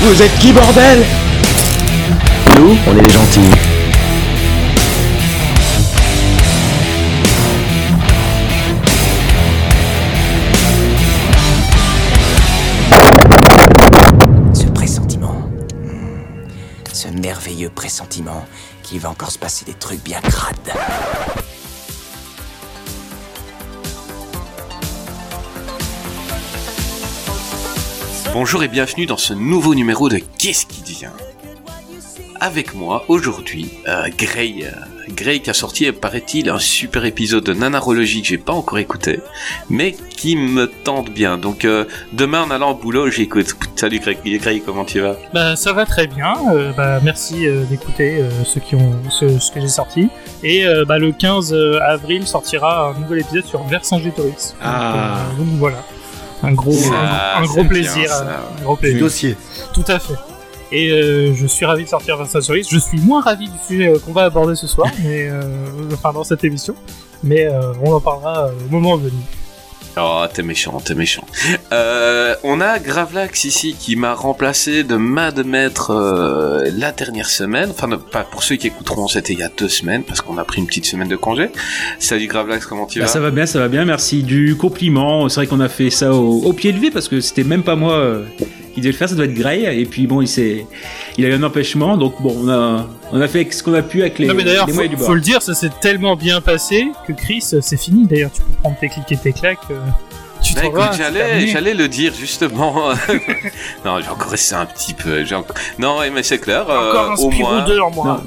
Vous êtes qui, bordel? Nous, on est les gentils. Ce pressentiment. Ce merveilleux pressentiment qu'il va encore se passer des trucs bien crades. Bonjour et bienvenue dans ce nouveau numéro de Qu'est-ce qui vient? Avec moi aujourd'hui, euh, Gray. euh, Gray qui a sorti, paraît-il, un super épisode de Nanarologie que j'ai pas encore écouté, mais qui me tente bien. Donc euh, demain en allant au boulot, j'écoute. Salut Gray, Gray, comment tu vas? Bah ça va très bien. Euh, bah merci euh, d'écouter euh, ceux qui ont ce, ce que j'ai sorti. Et euh, bah le 15 avril sortira un nouvel épisode sur Vercingétorix. Ah. Donc, euh, donc voilà. Un gros, Ça, un, un gros bien, plaisir. ça. euh, un gros Du plaisir. dossier. Tout à fait. Et euh, je suis ravi de sortir Vercingétorix. Je suis moins ravi du sujet euh, qu'on va aborder ce soir, mais euh, enfin dans cette émission. Mais euh, on en parlera euh, au moment venu. Oh, t'es méchant, t'es méchant. Euh, on a Gravelax ici qui m'a remplacé de main de maître euh, la dernière semaine. Enfin, ne- pas pour ceux qui écouteront, c'était il y a deux semaines parce qu'on a pris une petite semaine de congé. Salut Gravelax, comment tu Bah, vas ça va bien, ça va bien, merci du compliment. C'est vrai qu'on a fait ça au, au pied levé parce que c'était même pas moi euh, qui devait le faire, ça doit être Gray. Et puis bon, il s'est, il a eu un empêchement, donc bon, on a, on a fait ce qu'on a pu avec les, non mais d'ailleurs, faut, moyens du bord. faut le dire, ça s'est tellement bien passé que Chris, euh, c'est fini. D'ailleurs, tu peux prendre tes clics et tes claques. euh, tu t'en écoute, vas, c'est j'allais, j'allais le dire justement. non, j'ai encore resté un petit peu. j'ai encore- Non, mais c'est clair. euh, Encore un au Spirou moins, 2 en moi.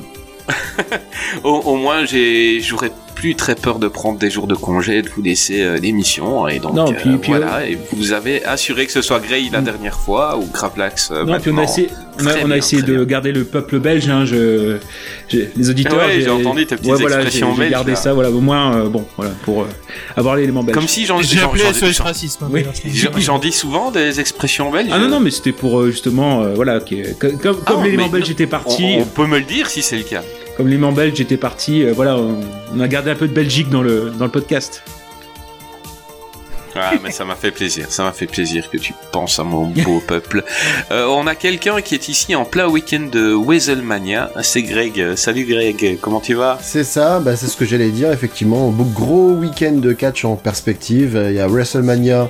au, au moins, j'ai, j'aurais plus très peur de prendre des jours de congé, et de vous laisser euh, l'émission. Et donc, Non, euh, puis- voilà. Et vous avez assuré que ce soit Gray la Mm. dernière fois ou Gravelax. euh, Non, puis on a maintenant. essayé, on a, Très on a bien, essayé de bien. garder le peuple belge. Hein, je, les auditeurs. Ouais, j'ai entendu tes petites ouais, voilà, expressions j'ai- J'ai belges, gardé là. ça, voilà, au moins, euh, bon, voilà, pour euh, avoir l'élément belge. Comme si j'en, J'ai j'en- appelé j'en- SOS j'en- Racisme. Oui. d'ailleurs, je j'en- j'en dis souvent des expressions belges. Ah non, non, mais c'était pour euh, justement, euh, voilà, comme, comme, Ah, l'élément belge était On, parti. on peut me le dire si c'est le cas. comme l'élément belge était parti, euh, voilà, on, on a gardé un peu de Belgique dans le, dans le podcast. Ah, mais ça m'a fait plaisir, ça m'a fait plaisir que tu penses à mon beau peuple. Euh, on a quelqu'un qui est ici en plein week-end de Weaselmania, c'est Greg. Salut Greg, comment tu vas? C'est ça, bah c'est ce que j'allais dire, effectivement. Gros week-end de catch en perspective. Il y a WrestleMania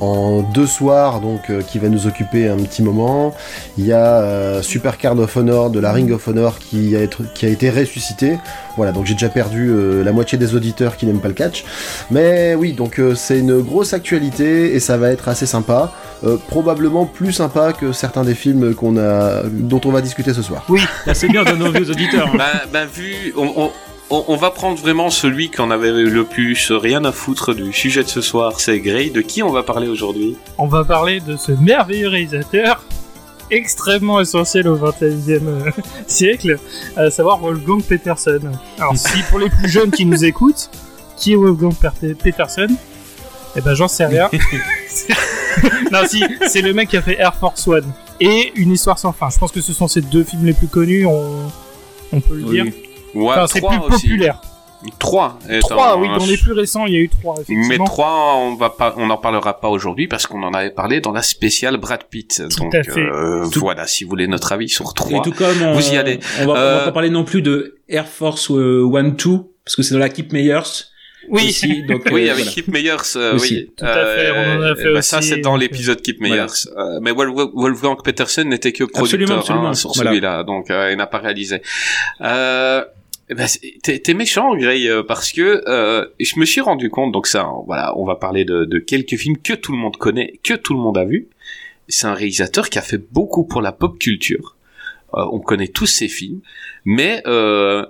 en deux soirs, donc euh, qui va nous occuper un petit moment. Il y a euh, Super Card of Honor de la Ring of Honor qui a, être- qui a été ressuscité. Voilà, donc j'ai déjà perdu euh, la moitié des auditeurs qui n'aiment pas le catch. Mais oui, donc euh, c'est une grosse actualité et ça va être assez sympa. Euh, probablement plus sympa que certains des films qu'on a, dont on va discuter ce soir. Là, c'est bien, on donne envie aux auditeurs. hein. ben, ben, vu, on, on- on- on va prendre vraiment celui qui en avait le plus rien à foutre du sujet de ce soir, c'est Greg. De qui on va parler aujourd'hui? On va parler de ce merveilleux réalisateur extrêmement essentiel au XXIe euh, siècle, à savoir Wolfgang Peterson. Alors si pour les plus jeunes qui nous écoutent, qui est Wolfgang Peterson Eh ben j'en sais rien. non si, c'est le mec qui a fait Air Force One et Une histoire sans fin. Je pense que ce sont ces deux films les plus connus, on, on peut le Oui. dire. Enfin, c'est plus aussi. populaire. Trois. Et Trois, dans- oui, dans les plus récents, il y a eu trois, Mais effectivement. trois, on va pas, on n'en parlera pas aujourd'hui parce qu'on en avait parlé dans la spéciale Brad Pitt. Tout Donc à fait. euh, Tout- voilà, si vous voulez notre avis sur Et trois. tout comme on, Vous y allez. On va, on Euh, va pas parler non plus de Air Force euh, One Two parce que c'est dans l'équipe Meyers. Oui, aussi, donc, Oui, euh, avec voilà. Keep Meyers, euh, oui. Tout à fait, on en a Euh, fait bah, Ça, aussi, c'est dans l'épisode Keep voilà. Meyers. Euh, mais Wolf- Wolfgang Peterson n'était que producteur Absolument, absolument. hein, sur Voilà. celui-là, donc euh, il n'a pas réalisé. Eh ben, t'es méchant, Gray, euh, parce que euh, je me suis rendu compte, donc ça, voilà, on va parler de, de quelques films que tout le monde connaît, que tout le monde a vu. C'est un réalisateur qui a fait beaucoup pour la pop culture. Euh, on connaît tous ses films, mais euh,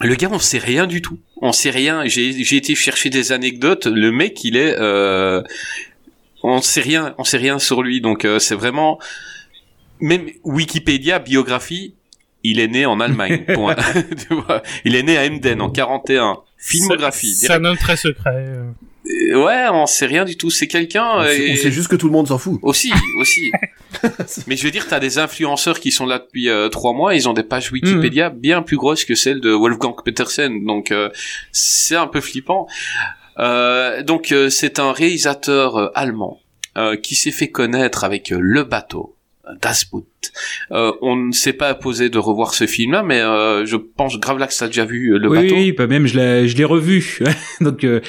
Le gars, on sait rien du tout. On sait rien. J'ai j'ai été chercher des anecdotes. Le mec, il est, euh, on sait rien, on sait rien sur lui. Donc euh, c'est vraiment même Wikipédia biographie. Il est né en Allemagne. point. Tu vois, il est né à Emden en 41. Filmographie. C'est un homme très secret. euh. Euh, Ouais, on sait rien du tout. C'est quelqu'un. On sait- on sait juste que tout le monde s'en fout. Aussi, aussi. Mais je veux dire, t'as des influenceurs qui sont là depuis euh, trois mois, ils ont des pages Wikipédia bien plus grosses que celles de Wolfgang Petersen, donc euh, c'est un peu flippant. Euh, donc euh, c'est un réalisateur euh, allemand euh, qui s'est fait connaître avec euh, Le Bateau. Euh, Das Boot. Euh, on ne s'est pas posé de revoir ce film-là, mais euh, je pense grave là que ça a déjà vu euh, Le oui, Bateau? oui, bah même je l'ai, je l'ai revu. Donc euh,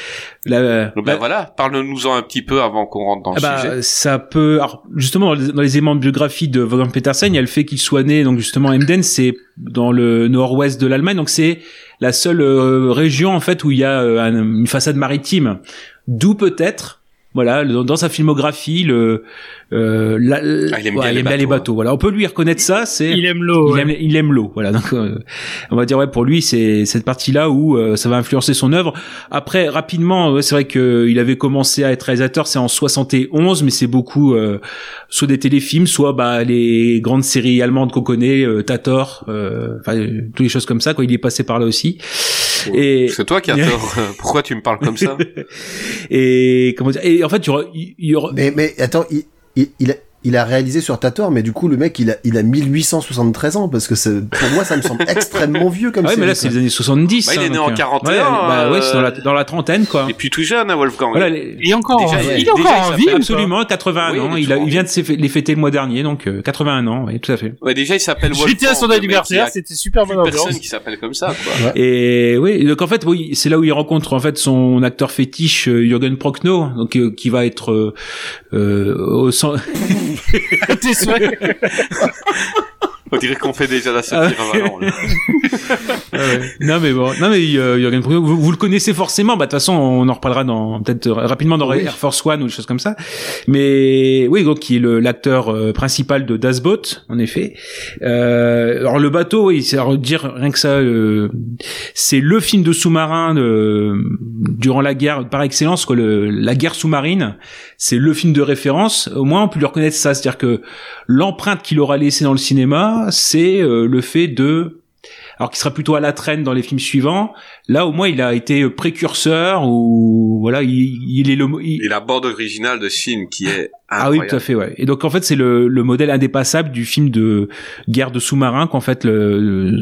la, Donc, ben voilà, parle-nous-en un petit peu avant qu'on rentre dans Ah le bah, sujet. ça peut. alors, justement, dans les, éléments de biographie de Wolfgang Petersen, il y a le fait qu'il soit né, donc justement, Emden, c'est dans le nord-ouest de l'Allemagne, donc c'est la seule euh, région en fait où il y a euh, un- une façade maritime. D'où peut-être, voilà, dans, sa filmographie, le, euh, la- Ah, il aime ouais, bien les les bateaux, bateaux. Voilà, on peut lui reconnaître ça. C'est Il aime l'eau. il ouais. aime, il aime l'eau, voilà. Donc, euh, on va dire ouais pour lui, c'est cette partie-là où euh, ça va influencer son œuvre. Après, rapidement, ouais, c'est vrai que il avait commencé à être réalisateur, c'est en 71, mais c'est beaucoup euh, soit des téléfilms, soit bah les grandes séries allemandes qu'on connaît, euh, Tator, euh, enfin euh, toutes les choses comme ça. Quoi, il est passé par là aussi. Et C'est toi qui as tort. Pourquoi tu me parles comme ça? Et comment dire? Et en fait, il y aura, il y aura- Mais, mais attends, il, il, a, il a réalisé sur Tator, mais du coup, le mec, il a, il a 1873 ans, parce que c'est- pour moi, ça me semble extrêmement vieux comme Ah ouais, mais là c'est les années 70. Bah, il hein, est né donc, en euh, 41, Ouais, bah ouais, c'est dans la, euh, dans la trentaine quoi. Et puis tout jeune, hein, Wolfgang. Voilà, les- Il est encore, Déjà, il- est encore en vie. Absolument, 81 Oui, ans. il est Il, a, toujours il vient de les fêter le mois dernier, donc euh, 81 ans, oui, tout à fait. Ouais, déjà, il s'appelle Wolfgang. J'étais à son anniversaire, c'était super bonne plus personne ambiance. qui s'appelle comme ça, quoi. Et oui, donc en fait, oui, c'est là où il rencontre en fait son acteur fétiche euh, Jürgen Prochnow, donc euh, qui va être euh, euh, au centre. Tes. On dirait qu'on fait déjà la satire Ah à là. non mais bon, non mais euh, Jürgen Prochnow, vous, vous le connaissez forcément. Bah de toute façon, on en reparlera dans peut-être euh, rapidement dans Oui. Air Force One ou des choses comme ça. Mais oui, donc qui est l'acteur euh, principal de Das Boot, en effet. Euh, alors le bateau, oui, c'est alors, dire rien que ça, euh, c'est le film de sous-marin durant la guerre par excellence, quoi, le, la guerre sous-marine. C'est le film de référence. Au moins, on peut lui reconnaître ça, c'est-à-dire que l'empreinte qu'il aura laissée dans le cinéma, c'est euh, le fait de alors qu'il sera plutôt à la traîne dans les films suivants. Là, au moins, il a été précurseur ou voilà, il, il est le il- Et la bande originale de ce film qui est ah oui, incroyable. tout à fait, ouais. Et donc en fait, c'est le, le modèle indépassable du film de guerre de sous-marins qu'en fait le, le-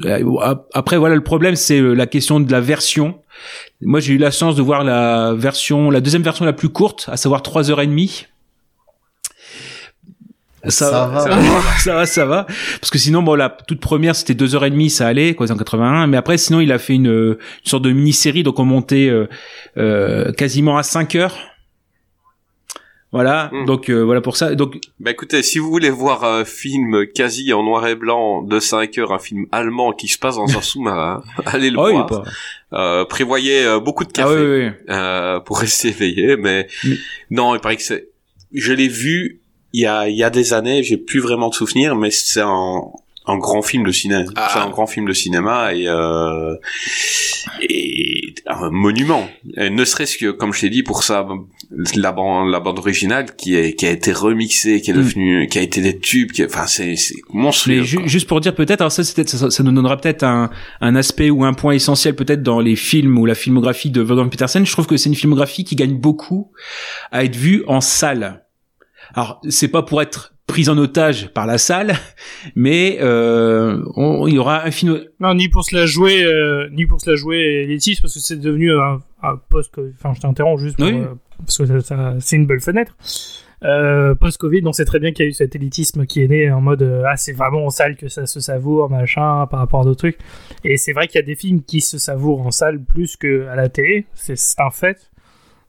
après voilà le problème c'est euh, la question de la version. Moi, j'ai eu la chance de voir la version la deuxième version la plus courte, à savoir trois heures et demie. Ça, Ça va, va. ça va, ça va, ça va. Parce que sinon, bon, la toute première, c'était deux heures et demie, ça allait, quoi, en 81. Mais après, sinon, il a fait une, une sorte de mini-série, donc on montait euh, euh, quasiment à 5 heures. Voilà, Mm. donc euh, voilà pour ça. Donc Bah écoutez, si vous voulez voir un film quasi en noir et blanc de 5 heures, un film allemand qui se passe dans un sous-marin, allez le oh, voir. pas. Euh, prévoyez euh, beaucoup de Ah café oui, oui. euh, pour rester éveillé, mais, Mais- non, il paraît que c'est. Je l'ai vu il y a il y a des années, j'ai plus vraiment de souvenirs, mais c'est un un grand film de cinéma. Ah. C'est un grand film de cinéma et euh, et un monument. Et ne serait-ce que, comme je t'ai dit, pour ça, la bande la bande originale qui est qui a été remixée, qui est Mm. devenue, qui a été des tubes, qui, est- enfin c'est c'est monstrueux. Mais ju- quoi. juste pour dire peut-être, alors ça, c'est peut-être- ça, ça nous donnera peut-être un, un aspect ou un point essentiel peut-être dans les films ou la filmographie de Wolfgang Petersen. Je trouve que c'est une filmographie qui gagne beaucoup à être vue en salle. Alors c'est pas pour être prise en otage par la salle, mais euh, on- il y aura un film. Non, ni pour se la jouer, euh, ni pour se la jouer élitiste, parce que c'est devenu un, un post. Enfin, je t'interromps juste pour, Oui. euh, parce que c'est une belle fenêtre. Euh, Post-Covid, on sait très bien qu'il y a eu cet élitisme qui est né en mode ah c'est vraiment en salle que ça se savoure machin par rapport à d'autres trucs. Et c'est vrai qu'il y a des films qui se savourent en salle plus que à la télé, c'est un fait.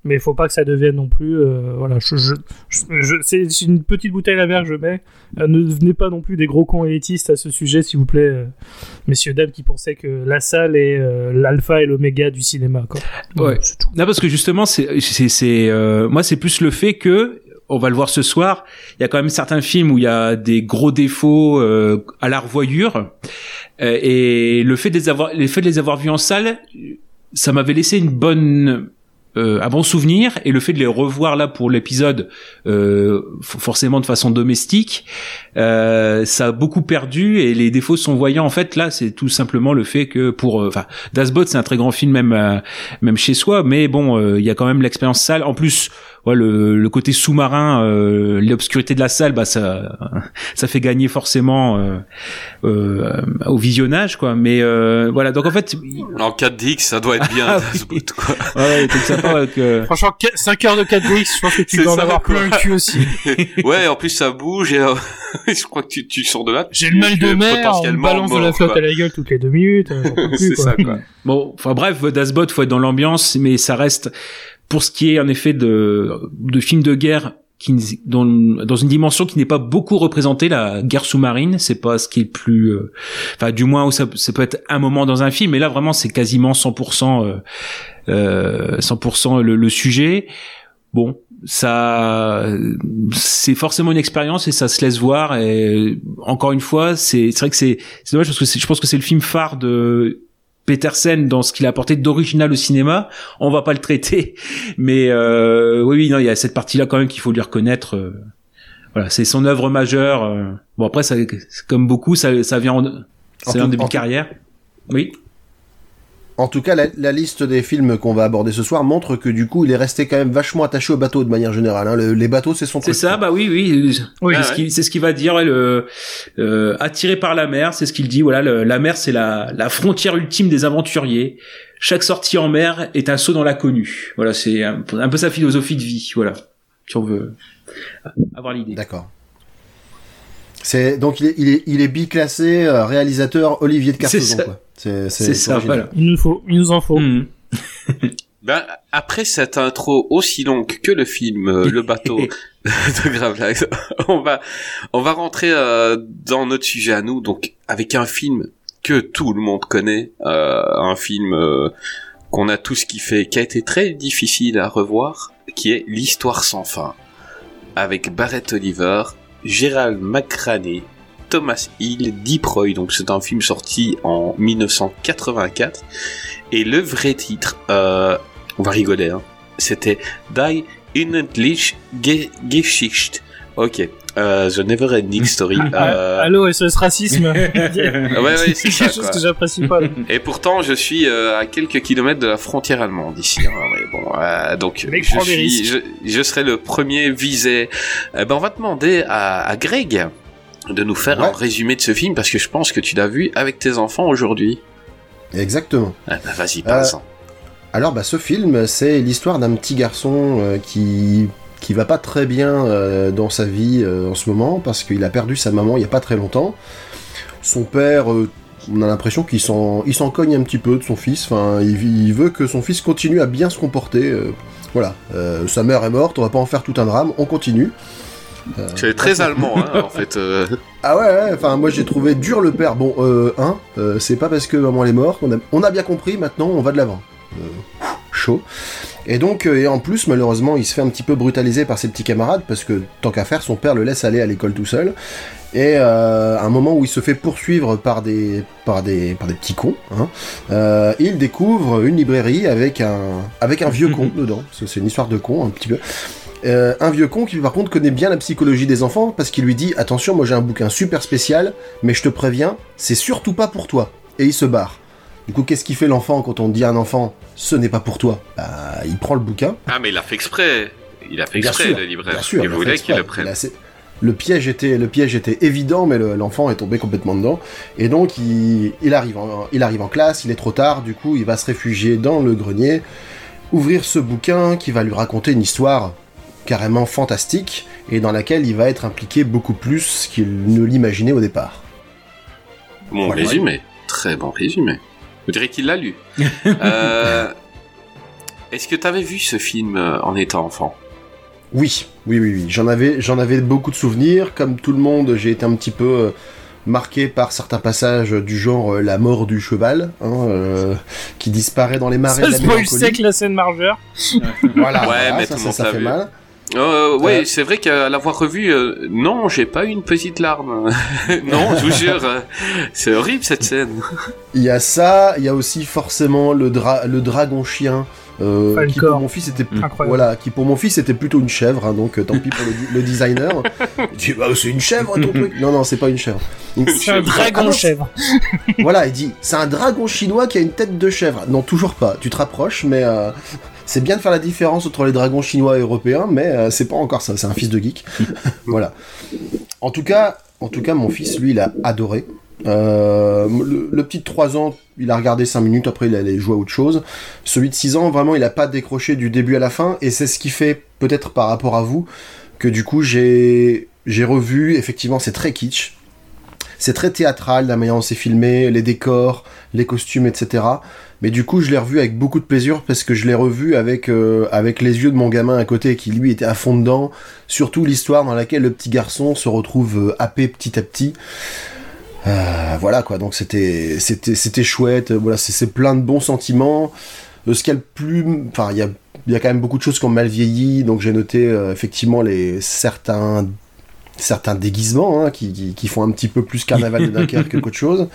Mais il faut pas que ça devienne non plus euh, voilà je, je, je- je- c'est une petite bouteille à mer que je mets. Euh, ne devenez pas non plus des gros cons élitistes à ce sujet s'il vous plaît. euh, messieurs dames qui pensaient que la salle est l'alpha et l'oméga du cinéma quoi. Ouais. tout. Non parce que justement c'est c'est moi c'est plus le fait que on va le voir ce soir, il y a quand même certains films où il y a des gros défauts à la revoyure. Et le fait de les avoir, le fait de les avoir vus en salle, ça m'avait laissé une bonne euh, un bon souvenir et le fait de les revoir là pour l'épisode euh, forcément de façon domestique euh, ça a beaucoup perdu et les défauts sont voyants. En fait là c'est tout simplement le fait que pour euh, enfin Dasbot c'est un très grand film même euh, même chez soi mais bon euh, il y a quand même l'expérience sale. En plus ouais, le, le côté sous-marin l'obscurité de la salle bah ça ça fait gagner forcément au visionnage quoi mais voilà donc en fait en 4DX ça doit être bien Ah oui. quoi. ouais donc ça part avec, euh, Franchement, 5 heures de 4DX, je pense que tu dois en avoir quoi. plein le cul aussi. ouais, en plus ça bouge et euh, je crois que tu, tu sors de là. J'ai le mal de mer, on balance de la flotte quoi. à la gueule toutes les deux minutes. euh, C'est ça quoi. Bon, enfin bref, Dasbot, faut être dans l'ambiance, mais ça reste pour ce qui est en effet de de films de guerre qui dans, une dimension qui n'est pas beaucoup représentée, la guerre sous-marine, c'est pas ce qui est le plus, euh, enfin du moins où ça, ça peut être un moment dans un film, mais là vraiment c'est quasiment 100%, euh, euh, 100% le, le sujet. Bon, ça, c'est forcément une expérience et ça se laisse voir. Et encore une fois, c'est c'est vrai que c'est c'est dommage parce que je pense que c'est le film phare de Petersen dans ce qu'il a apporté d'original au cinéma. On va pas le traiter, mais euh, oui, oui, non, il y a cette partie-là quand même qu'il faut lui reconnaître. euh, voilà, c'est son œuvre majeure. euh. Bon après, ça, comme beaucoup, ça, ça vient en, ça vient en début en de carrière. Oui. En tout cas, la, la liste des films qu'on va aborder ce soir montre que du coup, il est resté quand même vachement attaché au bateau de manière générale. hein. Le- les bateaux, c'est son C'est truc. ça, bah oui, oui. Oui. c'est Ah ce ouais. qu'il c'est ce qu'il va dire. Le, euh, attiré par la mer, c'est ce qu'il dit. Voilà, le- la mer, c'est la, la frontière ultime des aventuriers. Chaque sortie en mer est un saut dans l'inconnu. Voilà, c'est un, un peu sa philosophie de vie. Voilà, si on veut avoir l'idée. D'accord. C'est donc il est il est il est biclassé euh, réalisateur Olivier de C'est quoi. C'est C'est ça, voilà. Il nous faut, il nous en faut. Mhm. Ben, après cette intro aussi longue que le film euh, Le bateau de Gravelax, on va on va rentrer euh, dans notre sujet à nous, donc avec un film que tout le monde connaît, euh, un film euh, qu'on a tous kiffé, qui a été très difficile à revoir, qui est L'histoire sans fin, avec Barrett Oliver, Gérald McCraney, Thomas Hill, Deep Roy, donc c'est un film sorti en 1984, et le vrai titre, euh, on va rigoler, hein, c'était Die Unendlich Ge Geschichte. Ok, euh, The Never Ending Story. Ah, euh, Allô, SOS Racisme? ouais, ouais, c'est quelque chose quoi. que j'apprécie pas. là. Et pourtant, je suis euh, à quelques kilomètres de la frontière allemande ici. hein, mais bon, euh, donc je suis, serai le premier visé. Eh ben, on va demander à, à Greg de nous faire un résumé de ce film parce que je pense que tu l'as vu avec tes enfants aujourd'hui. Exactement. Ah, bah, Vas-y, passe. Alors bah ce film, c'est l'histoire d'un petit garçon euh, qui qui va pas très bien euh, dans sa vie euh, en ce moment parce qu'il a perdu sa maman il y a pas très longtemps. Son père, euh, on a l'impression qu'il s'en il s'en cogne un petit peu de son fils. Enfin, il, il veut que son fils continue à bien se comporter. euh, voilà, Euh, sa mère est morte, on va pas en faire tout un drame, on continue. Euh, C'est très allemand, hein, en fait. euh. ah ouais, ouais, enfin moi j'ai trouvé dur le père. Bon, euh, hein, euh, c'est pas parce que maman elle est morte, on a, on a bien compris, maintenant on va de l'avant. Euh, chaud. Et donc, euh, et en plus, malheureusement, il se fait un petit peu brutaliser par ses petits camarades, parce que tant qu'à faire, son père le laisse aller à l'école tout seul. Et euh, à un moment où il se fait poursuivre par des, par des, par des petits cons, hein, euh, il découvre une librairie avec un, avec un vieux con dedans. C'est une histoire de con, un petit peu. Euh, un vieux con qui par contre connaît bien la psychologie des enfants parce qu'il lui dit attention moi j'ai un bouquin super spécial mais je te préviens c'est surtout pas pour toi et il se barre. Du coup qu'est-ce qu'il fait l'enfant quand on dit à un enfant ce n'est pas pour toi? Bah il prend le bouquin. Ah, mais il a fait exprès. Il a fait Bien exprès, sûr, le libraire. Bien sûr, il voulait qu'il le prenne. Le piège était, le piège était évident, mais le- l'enfant est tombé complètement dedans. Et donc, il, il arrive en, il arrive en classe, il est trop tard, du coup, il va se réfugier dans le grenier, ouvrir ce bouquin qui va lui raconter une histoire carrément fantastique, et dans laquelle il va être impliqué beaucoup plus qu'il ne l'imaginait au départ. Bon Voilà. résumé. Très bon résumé. On dirait qu'il l'a lu. Euh, Est-ce que t'avais vu ce film euh, en étant enfant? Oui, oui, oui, oui. J'en avais, j'en avais beaucoup de souvenirs. Comme tout le monde, j'ai été un petit peu euh, marqué par certains passages du genre euh, la mort du cheval, hein, euh, qui disparaît dans les marais Ça de la spoil mélancolie. sec la scène margeur. Voilà, Ouais, voilà, mais ça, tout fait vu. mal. Euh, ouais, Euh. c'est vrai qu'à l'avoir revu, euh, non, j'ai pas eu une petite larme. non, je vous jure, euh, c'est horrible cette scène. Il y a ça, il y a aussi forcément le, dra- le dragon chien. euh, qui pour mon fils était voilà qui pour mon fils était plutôt une chèvre hein, donc tant pis pour le, designer il dit bah c'est une chèvre ton truc non non c'est pas une chèvre C'est un dragon chèvre. voilà il dit c'est un dragon chinois qui a une tête de chèvre non toujours pas tu te rapproches mais euh, c'est bien de faire la différence entre les dragons chinois et européens mais euh, c'est pas encore ça c'est un fils de geek voilà en tout cas mon fils lui il a adoré euh, le, petit de 3 ans, il a regardé 5 minutes, après il allait jouer à autre chose. Celui de 6 ans, vraiment, il a pas décroché du début à la fin, et c'est ce qui fait, peut-être par rapport à vous, que du coup j'ai j'ai revu, effectivement c'est très kitsch, c'est très théâtral la manière dont c'est filmé, les décors, les costumes, etc. Mais du coup je l'ai revu avec beaucoup de plaisir parce que je l'ai revu avec, euh, avec les yeux de mon gamin à côté qui lui était à fond dedans, surtout l'histoire dans laquelle le petit garçon se retrouve euh, happé petit à petit. Euh, voilà quoi, donc c'était c'était c'était chouette. Voilà, c'est plein de bons sentiments. Ce qu'il y a le plus, enfin il y a il y a quand même beaucoup de choses qui ont mal vieilli, donc j'ai noté euh, effectivement les certains certains déguisements hein, qui, qui, qui font un petit peu plus carnaval de Dunkerque qu'autre chose.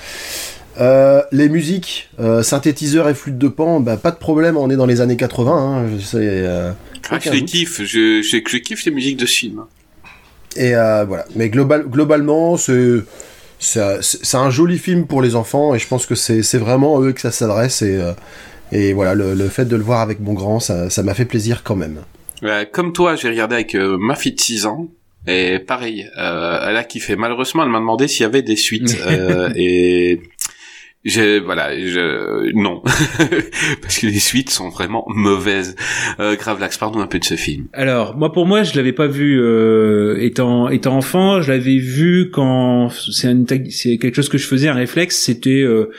Euh, les musiques, euh, synthétiseurs et flûte de pan, bah, pas de problème, on est dans les années 80. Hein, je sais, euh, Ah, je les kiffe, je, je, je kiffe les musiques de ce film. Et euh, voilà. Mais global, globalement, c'est c'est c'est un joli film pour les enfants et je pense que c'est c'est vraiment à eux que ça s'adresse et euh, et voilà le, le fait de le voir avec mon grand, ça ça m'a fait plaisir quand même. Comme toi, j'ai regardé avec ma fille de 6 ans. Et pareil, elle a kiffé. Malheureusement, elle m'a demandé s'il y avait des suites. et j'ai voilà, je non, parce que les suites sont vraiment mauvaises. Euh, Gravelax, parle-nous un peu de ce film. Alors, moi pour moi, je l'avais pas vu euh, étant étant enfant. Je l'avais vu quand c'est c'est quelque chose que je faisais un réflexe. C'était euh,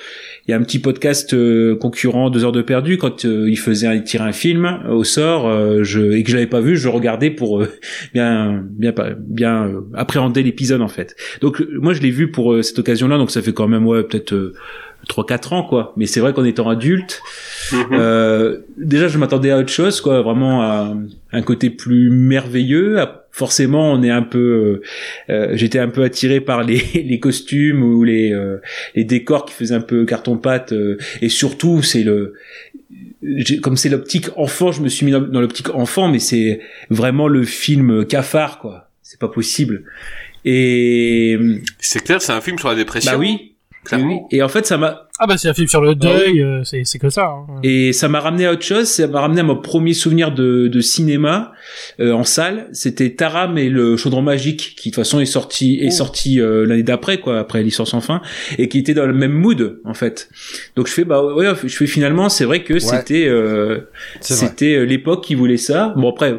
il y a un petit podcast euh, concurrent deux heures de perdu quand euh, il faisait il tirait un film au sort euh, je, et que je l'avais pas vu, je regardais pour bien bien bien appréhender l'épisode en fait. Donc moi je l'ai vu pour cette occasion-là. Donc ça fait quand même ouais peut-être euh, trois quatre ans quoi. Mais c'est vrai qu'en étant adulte. Euh, déjà, je m'attendais à autre chose, quoi, vraiment à un côté plus merveilleux. À- Forcément, on est un peu, euh, euh, j'étais un peu attiré par les, les costumes ou les, euh, les décors qui faisaient un peu carton pâte, euh, et surtout, c'est le, comme c'est l'optique enfant, je me suis mis dans, dans l'optique enfant, mais c'est vraiment le film cafard, quoi. C'est pas possible. Et C'est clair, c'est un film sur la dépression. bah oui, clairement. Et en fait, ça m'a, Ah bah c'est un film sur le deuil, euh, c'est c'est que ça. hein. Et ça m'a ramené à autre chose, ça m'a ramené à mon premier souvenir de, de cinéma euh, en salle. C'était Taram et le Chaudron Magique, qui de toute façon est sorti est sorti euh, l'année d'après, quoi, après l'histoire sans fin, et qui était dans le même mood en fait. Donc je fais bah ouais, je fais finalement c'est vrai que c'était euh, c'était euh, l'époque qui voulait ça. Bon après.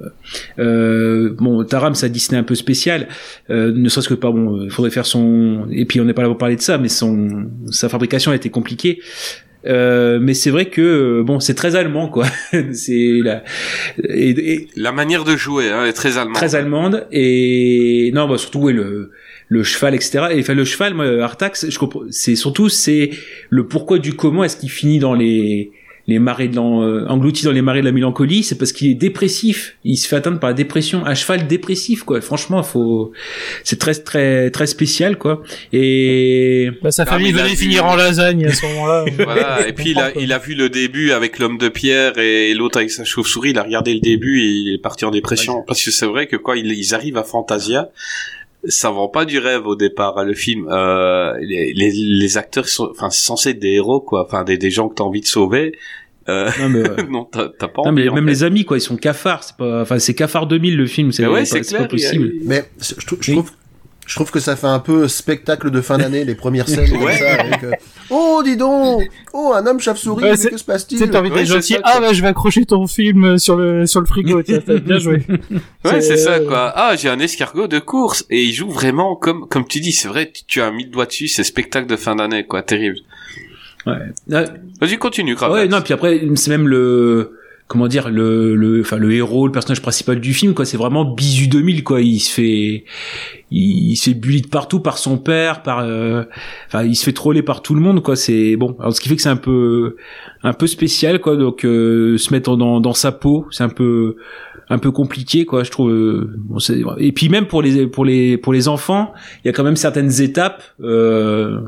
Euh, euh, bon, Taram, un Disney un peu spécial, euh, ne serait-ce que pas bon. Il faudrait faire son. Et puis on n'est pas là pour parler de ça, mais son sa fabrication a été compliquée. Euh, mais c'est vrai que euh, bon, c'est très allemand quoi. c'est la et, et La manière de jouer hein, est très allemande. très allemande et non, bah surtout ouais, le le cheval etc. Et enfin le cheval, moi, Artax, je comprends. C'est surtout c'est le pourquoi du comment est-ce qu'il finit dans les les marais de l'en- euh, englouti dans les marais de la mélancolie, c'est parce qu'il est dépressif. Il se fait atteindre par la dépression. Un cheval dépressif, quoi. Franchement, faut, c'est très, très, très spécial, quoi. Et Bah sa famille venait vu- finir en lasagne à ce moment-là. Voilà, et puis il a, il a vu le début avec l'homme de pierre et l'autre avec sa chauve-souris, il a regardé le début et il est parti en dépression. Parce que c'est vrai que quand ils, ils arrivent à Fantasia, ça vend pas du rêve au départ, hein, le film. Euh, les, les, les acteurs sont, enfin, c'est censé être des héros, quoi, enfin, des, des gens que t'as envie de sauver. Euh, non, mais, euh, non, t'as t'as pas non, envie. mais en même fait. les amis, quoi, ils sont cafards. C'est pas, enfin, c'est cafard 2000 le film. C'est Mais ouais, pas, c'est c'est clair. pas possible. Mais je, je trou- je Oui. Je trouve que ça fait un peu spectacle de fin d'année les premières scènes comme Ouais. ça avec euh, oh dis donc oh un homme chauve-souris c'est- que se passe-t-il Tu sais, t'as envie d'être c'est gentil. Ah bah je vais accrocher ton film sur le sur le frigo. tiens, bien joué. Ouais, c'est ça, euh, quoi. Ah, j'ai un escargot de course. Et il joue vraiment comme, comme tu dis, c'est vrai, tu, tu as mis le doigt dessus, c'est spectacle de fin d'année, quoi. Terrible. Ouais. Vas-y, continue, grave. Ouais, non, puis après, c'est même le, comment dire, le, le, enfin, le héros, le personnage principal du film, quoi. C'est vraiment Bisu 2000, quoi. Il se fait, il, se fait bully de partout par son père, par, euh, enfin, il se fait troller par tout le monde, quoi. C'est bon. Alors, ce qui fait que c'est un peu, un peu spécial, quoi. Donc, euh, se mettre dans, dans sa peau, c'est un peu, un peu compliqué quoi je trouve bon, et puis même pour les pour les pour les enfants il y a quand même certaines étapes euh,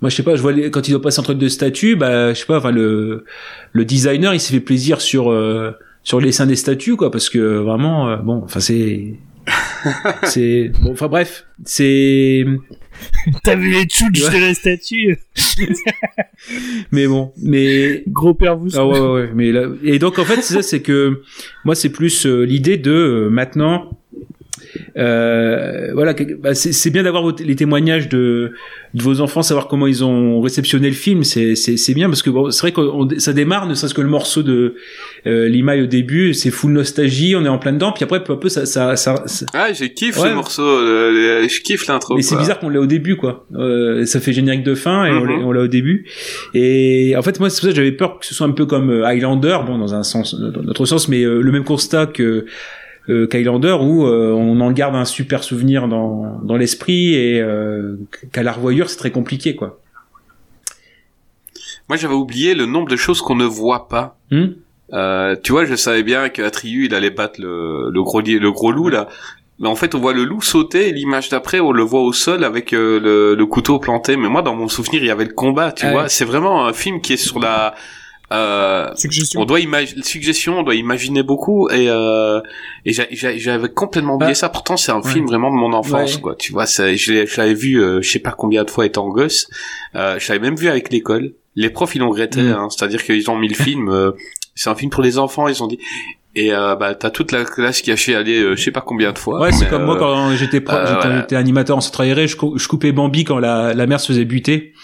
moi je sais pas je vois les- quand ils doivent passer entre deux statues bah je sais pas enfin le le designer il s'est fait plaisir sur euh, sur les seins des statues quoi parce que vraiment euh, bon enfin c'est c'est bon enfin bref c'est T'as vu les tchouches Ouais. de la statue mais bon mais Gros père vous. Ah ouais, ouais, ouais, mais là, et donc en fait c'est ça, c'est que moi c'est plus euh, l'idée de euh, maintenant. Euh, voilà, bah, c'est bien d'avoir les témoignages de, de vos enfants, savoir comment ils ont réceptionné le film. C'est bien parce que bon, c'est vrai que ça démarre, ne serait-ce que le morceau de euh, Limaï au début, c'est full nostalgie, on est en plein dedans, puis après peu à peu ça ça, ça, ça- Ah, je kiffe Ouais. ce morceau, euh, je kiffe l'intro. mais c'est bizarre qu'on l'ait au début, quoi. Euh, ça fait générique de fin et on Mhm. l'a- on l'a au début. Et en fait, moi, c'est pour ça que j'avais peur que ce soit un peu comme euh, Highlander, bon, dans un sens, dans notre sens, mais euh, le même constat que euh, qu'Highlander, où euh, on en garde un super souvenir dans, dans l'esprit et euh, qu'à la revoyure, c'est très compliqué, quoi. Moi, j'avais oublié le nombre de choses qu'on ne voit pas. Hmm Euh, tu vois, je savais bien que Atreyu, il allait battre le, le gros li- le gros loup là. Mais en fait, on voit le loup sauter et l'image d'après, on le voit au sol avec euh, le, le couteau planté. Mais moi, dans mon souvenir, il y avait le combat. Tu Ah vois, c'est vraiment un film qui est sur la. Euh, Suggestion. on doit imaginer suggestion, on doit imaginer beaucoup et euh, et j'a- j'a- j'avais complètement oublié Ah. ça. Pourtant, c'est un Ouais. film vraiment de mon enfance, Ouais. quoi. Tu vois, je l'avais vu, euh, je sais pas combien de fois étant gosse. Euh, je l'avais même vu avec l'école. Les profs, ils l'ont regretté, Mm. hein, c'est-à-dire qu'ils ont mis le film. euh, c'est un film pour les enfants, ils ont dit. Et euh, bah t'as toute la classe qui a chialé, euh, je sais pas combien de fois. Ouais, c'est comme euh, moi quand j'étais animateur en centre aéré, je, cou- je coupais Bambi quand la, la mère se faisait buter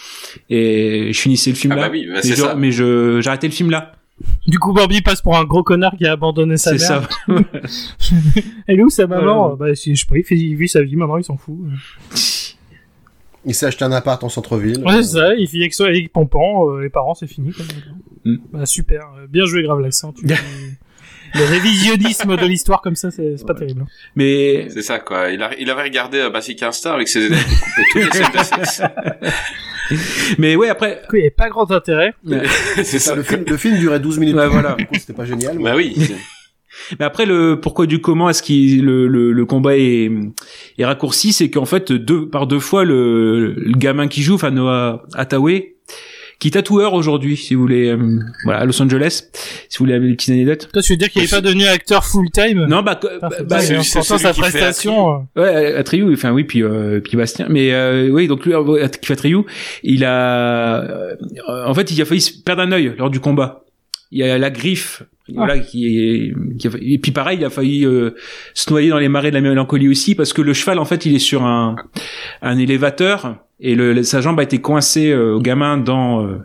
et je finissais le film Ah là. bah oui, bah mais c'est je- ça. mais je j'arrêtais le film là. Du coup, Bambi passe pour un gros connard qui a abandonné sa C'est mère. ça. Elle est où sa maman. Bah, si, je sais pas, il, fait, il vit sa vie maintenant, il s'en fout. Il s'est acheté un appart en centre-ville. Ouais, c'est ça, il vit avec ça, avec Pompon, euh, les parents, c'est fini. Quoi. Mm. Bah, super, euh, bien joué, grave l'accent. Tu... le révisionnisme de l'histoire comme ça, c'est c'est pas terrible. hein. Mais C'est ça quoi. Il, a, il avait regardé euh, Basic Instinct avec ses élèves toutes les scènes. mais ouais après Du coup, il n'y avait pas grand intérêt. c'est ça. Le film, le film durait 12 minutes. Ouais, voilà. Du coup, c'était pas génial. mais- Bah oui. Mais après, le pourquoi du comment est-ce qu'il le, le, le combat est, est raccourci, c'est qu'en fait deux par deux fois le, le gamin qui joue, enfin Noah Hathaway, qui est tatoueur aujourd'hui, si vous voulez, euh, voilà, à Los Angeles, si vous voulez avoir des petites anecdotes. Toi, tu veux dire qu'il n'est pas devenu acteur full-time? Non, bah, Putain, bah, c'est bah, c'est- sa prestation. euh, Ouais, Atreyu, enfin oui, puis euh, puis Bastien, mais euh, oui, donc lui, euh, qui fait Atreyu, il a, euh, en fait, il a failli se perdre un œil lors du combat. Il y a la griffe, voilà, qui est, qui a failli- et puis pareil, il a failli euh, se noyer dans les marais de la mélancolie aussi, parce que le cheval, en fait, il est sur un un élévateur et le, sa jambe a été coincée euh, au gamin dans euh,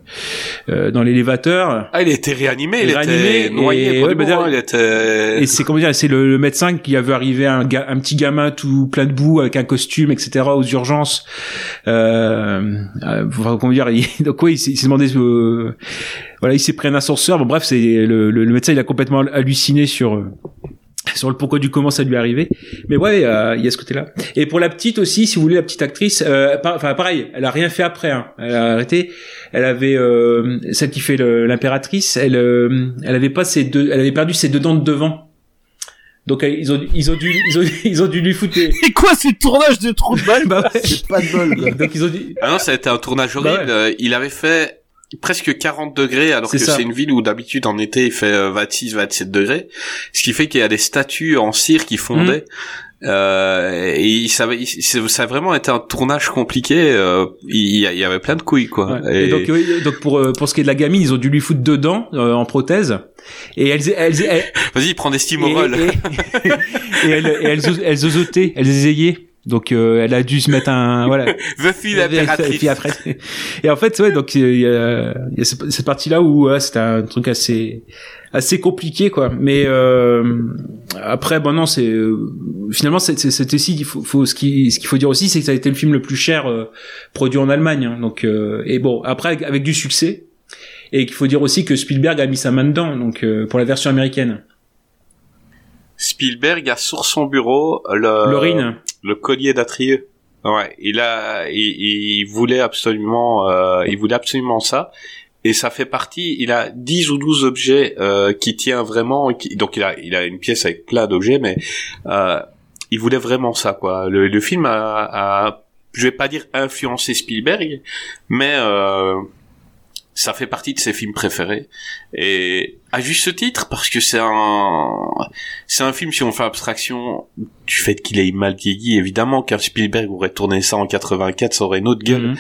euh, dans l'élévateur. Ah, il était réanimé, il, Il était réanimé, noyé. et- ouais, bah, d'ailleurs- il était. Et c'est comment dire, c'est le, le médecin qui a vu arriver un, un petit gamin tout plein de boue avec un costume, etc. aux urgences. Euh, euh, comment dire, il, donc oui, il s'est il s'est demandé, euh, voilà, il s'est pris un ascenseur. Bon bref, c'est le, le, le médecin, il a complètement halluciné sur euh, sur le pourquoi du comment ça lui est arrivé. Mais ouais, euh, il y a ce côté-là. Et pour la petite aussi, si vous voulez, la petite actrice, euh, par- enfin pareil, elle a rien fait après. Hein. Elle a arrêté. Elle avait euh, celle qui fait l'impératrice. Elle, euh, elle avait pas ses deux, elle avait perdu ses deux dents de devant. Donc ils ont, ils ont dû, ils ont, ils ont dû lui foutre. Et quoi, ce tournage de trou de balle? Bah ouais. C'est pas de bol. quoi. Donc ils ont dit. Ah non, ça a été un tournage Bah horrible. Euh, Il avait fait presque 40 degrés alors que c'est une ville où d'habitude en été il fait euh, 26 27 degrés ce qui fait qu'il y a des statues en cire qui fondaient euh, et ça, ça a vraiment été un tournage compliqué euh, il, y a- il y avait plein de couilles quoi Ouais. Et, donc, oui, donc pour euh, pour ce qui est de la gamine, ils ont dû lui foutre deux dents euh, en prothèse. Et elles, elles, elles, vas-y prends des stimorol et, et elles, elles, elles elles ésayaient. Donc euh, elle a dû se mettre un voilà. The fille Et l'impératrice puis après. Et en fait, ouais, donc il y a, il y a cette cette partie-là où ouais, c'était un truc assez assez compliqué quoi. Mais euh, après, bon non, c'est finalement c'était aussi il faut, faut ce qui ce qu'il faut dire aussi, c'est que ça a été le film le plus cher euh, produit en Allemagne. hein. donc euh, et bon après avec, avec du succès. Et qu'il faut dire aussi que Spielberg a mis sa main dedans, donc euh, pour la version américaine. Spielberg a sur son bureau le Lorine. Le collier d'Atrieux. Ouais, il a, il, il voulait absolument, euh, il voulait absolument ça. et ça fait partie, il a 10 ou 12 objets euh, qui tient vraiment, donc il a, il a une pièce avec plein d'objets, mais euh, il voulait vraiment ça, quoi. Le, le film a, a, je vais pas dire influencé Spielberg, mais euh, ça fait partie de ses films préférés. Et à juste titre, parce que c'est un, c'est un film, si on fait abstraction du fait qu'il est mal vieilli, évidemment, qu'un Spielberg aurait tourné ça en 84, ça aurait une autre gueule. Mhm.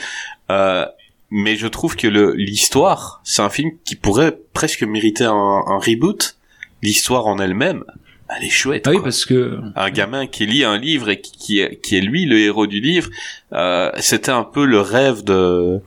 Euh, mais je trouve que le l'histoire, c'est un film qui pourrait presque mériter un, un reboot. L'histoire en elle-même, elle est chouette. Ah oui, quoi. parce que Un gamin qui lit un livre et qui, qui est, qui est lui le héros du livre, euh, c'était un peu le rêve de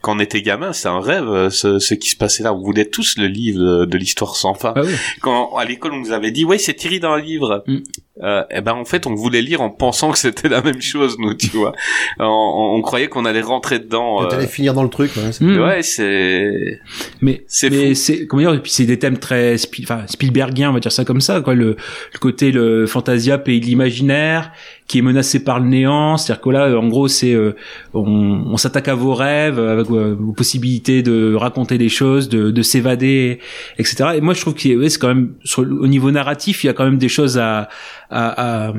quand on était gamin, c'est un rêve euh, ce, ce qui se passait là. On voulait tous le livre de, de l'histoire sans fin. ah oui. Quand à l'école on nous avait dit ouais c'est tiré d'un livre, Mm. euh, et ben en fait on voulait lire en pensant que c'était la même chose nous tu vois. on, on- on croyait qu'on allait rentrer dedans. Euh, T'allais finir dans le truc. ouais, c'est-. Ouais c'est Mais C'est mais fou. c'est comment dire et puis c'est des thèmes très enfin Spielbergiens on va dire ça comme ça quoi le, le côté le fantasia pays de l'imaginaire qui est menacé par le néant c'est-à-dire que là en gros c'est euh, on, on s'attaque à vos rêves avec euh, vos possibilités de raconter des choses de, de s'évader etc et moi je trouve que ouais, c'est quand même sur, au niveau narratif il y a quand même des choses à à, à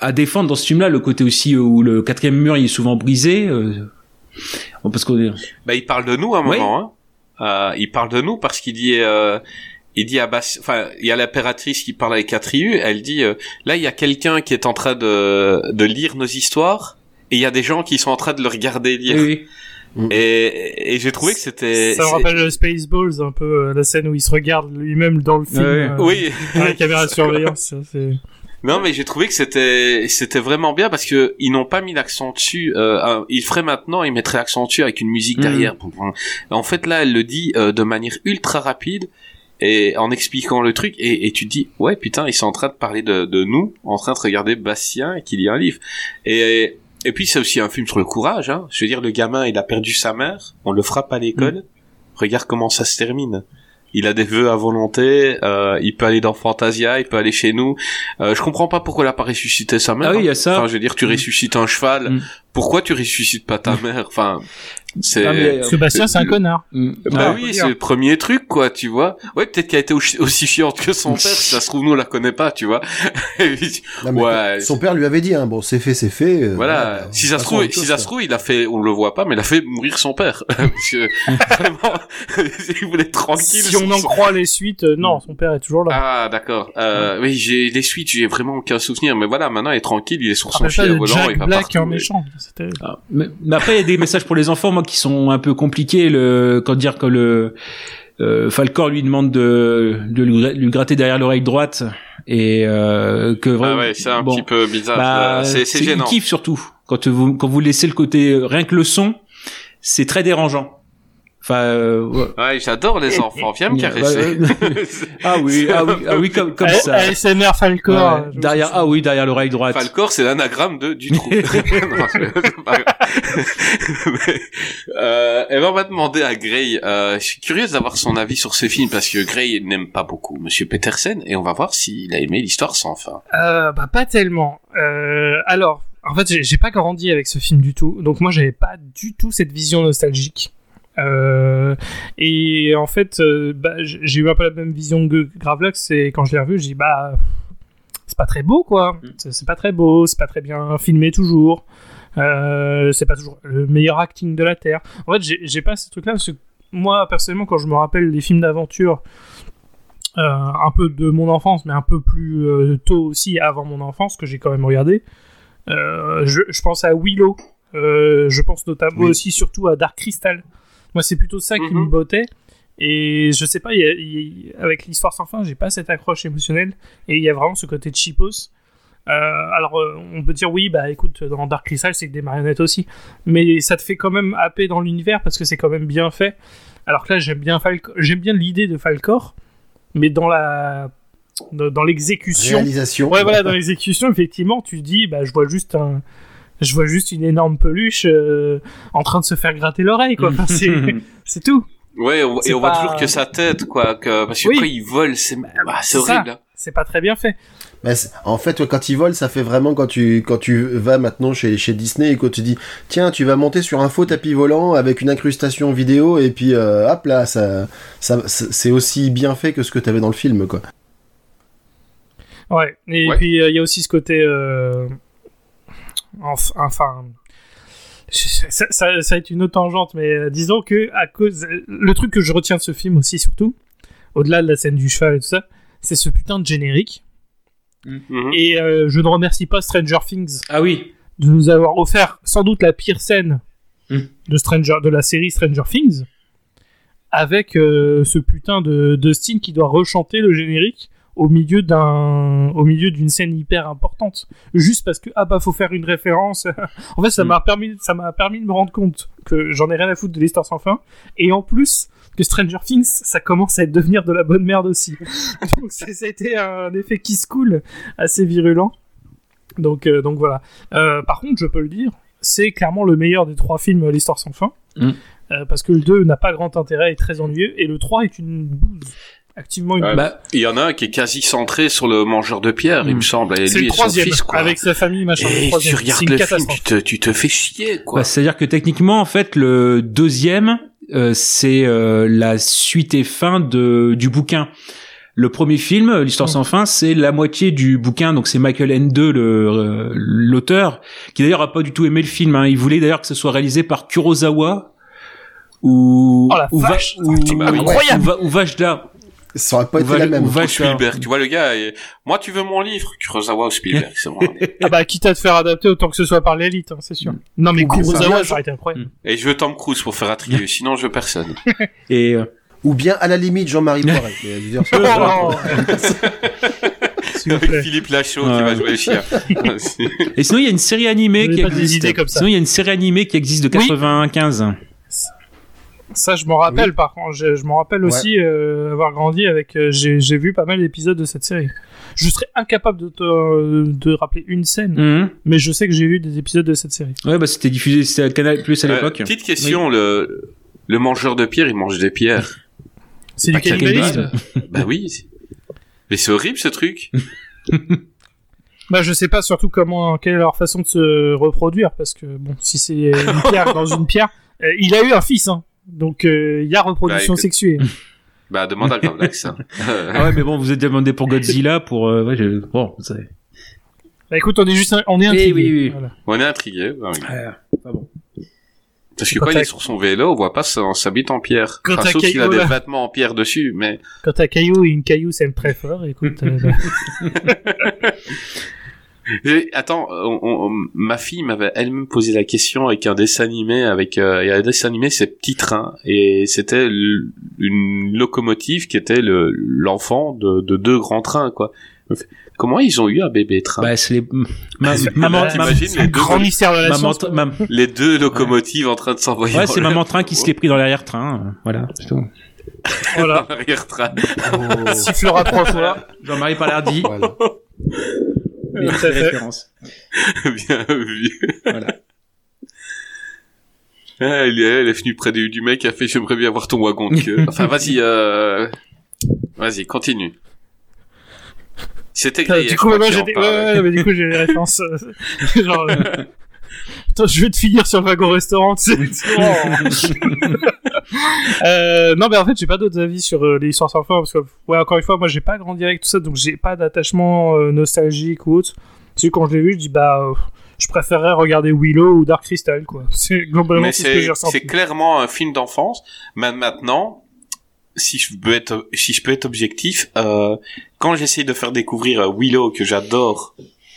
à défendre dans ce film-là, le côté aussi où le quatrième mur il est souvent brisé, euh, bon, parce qu'on Bah, il parle de nous à un Oui. moment. Hein. Euh, il parle de nous parce qu'il dit, euh, il dit à Bass, enfin, il y a l'impératrice qui parle avec Catriu. Elle dit, euh, là, il y a quelqu'un qui est en train de, de lire nos histoires et il y a des gens qui sont en train de le regarder lire. oui, oui. Et, et j'ai trouvé que c'était. Ça me rappelle Spaceballs, un peu euh, la scène où il se regarde lui-même dans le film. Euh, Oui. la caméra de surveillance. c'est- Non, mais j'ai trouvé que c'était c'était vraiment bien parce que ils n'ont pas mis l'accent dessus. Euh, ils feraient maintenant, ils mettraient l'accent dessus avec une musique Mhm. derrière. En fait, là, elle le dit euh, de manière ultra rapide et en expliquant le truc et, et tu te dis ouais putain ils sont en train de parler de, de nous en train de regarder Bastien et qu'il lit un livre et et puis c'est aussi un film sur le courage hein. je veux dire le gamin il a perdu sa mère on le frappe à l'école regarde comment ça se termine il a des vœux à volonté, euh, il peut aller dans Fantasia, il peut aller chez nous. Euh, je comprends pas pourquoi il a pas ressuscité sa mère. Ah oui, il y a hein. ça. Enfin, je veux dire, tu Mm. ressuscites un cheval. Mm. Pourquoi tu ressuscites pas ta mère Enfin, c'est. Ah, mais, Parce que Bastien, c'est un connard. Mm. Bah Ah, oui, c'est dire. le premier truc, quoi, tu vois. Ouais, peut-être qu'elle a été aussi aussi chiante que son père, si ça se trouve, nous, on la connaît pas, tu vois. Non, Ouais, son père lui avait dit, hein, bon, c'est fait, c'est fait. euh, voilà. si ça se trouve, si chose, ça se quoi. trouve, il a fait, on le voit pas, mais il a fait mourir son père. Parce que, vraiment, il voulait être tranquille. Si on en son- croit les suites, euh, non, son père est toujours là. Ah, d'accord. Euh, oui, j'ai les suites, j'ai vraiment aucun souvenir, mais voilà, maintenant, il est tranquille, il est sur son de volant, il va Black partout. en méchant. Ah, mais, après, il y a des messages pour les enfants, qui sont un peu compliqués. Le, quand dire que le euh, Falcor lui demande de, de lui, gra- lui gratter derrière l'oreille droite et euh, que Ah vraiment. ouais, c'est un bon, petit peu bizarre. bah, c'est il gênant. kiffe surtout quand vous quand vous laissez le côté rien que le son, c'est très dérangeant. Enfin, euh, ouais. Ouais, j'adore les enfants, viens me Ouais, caresser. ah oui, ah oui, ah oui, comme, comme ça. ASMR Falcor. Ouais, derrière, ah oui, derrière l'oreille droite. Falcor, c'est l'anagramme de du trou. Mais, euh, et ben, on va demander à Gray. Euh, je suis curieuse d'avoir son avis sur ce film parce que Gray n'aime pas beaucoup Monsieur Petersen et on va voir s'il a aimé l'histoire sans fin. Euh, bah pas tellement. Euh, alors, en fait, j'ai pas grandi avec ce film du tout, donc moi j'avais pas du tout cette vision nostalgique. Euh, et en fait, euh, bah, j'ai eu un peu la même vision que Gravelax, et quand je l'ai revu, j'ai dit bah c'est pas très beau quoi, c'est c'est pas très beau, c'est pas très bien filmé toujours, euh, c'est pas toujours le meilleur acting de la terre. En fait, j'ai pas ce truc-là parce que moi personnellement, quand je me rappelle les films d'aventure un peu de mon enfance, mais un peu plus tôt aussi, avant mon enfance, que j'ai quand même regardé. Je, je pense à Willow. Je pense notamment Oui. aussi surtout à Dark Crystal. Moi, c'est plutôt ça qui Mhm. me bottait. Et je sais pas, y a- y a- avec l'histoire sans fin, j'ai pas cette accroche émotionnelle. Et il y a vraiment ce côté cheapos. Euh, alors, euh, on peut dire oui, bah écoute, dans Dark Crystal, c'est que des marionnettes aussi. Mais ça te fait quand même happer dans l'univers parce que c'est quand même bien fait. Alors que là, j'aime bien, Falco- j'aime bien l'idée de Falcor, mais dans la dans, dans l'exécution. Réalisation. Ouais, voilà, dans l'exécution, effectivement, tu te dis, bah, je vois juste un, je vois juste une énorme peluche euh, en train de se faire gratter l'oreille, quoi. Enfin, c'est, c'est tout. Ouais, on- C'est et on voit toujours que sa tête, quoi. Que, parce que Oui. quand il vole, c'est bah, c'est c'est ça. horrible. hein. c'est pas très bien fait. Bah, en fait, ouais, quand ils volent, ça fait vraiment quand tu, quand tu vas maintenant chez, chez Disney et que tu dis, tiens, tu vas monter sur un faux tapis volant avec une incrustation vidéo et puis euh, hop là, ça, c'est aussi bien fait que ce que t'avais dans le film, quoi. Ouais, et Ouais. puis euh, il y a aussi ce côté. euh, Enfin. Ça, ça, ça va être une autre tangente, mais euh, disons que à cause. Le truc que je retiens de ce film aussi, surtout, au-delà de la scène du cheval et tout ça, c'est ce putain de générique. Mhm. Et euh, je ne remercie pas Stranger Things Ah oui. de nous avoir offert sans doute la pire scène Mm. de, Stranger, de la série Stranger Things, avec euh, ce putain de Dustin qui doit rechanter le générique au milieu d'un au milieu d'une scène hyper importante juste parce que ah bah faut faire une référence en fait ça Mm. m'a permis ça m'a permis de me rendre compte que j'en ai rien à foutre de l'histoire sans fin et en plus que Stranger Things ça commence à devenir de la bonne merde aussi donc ça a été un effet qui se coule assez virulent donc euh, donc voilà euh, par contre, je peux le dire, c'est clairement le meilleur des trois films L'Histoire sans fin. Mm. Euh, parce que le 2 n'a pas grand intérêt, est très ennuyeux, et le 3 est une bouse. Activement une Ouais, bouse. Bah, Il y en a un qui est quasi centré sur le mangeur de pierre, il me semble, et c'est lui le et son troisième, fils, quoi. avec sa famille, machin. le Et troisième. tu regardes le film, tu te, tu te fais chier, quoi. bah, c'est-à-dire que techniquement, en fait, le deuxième, euh, c'est euh, la suite et fin de du bouquin. Le premier film, l'histoire Mm. sans fin, c'est la moitié du bouquin, donc c'est Michael Ende, le euh, l'auteur, qui d'ailleurs a pas du tout aimé le film. Hein. Il voulait d'ailleurs que ce soit réalisé par Kurosawa ou Oh la ou, Va- vache, ou, incroyable. ou Va- ou Vajda. Ça aurait pas été Va- la même. ou Ou Vajda. Spielberg, tu vois le gars, et... moi tu veux mon livre, Kurosawa ou Spielberg, c'est bon. Ah bah, quitte à te faire adapter autant que ce soit par l'élite, hein, c'est sûr. Non mais Ou bien Kurosawa, ça. aurait été incroyable. Et je veux Tom Cruise pour faire Atreus, sinon je veux personne. Et euh, Ou bien à la limite Jean-Marie Poiret. Mais, je veux dire, ça- Oh Avec plaît. Philippe Lachaud qui va jouer le chien. et sinon il y a une série animée qui existe. idées comme ça. Sinon il y a une série animée qui existe de Oui. 95. Ça, je m'en rappelle, par contre. Je, je m'en rappelle aussi euh, avoir grandi avec. euh, J'ai vu pas mal d'épisodes de cette série. Je serais incapable de te de rappeler une scène, Mhm. mais je sais que j'ai vu des épisodes de cette série. Ouais, bah c'était diffusé, c'était à Canal Plus à Euh, l'époque. petite question, le, le mangeur de pierre, il mange des pierres. C'est du cannibalisme. bah oui. Mais c'est horrible ce truc. Bah, je sais pas surtout comment, quelle est leur façon de se reproduire, parce que bon, si c'est une pierre dans une pierre, euh, il a eu un fils, hein. Donc euh, il y a reproduction Bah, sexuée. Bah demande à Gravelax. hein. Ah ouais, mais bon, vous êtes demandé pour Godzilla, pour euh, ouais, je... bon, vous savez. Bah écoute, on est juste, on est intrigué. oui, oui. Voilà. On est intrigué. bah oui. pas bon. Parce que Quand il est sur son vélo, on voit pas son, sa bite en pierre. Quand Enfin, sauf s'il a des là. vêtements en pierre dessus, mais Quand t'as caillou et une caillou s'aime très fort, écoute. euh, bah, Et, attends, on- on- on- ma fille m'avait elle-même posé la question avec un dessin animé, avec euh, il y a un dessin animé, c'est Petit Train, et c'était une locomotive qui était le l'enfant de, de deux grands trains, quoi. Comment ils ont eu un bébé train? Bah, c'est les ma- maman, t'imagines les deux- grand mystère de la maman, science. Les deux locomotives en train de s'envoyer. ouais, c'est maman train qui se l'est pris dans l'arrière-train. euh, Voilà, c'est tout. Voilà. l'arrière-train. Oh. Sifflera trois fois. Jean-Marie Palardi. Voilà. Bien vu. Voilà. Ah, elle, est, elle est venue près du, mec qui a fait j'aimerais bien voir ton wagon de queue. Enfin, vas-y, euh... vas-y, continue. C'était du coup, crois moi, qu'il en j'étais, ouais, parlait. ouais, mais du coup, j'ai les références, euh, genre, euh, Attends, je vais te finir sur le wagon restaurant, tu sais. Oh. euh, non, mais en fait, j'ai pas d'autres avis sur euh, les histoires sans fin, parce que, ouais, encore une fois, moi, j'ai pas grandi avec tout ça, donc j'ai pas d'attachement euh, nostalgique ou autre. Tu sais, quand je l'ai vu, je dis, bah, euh, je préférerais regarder Willow ou Dark Crystal, quoi. C'est globalement ce que j'ai c'est, ressenti. c'est clairement un film d'enfance. Maintenant, si je peux être, si je peux être objectif, euh, quand j'essaye de faire découvrir Willow que j'adore,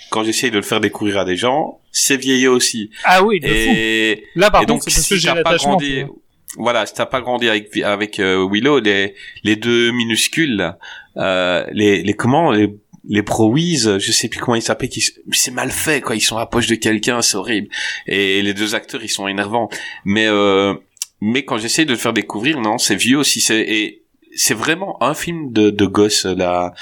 quand j'essaye de le faire découvrir à des gens, c'est vieilli aussi. Ah oui, de fou. Et, Là, par et donc, contre, si j'ai pas grandi, voilà, si t'as pas grandi avec avec euh, Willow, les les deux minuscules, euh, les les comment les les Browies, je sais plus comment ils s'appellent, qui, c'est mal fait quoi, ils sont à la poche de quelqu'un, c'est horrible. Et les deux acteurs, ils sont énervants. Mais euh, mais quand j'essaie de le faire découvrir, non, c'est vieux aussi, c'est et c'est vraiment un film de, de gosse, la,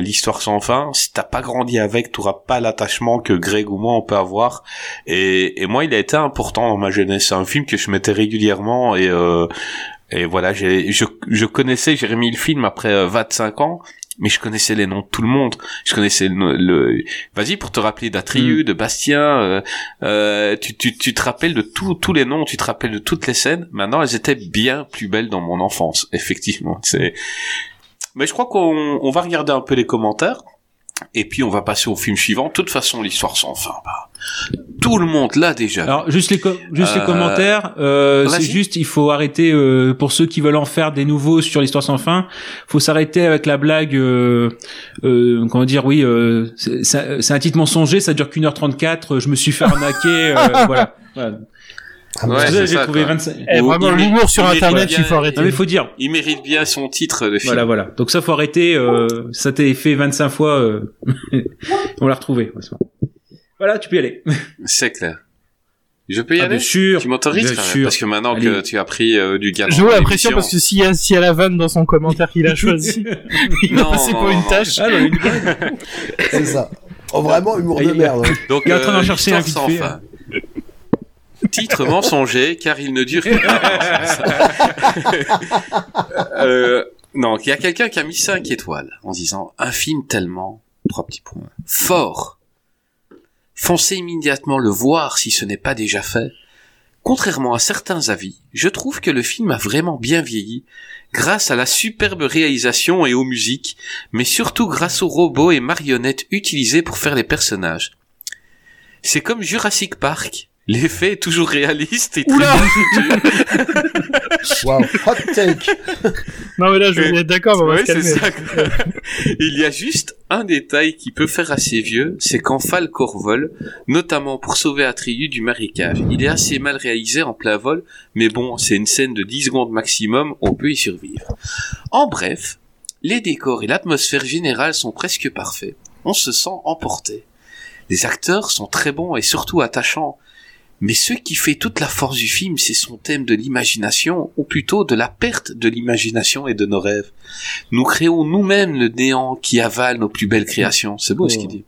l'histoire sans fin. Si t'as pas grandi avec, t'auras pas l'attachement que Greg ou moi on peut avoir. Et, moi, il a été important dans ma jeunesse. C'est un film que je mettais régulièrement et, euh, et voilà, je, je connaissais, remis le film après euh, 25 ans. Mais je connaissais les noms de tout le monde. Je connaissais le, le... vas-y pour te rappeler d'Atriu, de Bastien, euh, euh, tu, tu, tu te rappelles de tous tous les noms, tu te rappelles de toutes les scènes. Maintenant, elles étaient bien plus belles dans mon enfance, effectivement. C'est mais je crois qu'on on va regarder un peu les commentaires. Et puis on va passer au film suivant. De toute façon, l'histoire sans fin. Bah, tout le monde l'a déjà. Alors juste les juste les Euh, commentaires, euh, c'est juste il faut arrêter euh, pour ceux qui veulent en faire des nouveaux sur l'histoire sans fin, faut s'arrêter avec la blague euh, euh, comment dire oui euh, c'est un titre mensonger, ça dure qu'une heure 34, je me suis fait arnaquer euh, voilà. voilà. Ah, Ouais, c'est j'ai trouvé quoi. 25 Eh, vraiment, l'humour sur il Internet, bien- il faut arrêter. Non mais faut dire Il mérite bien son titre de film. voilà voilà. Donc ça faut arrêter euh, ça t'est fait 25 fois euh, on l'a retrouvé. c'est. Voilà, tu peux y aller. C'est clair. Je peux y Ah, aller bien sûr. Tu m'autorises. Parce que maintenant que tu as pris euh, du galon. Je vois la pression parce que s'il y a, s'il y a la vanne dans son commentaire qu'il a choisi, il Non, non, pour une tâche. Ah une. C'est ça. Oh, vraiment, humour de merde. hein. Donc, Il est en train d'en chercher un vite fait. Titre mensonger, car il ne dure que euh, Non, il y a quelqu'un qui a mis 5 étoiles en disant un film tellement, trois petits points, fort. Foncez immédiatement le voir si ce n'est pas déjà fait. Contrairement à certains avis, je trouve que le film a vraiment bien vieilli, grâce à la superbe réalisation et aux musiques, mais surtout grâce aux robots et marionnettes utilisés pour faire les personnages. C'est comme Jurassic Park. L'effet est toujours réaliste et très Oula Wow, hot take. Non, mais là, je vais être d'accord, mais on va Ouais, se c'est calmer. ça. Il y a juste un détail qui peut faire assez vieux, c'est quand Falcor vole, notamment pour sauver Atreyu du marécage. Il est assez mal réalisé en plein vol, mais bon, c'est une scène de 10 secondes maximum, on peut y survivre. En bref, les décors et l'atmosphère générale sont presque parfaits. On se sent emporté. Les acteurs sont très bons et surtout attachants. Mais ce qui fait toute la force du film, c'est son thème de l'imagination, ou plutôt de la perte de l'imagination et de nos rêves. Nous créons nous-mêmes le néant qui avale nos plus belles créations. C'est beau ce qu'il dit.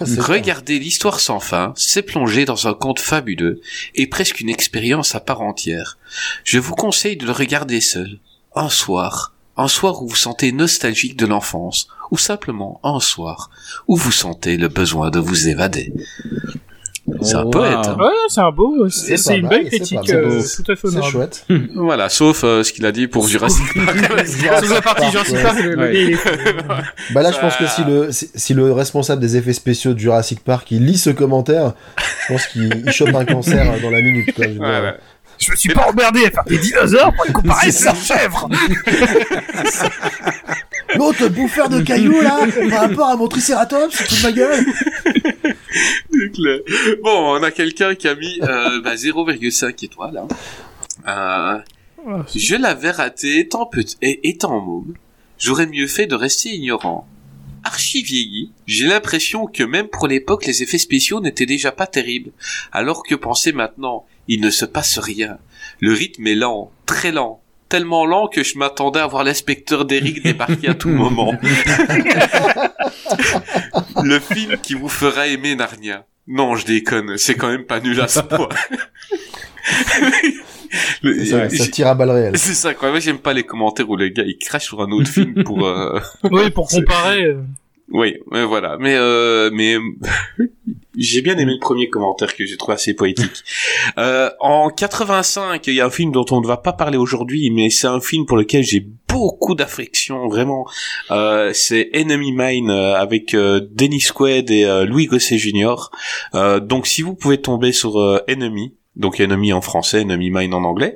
Regarder l'histoire sans fin, c'est plonger dans un conte fabuleux et presque une expérience à part entière. Je vous conseille de le regarder seul, un soir, un soir où vous sentez nostalgique de l'enfance, ou simplement un soir où vous sentez le besoin de vous évader. C'est un Oh, poète. wow. hein. Ouais, c'est un beau, c'est C'est une belle critique, euh, C'est tout à fait C'est honorable. chouette. Voilà, sauf euh, ce qu'il a dit pour Jurassic Park. Sur la partie Jurassic ouais. Park, Ouais. est- Bah là, je pense que si le, si, si le responsable des effets spéciaux de Jurassic Park, il lit ce commentaire, je pense qu'il il chope un cancer dans la minute, quoi. Je me suis pas emmerdé à faire des dinosaures pour les comparer, C'est c'est une chèvre L'autre bouffeur de cailloux, là, par rapport à mon tricératops, c'est toute ma gueule. Bon, on a quelqu'un qui a mis euh, bah, 0,5 étoiles. Hein. Euh, Ah, je l'avais raté étant, petit, et, étant môme. J'aurais mieux fait de rester ignorant. Archi vieilli, j'ai l'impression que même pour l'époque, les effets spéciaux n'étaient déjà pas terribles. Alors que pensez maintenant, il ne se passe rien. Le rythme est lent, très lent. Tellement lent que je m'attendais à voir l'inspecteur d'Eric débarquer à tout moment. Le film qui vous fera aimer Narnia. Non, je déconne, c'est quand même pas nul à ce point. Le- Ça, ça tire à balles réelles. c'est ça, quoi. Moi, j'aime pas les commentaires où les gars, ils crachent sur un autre film pour, euh... Oui, pour comparer. euh, oui, ouais, voilà. Mais, euh, mais, j'ai bien aimé le premier commentaire que j'ai trouvé assez poétique. Euh, en 85, il y a un film dont on ne va pas parler aujourd'hui, mais c'est un film pour lequel j'ai beaucoup d'affection, vraiment. Euh, c'est Enemy Mine euh, avec euh, Dennis Quaid et euh, Louis Gosset Jr. Euh, donc, si vous pouvez tomber sur Enemy, donc Enemy en français, Enemy Mine en anglais,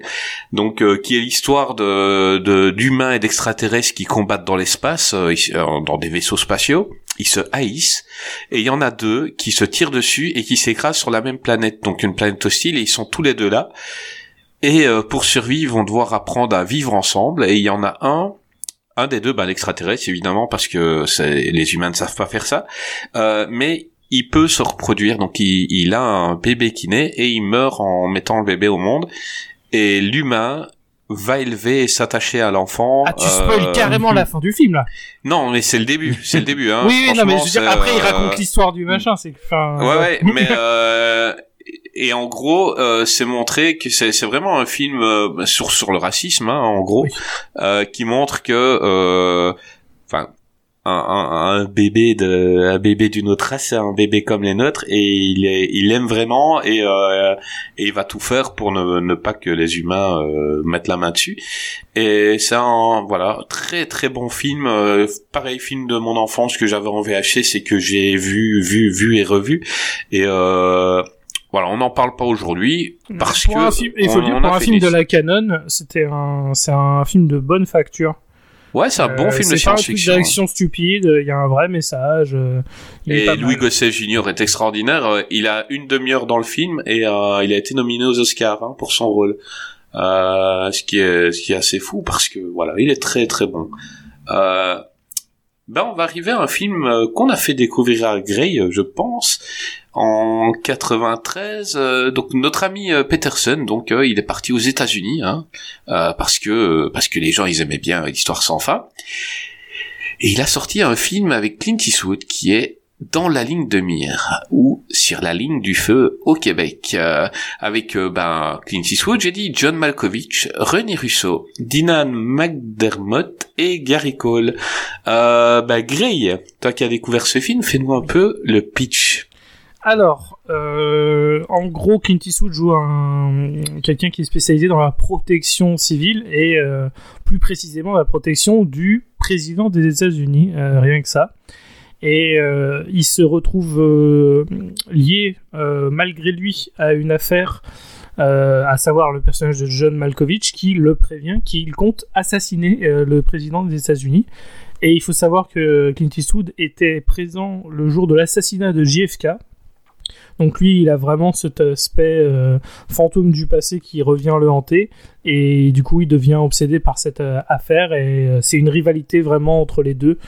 donc euh, qui est l'histoire de d'humains et d'extraterrestres qui combattent dans l'espace, euh, dans des vaisseaux spatiaux. Ils se haïssent et il y en a deux qui se tirent dessus et qui s'écrasent sur la même planète, donc une planète hostile, et ils sont tous les deux là. Et euh, pour survivre, ils vont devoir apprendre à vivre ensemble. Et il y en a un, un des deux, bah, l'extraterrestre évidemment, parce que les humains ne savent pas faire ça. Euh, mais il peut se reproduire, donc il, il a un bébé qui naît et il meurt en mettant le bébé au monde. Et l'humain va élever et s'attacher à l'enfant. Ah, tu spoil euh, carrément la fin du film, là. Non, mais c'est le début, c'est le début. Hein. oui, oui, non, mais je veux dire, après, il c'est, euh, raconte l'histoire du machin, c'est enfin... Ouais, ouais, mais euh, et en gros, euh, c'est montré que c'est c'est vraiment un film euh, sur sur le racisme, hein, en gros, Oui. euh, qui montre que, euh, enfin, un, un, un bébé de un bébé d'une autre race, un bébé comme les nôtres et il est il l'aime vraiment et, euh, et il va tout faire pour ne, ne pas que les humains euh, mettent la main dessus. Et c'est un voilà très très bon film, euh, pareil film de mon enfance que j'avais en VHS c'est que j'ai vu vu vu et revu et euh, voilà, on n'en parle pas aujourd'hui parce pour que un film, il faut on dire, pour a un film de la canon, c'était un, c'est un film de bonne facture. Ouais, c'est un bon Euh, film de c'est pas un truc science-fiction. hein. stupide. Il y a un vrai message. euh, Et Louis. Gosset Jr. est extraordinaire. Euh, Il a une demi-heure dans le film et il a été nominé aux Oscars hein, pour son rôle. Euh, ce qui est ce qui est assez fou parce que voilà, il est très très bon. Euh, ben on va arriver à un film qu'on a fait découvrir à euh, je pense, en 93. euh, donc notre ami euh, Peterson, donc euh, il est parti aux États-Unis, hein, euh, parce que euh, parce que les gens ils aimaient bien l'histoire sans fin. Et il a sorti un film avec Clint Eastwood qui est dans la ligne de mire ou sur la ligne du feu au Québec euh, avec ben Clint Eastwood j'ai dit John Malkovich René Russo Dinan McDermott et Gary Cole euh, ben Gray toi qui as découvert ce film fais-nous un peu le pitch Alors, euh, en gros, Clint Eastwood joue un quelqu'un qui est spécialisé dans la protection civile et euh, plus précisément la protection du président des États-Unis, euh, rien que ça. Et il se retrouve lié, malgré lui, à une affaire, à savoir le personnage de John Malkovich, qui le prévient qu'il compte assassiner le président des États-Unis. Et il faut savoir que Clint Eastwood était présent le jour de l'assassinat de JFK, donc lui, il a vraiment cet aspect euh, fantôme du passé qui revient le hanter, et du coup, il devient obsédé par cette euh, affaire, et euh, c'est une rivalité vraiment entre les deux,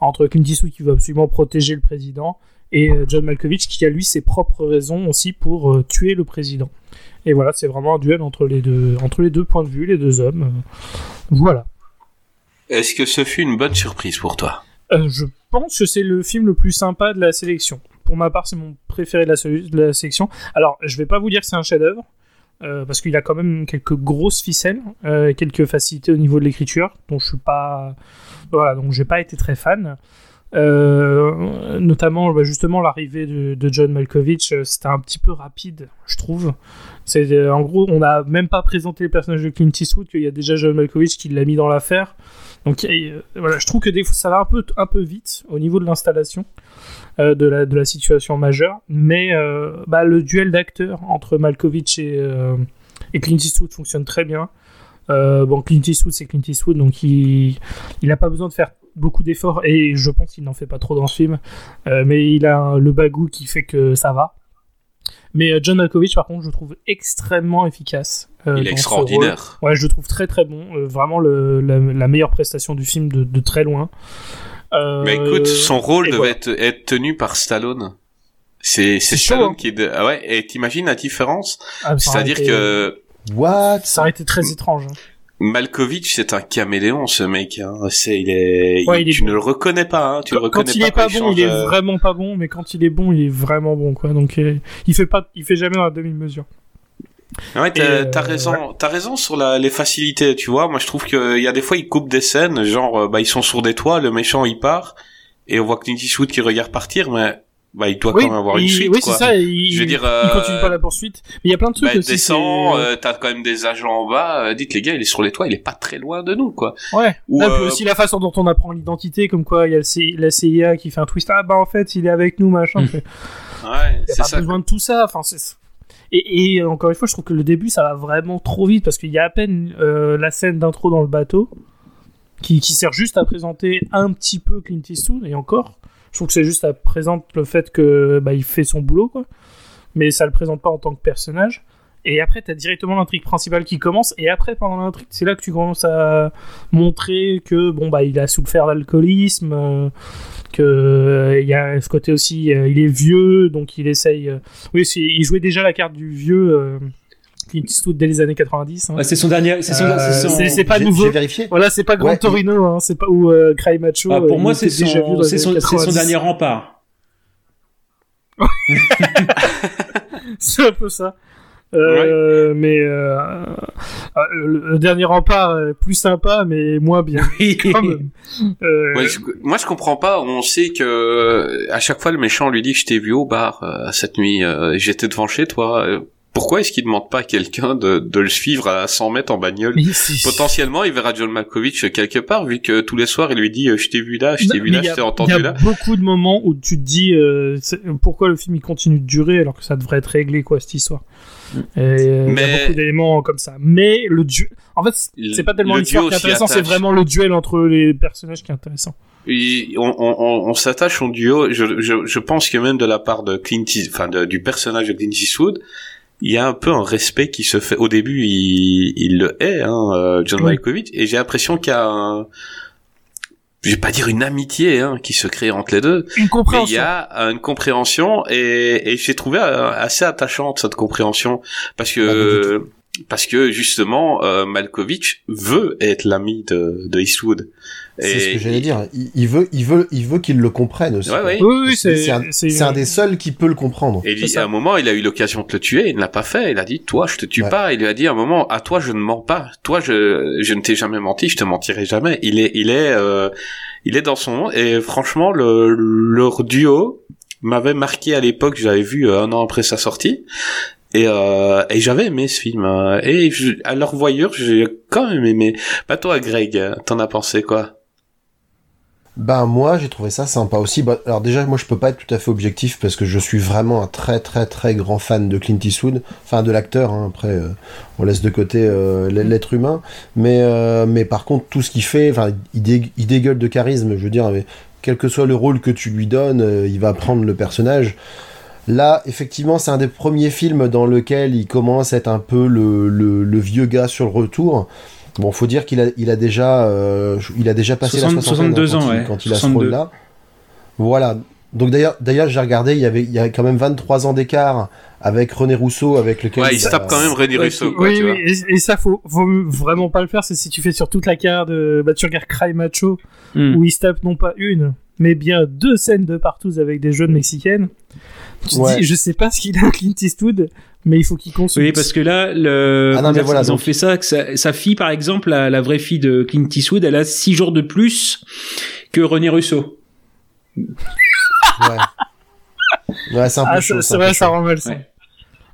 entre Clint Eastwood qui veut absolument protéger le président, et John Malkovich qui a lui ses propres raisons aussi pour tuer le président. Et voilà, c'est vraiment un duel entre les deux, entre les deux points de vue, les deux hommes. voilà. est-ce que ce fut une bonne surprise pour toi? Je pense que c'est le film le plus sympa de la sélection. Pour ma part, c'est mon préféré de la, de la sélection. Alors, je vais pas vous dire que c'est un chef-d'œuvre, euh, parce qu'il a quand même quelques grosses ficelles, euh, quelques facilités au niveau de l'écriture, dont je suis pas, voilà, donc j'ai pas été très fan. Euh, notamment, bah, justement, l'arrivée de, John Malkovich, c'était un petit peu rapide, je trouve. C'est en gros, on n'a même pas présenté le personnage de Clint Eastwood, qu'il y a déjà John Malkovich qui l'a mis dans l'affaire. Donc voilà, je trouve que des fois ça va un peu, un peu vite au niveau de l'installation euh, de, la, de la situation majeure, mais euh, bah, le duel d'acteurs entre Malkovich et, euh, et Clint Eastwood fonctionne très bien. Bon, Clint Eastwood, c'est Clint Eastwood, donc il il n'a pas besoin de faire beaucoup d'efforts, et je pense qu'il n'en fait pas trop dans ce film, mais il a le bagou qui fait que ça va. Mais John Malkovich, par contre, je le trouve extrêmement efficace. euh, il est extraordinaire Ouais, je le trouve très très bon. Euh, vraiment le, la, la meilleure prestation du film de, de très loin. Euh, mais écoute son rôle et devait voilà. être, être tenu par Stallone c'est Stallone hein. qui est de... ah ouais et t'imagines la différence Ah, c'est-à-dire été- que What? Ça aurait été très étrange. hein. Malkovich, c'est un caméléon, ce mec. Hein. C'est, il est, Ouais, il- il est tu bon. ne le reconnais pas. Hein. Tu le Quand, reconnais quand il pas est pas bon, il est change, euh, vraiment pas bon, mais quand il est bon, il est vraiment bon, quoi. Donc, euh, il fait pas, il fait jamais dans la demi-mesure. Ouais, t'as, euh, t'as raison. T'as raison sur la, les facilités. Tu vois, moi, je trouve qu'il y a des fois, ils coupent des scènes, genre, euh, bah, ils sont sur des toits, le méchant il part, et on voit Clint Eastwood qui regarde partir, mais bah, il doit quand même avoir une il- suite. oui, c'est ça. Il, Je veux dire, il euh, continue pas la poursuite. Mais il y a plein de trucs Bah, aussi. descend, euh, t'as quand même des agents en bas. euh, dites les gars, il est sur les toits, il est pas très loin de nous, quoi. Ouais. Ou, Ah, puis euh, aussi la façon dont on apprend l'identité, comme quoi il y a C- la CIA qui fait un twist. Ah bah en fait, il est avec nous, machin. Mm. Fait, Ouais, Il c'est a pas ça. besoin de tout ça. Enfin, c'est- et, encore une fois, je trouve que le début, ça va vraiment trop vite parce qu'il y a à peine euh, la scène d'intro dans le bateau qui, sert juste à présenter un petit peu Clint Eastwood et encore. Je trouve que c'est juste à présenter le fait que bah, fait son boulot. Mais ça le présente pas en tant que personnage. Et après, t'as directement l'intrigue principale qui commence. Et après, pendant l'intrigue, c'est là que tu commences à montrer que bon bah il a souffert d'alcoolisme, euh, que euh, il y a ce côté aussi, euh, il est vieux, donc il essaye. euh, oui, il jouait déjà la carte du vieux euh, Clint Eastwood dès les années 90. hein. Ouais, c'est son dernier. C'est son. Euh, c'est son- c'est- c'est pas nouveau. J'ai vérifié. Voilà, c'est pas Grand Ouais, Torino, hein, c'est pas ou euh, Cry Macho. Ah, euh, pour moi, c'est son, dans les c'est son, années c'est son 90. dernier rempart. c'est un peu ça. Euh, Mais euh, euh, le, dernier rempart est plus sympa, mais moins bien. Quand même. Euh, Ouais, je- moi, je comprends pas. On sait que à chaque fois, le méchant lui dit que je t'ai vu au bar euh, cette nuit. euh, J'étais devant chez toi. Pourquoi est-ce qu'il demande pas à quelqu'un de, de le suivre à 100 mètres en bagnole Potentiellement, il verra John Malkovich quelque part, vu que tous les soirs, il lui dit euh, Je t'ai vu là, je t'ai vu là, je a- t'ai entendu Il y a là. beaucoup de moments où tu te dis euh, pourquoi le film il continue de durer alors que ça devrait être réglé quoi cette histoire. Et, euh, Il y a beaucoup d'éléments comme ça. Mais le duel, en fait, c'est- pas tellement le l'histoire qui est s'y intéressant, c'est vraiment le duel entre les personnages qui est intéressant. Et on, on, on, s'attache au duo. Je, je, je pense que même de la part de Clint, enfin de- du personnage de Clint Eastwood, il y a un peu un respect qui se fait. Au début, il, il le hait, hein, euh, John Oui. Malkovich, et j'ai l'impression qu'il y a, un, je vais pas dire une amitié, hein, qui se crée entre les deux, Une mais il compréhension. y a une compréhension et, et j'ai trouvé euh, assez attachante cette compréhension parce que parce que justement euh, Malkovich veut être l'ami de, de Eastwood. C'est ce que j'allais dire. Il, il veut, il veut, il veut qu'il le comprenne aussi. Ouais, ouais. Oui, oui, C'est c'est un, un des seuls qui peut le comprendre. Et il- à un moment, il a eu l'occasion de le tuer, il ne l'a pas fait. Il a dit, toi, je te tue Ouais. pas. Il lui a dit à un moment, à toi, je ne mens pas. Toi, je, je ne t'ai jamais menti, je te mentirai jamais. Il est, il est, euh, il est dans son monde. Et franchement, le, leur duo m'avait marqué à l'époque. J'avais vu euh, un an après sa sortie. Et, euh, et j'avais aimé ce film. Et je- à leur voyure, j'ai quand même aimé. Bah toi, Greg, t'en as pensé quoi? Ben moi j'ai trouvé ça sympa aussi. Bah, alors déjà moi je peux pas être tout à fait objectif parce que je suis vraiment un très très très grand fan de Clint Eastwood, enfin de l'acteur. hein. Après euh, on laisse de côté euh, l'être humain, mais euh, mais par contre tout ce qu'il fait, enfin il, dé- il dégueule de charisme. Je veux dire, mais quel que soit le rôle que tu lui donnes, euh, il va prendre le personnage. Là, effectivement, c'est un des premiers films dans lequel il commence à être un peu le, le, le vieux gars sur le retour. Bon, faut dire qu'il a, il a déjà, euh, il a déjà passé 60 la soixantaine 62 hein, quand ans, il, ouais. quand il a ce 62. rôle-là. Voilà. Donc d'ailleurs, d'ailleurs, j'ai regardé, il y avait, il y a quand même 23 ans d'écart avec René Rousseau, avec lequel. Ouais, il se tape quand même René Ouais, quoi, oui, tu oui, vois. et, et ça faut, faut vraiment pas le faire. C'est si tu fais sur toute la carrière de, bah tu regardes Cry Macho Hmm. où il se tape non pas une, mais bien deux scènes de partout avec des jeunes mexicaines. Tu te Ouais. dis, je sais pas ce qu'il a Clint Eastwood, mais il faut qu'il consulte. Oui, parce que là, le... Ah non, comment mais dire, voilà, ils ont fait ça? Que sa, sa fille, par exemple, la, la vraie fille de Clint Eastwood, elle a six jours de plus que René Russo. Ouais. Ouais, c'est un peu ah, chaud. c'est vrai, peu ça rend mal ça. Ouais.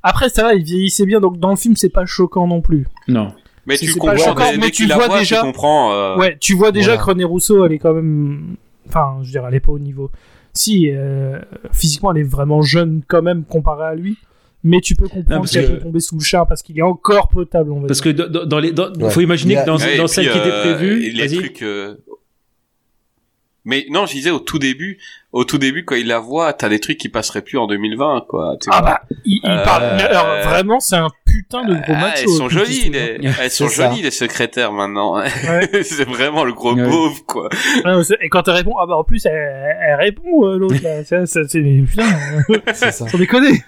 Après, ça va, il vieillissait bien, donc dans le film, c'est pas choquant non plus. Non. Mais tu comprends, choquant, mais dès tu vois déjà- tu comprends. euh, Ouais, tu vois déjà Voilà. que René Rousseau, elle est quand même. Enfin, je veux dire, elle est pas au niveau. Si, euh, physiquement, elle est vraiment jeune quand même comparée à lui. Mais tu peux comprendre qu'elle que- peut tomber sous le char parce qu'il est encore potable, on va Parce que dire. dans, dans les, dans, Ouais. faut imaginer que dans, Ouais, dans et celle puis, qui était euh, prévue, les trucs. euh, Mais non, je disais au tout début, au tout début quand il la voit, t'as des trucs qui passeraient plus en 2020, quoi. tu Ah vois. bah, il, il Euh, parle. alors, vraiment, c'est un putain de gros Ah, macho. elles sont jolies, les... elles sont jolies les secrétaires maintenant. Ouais. c'est vraiment le gros Ouais. beauf, quoi. Ah, Et quand elle répond, ah bah en plus, elle, elle répond, euh, l'autre là. C'est, putain, C'est ça. sans déconner.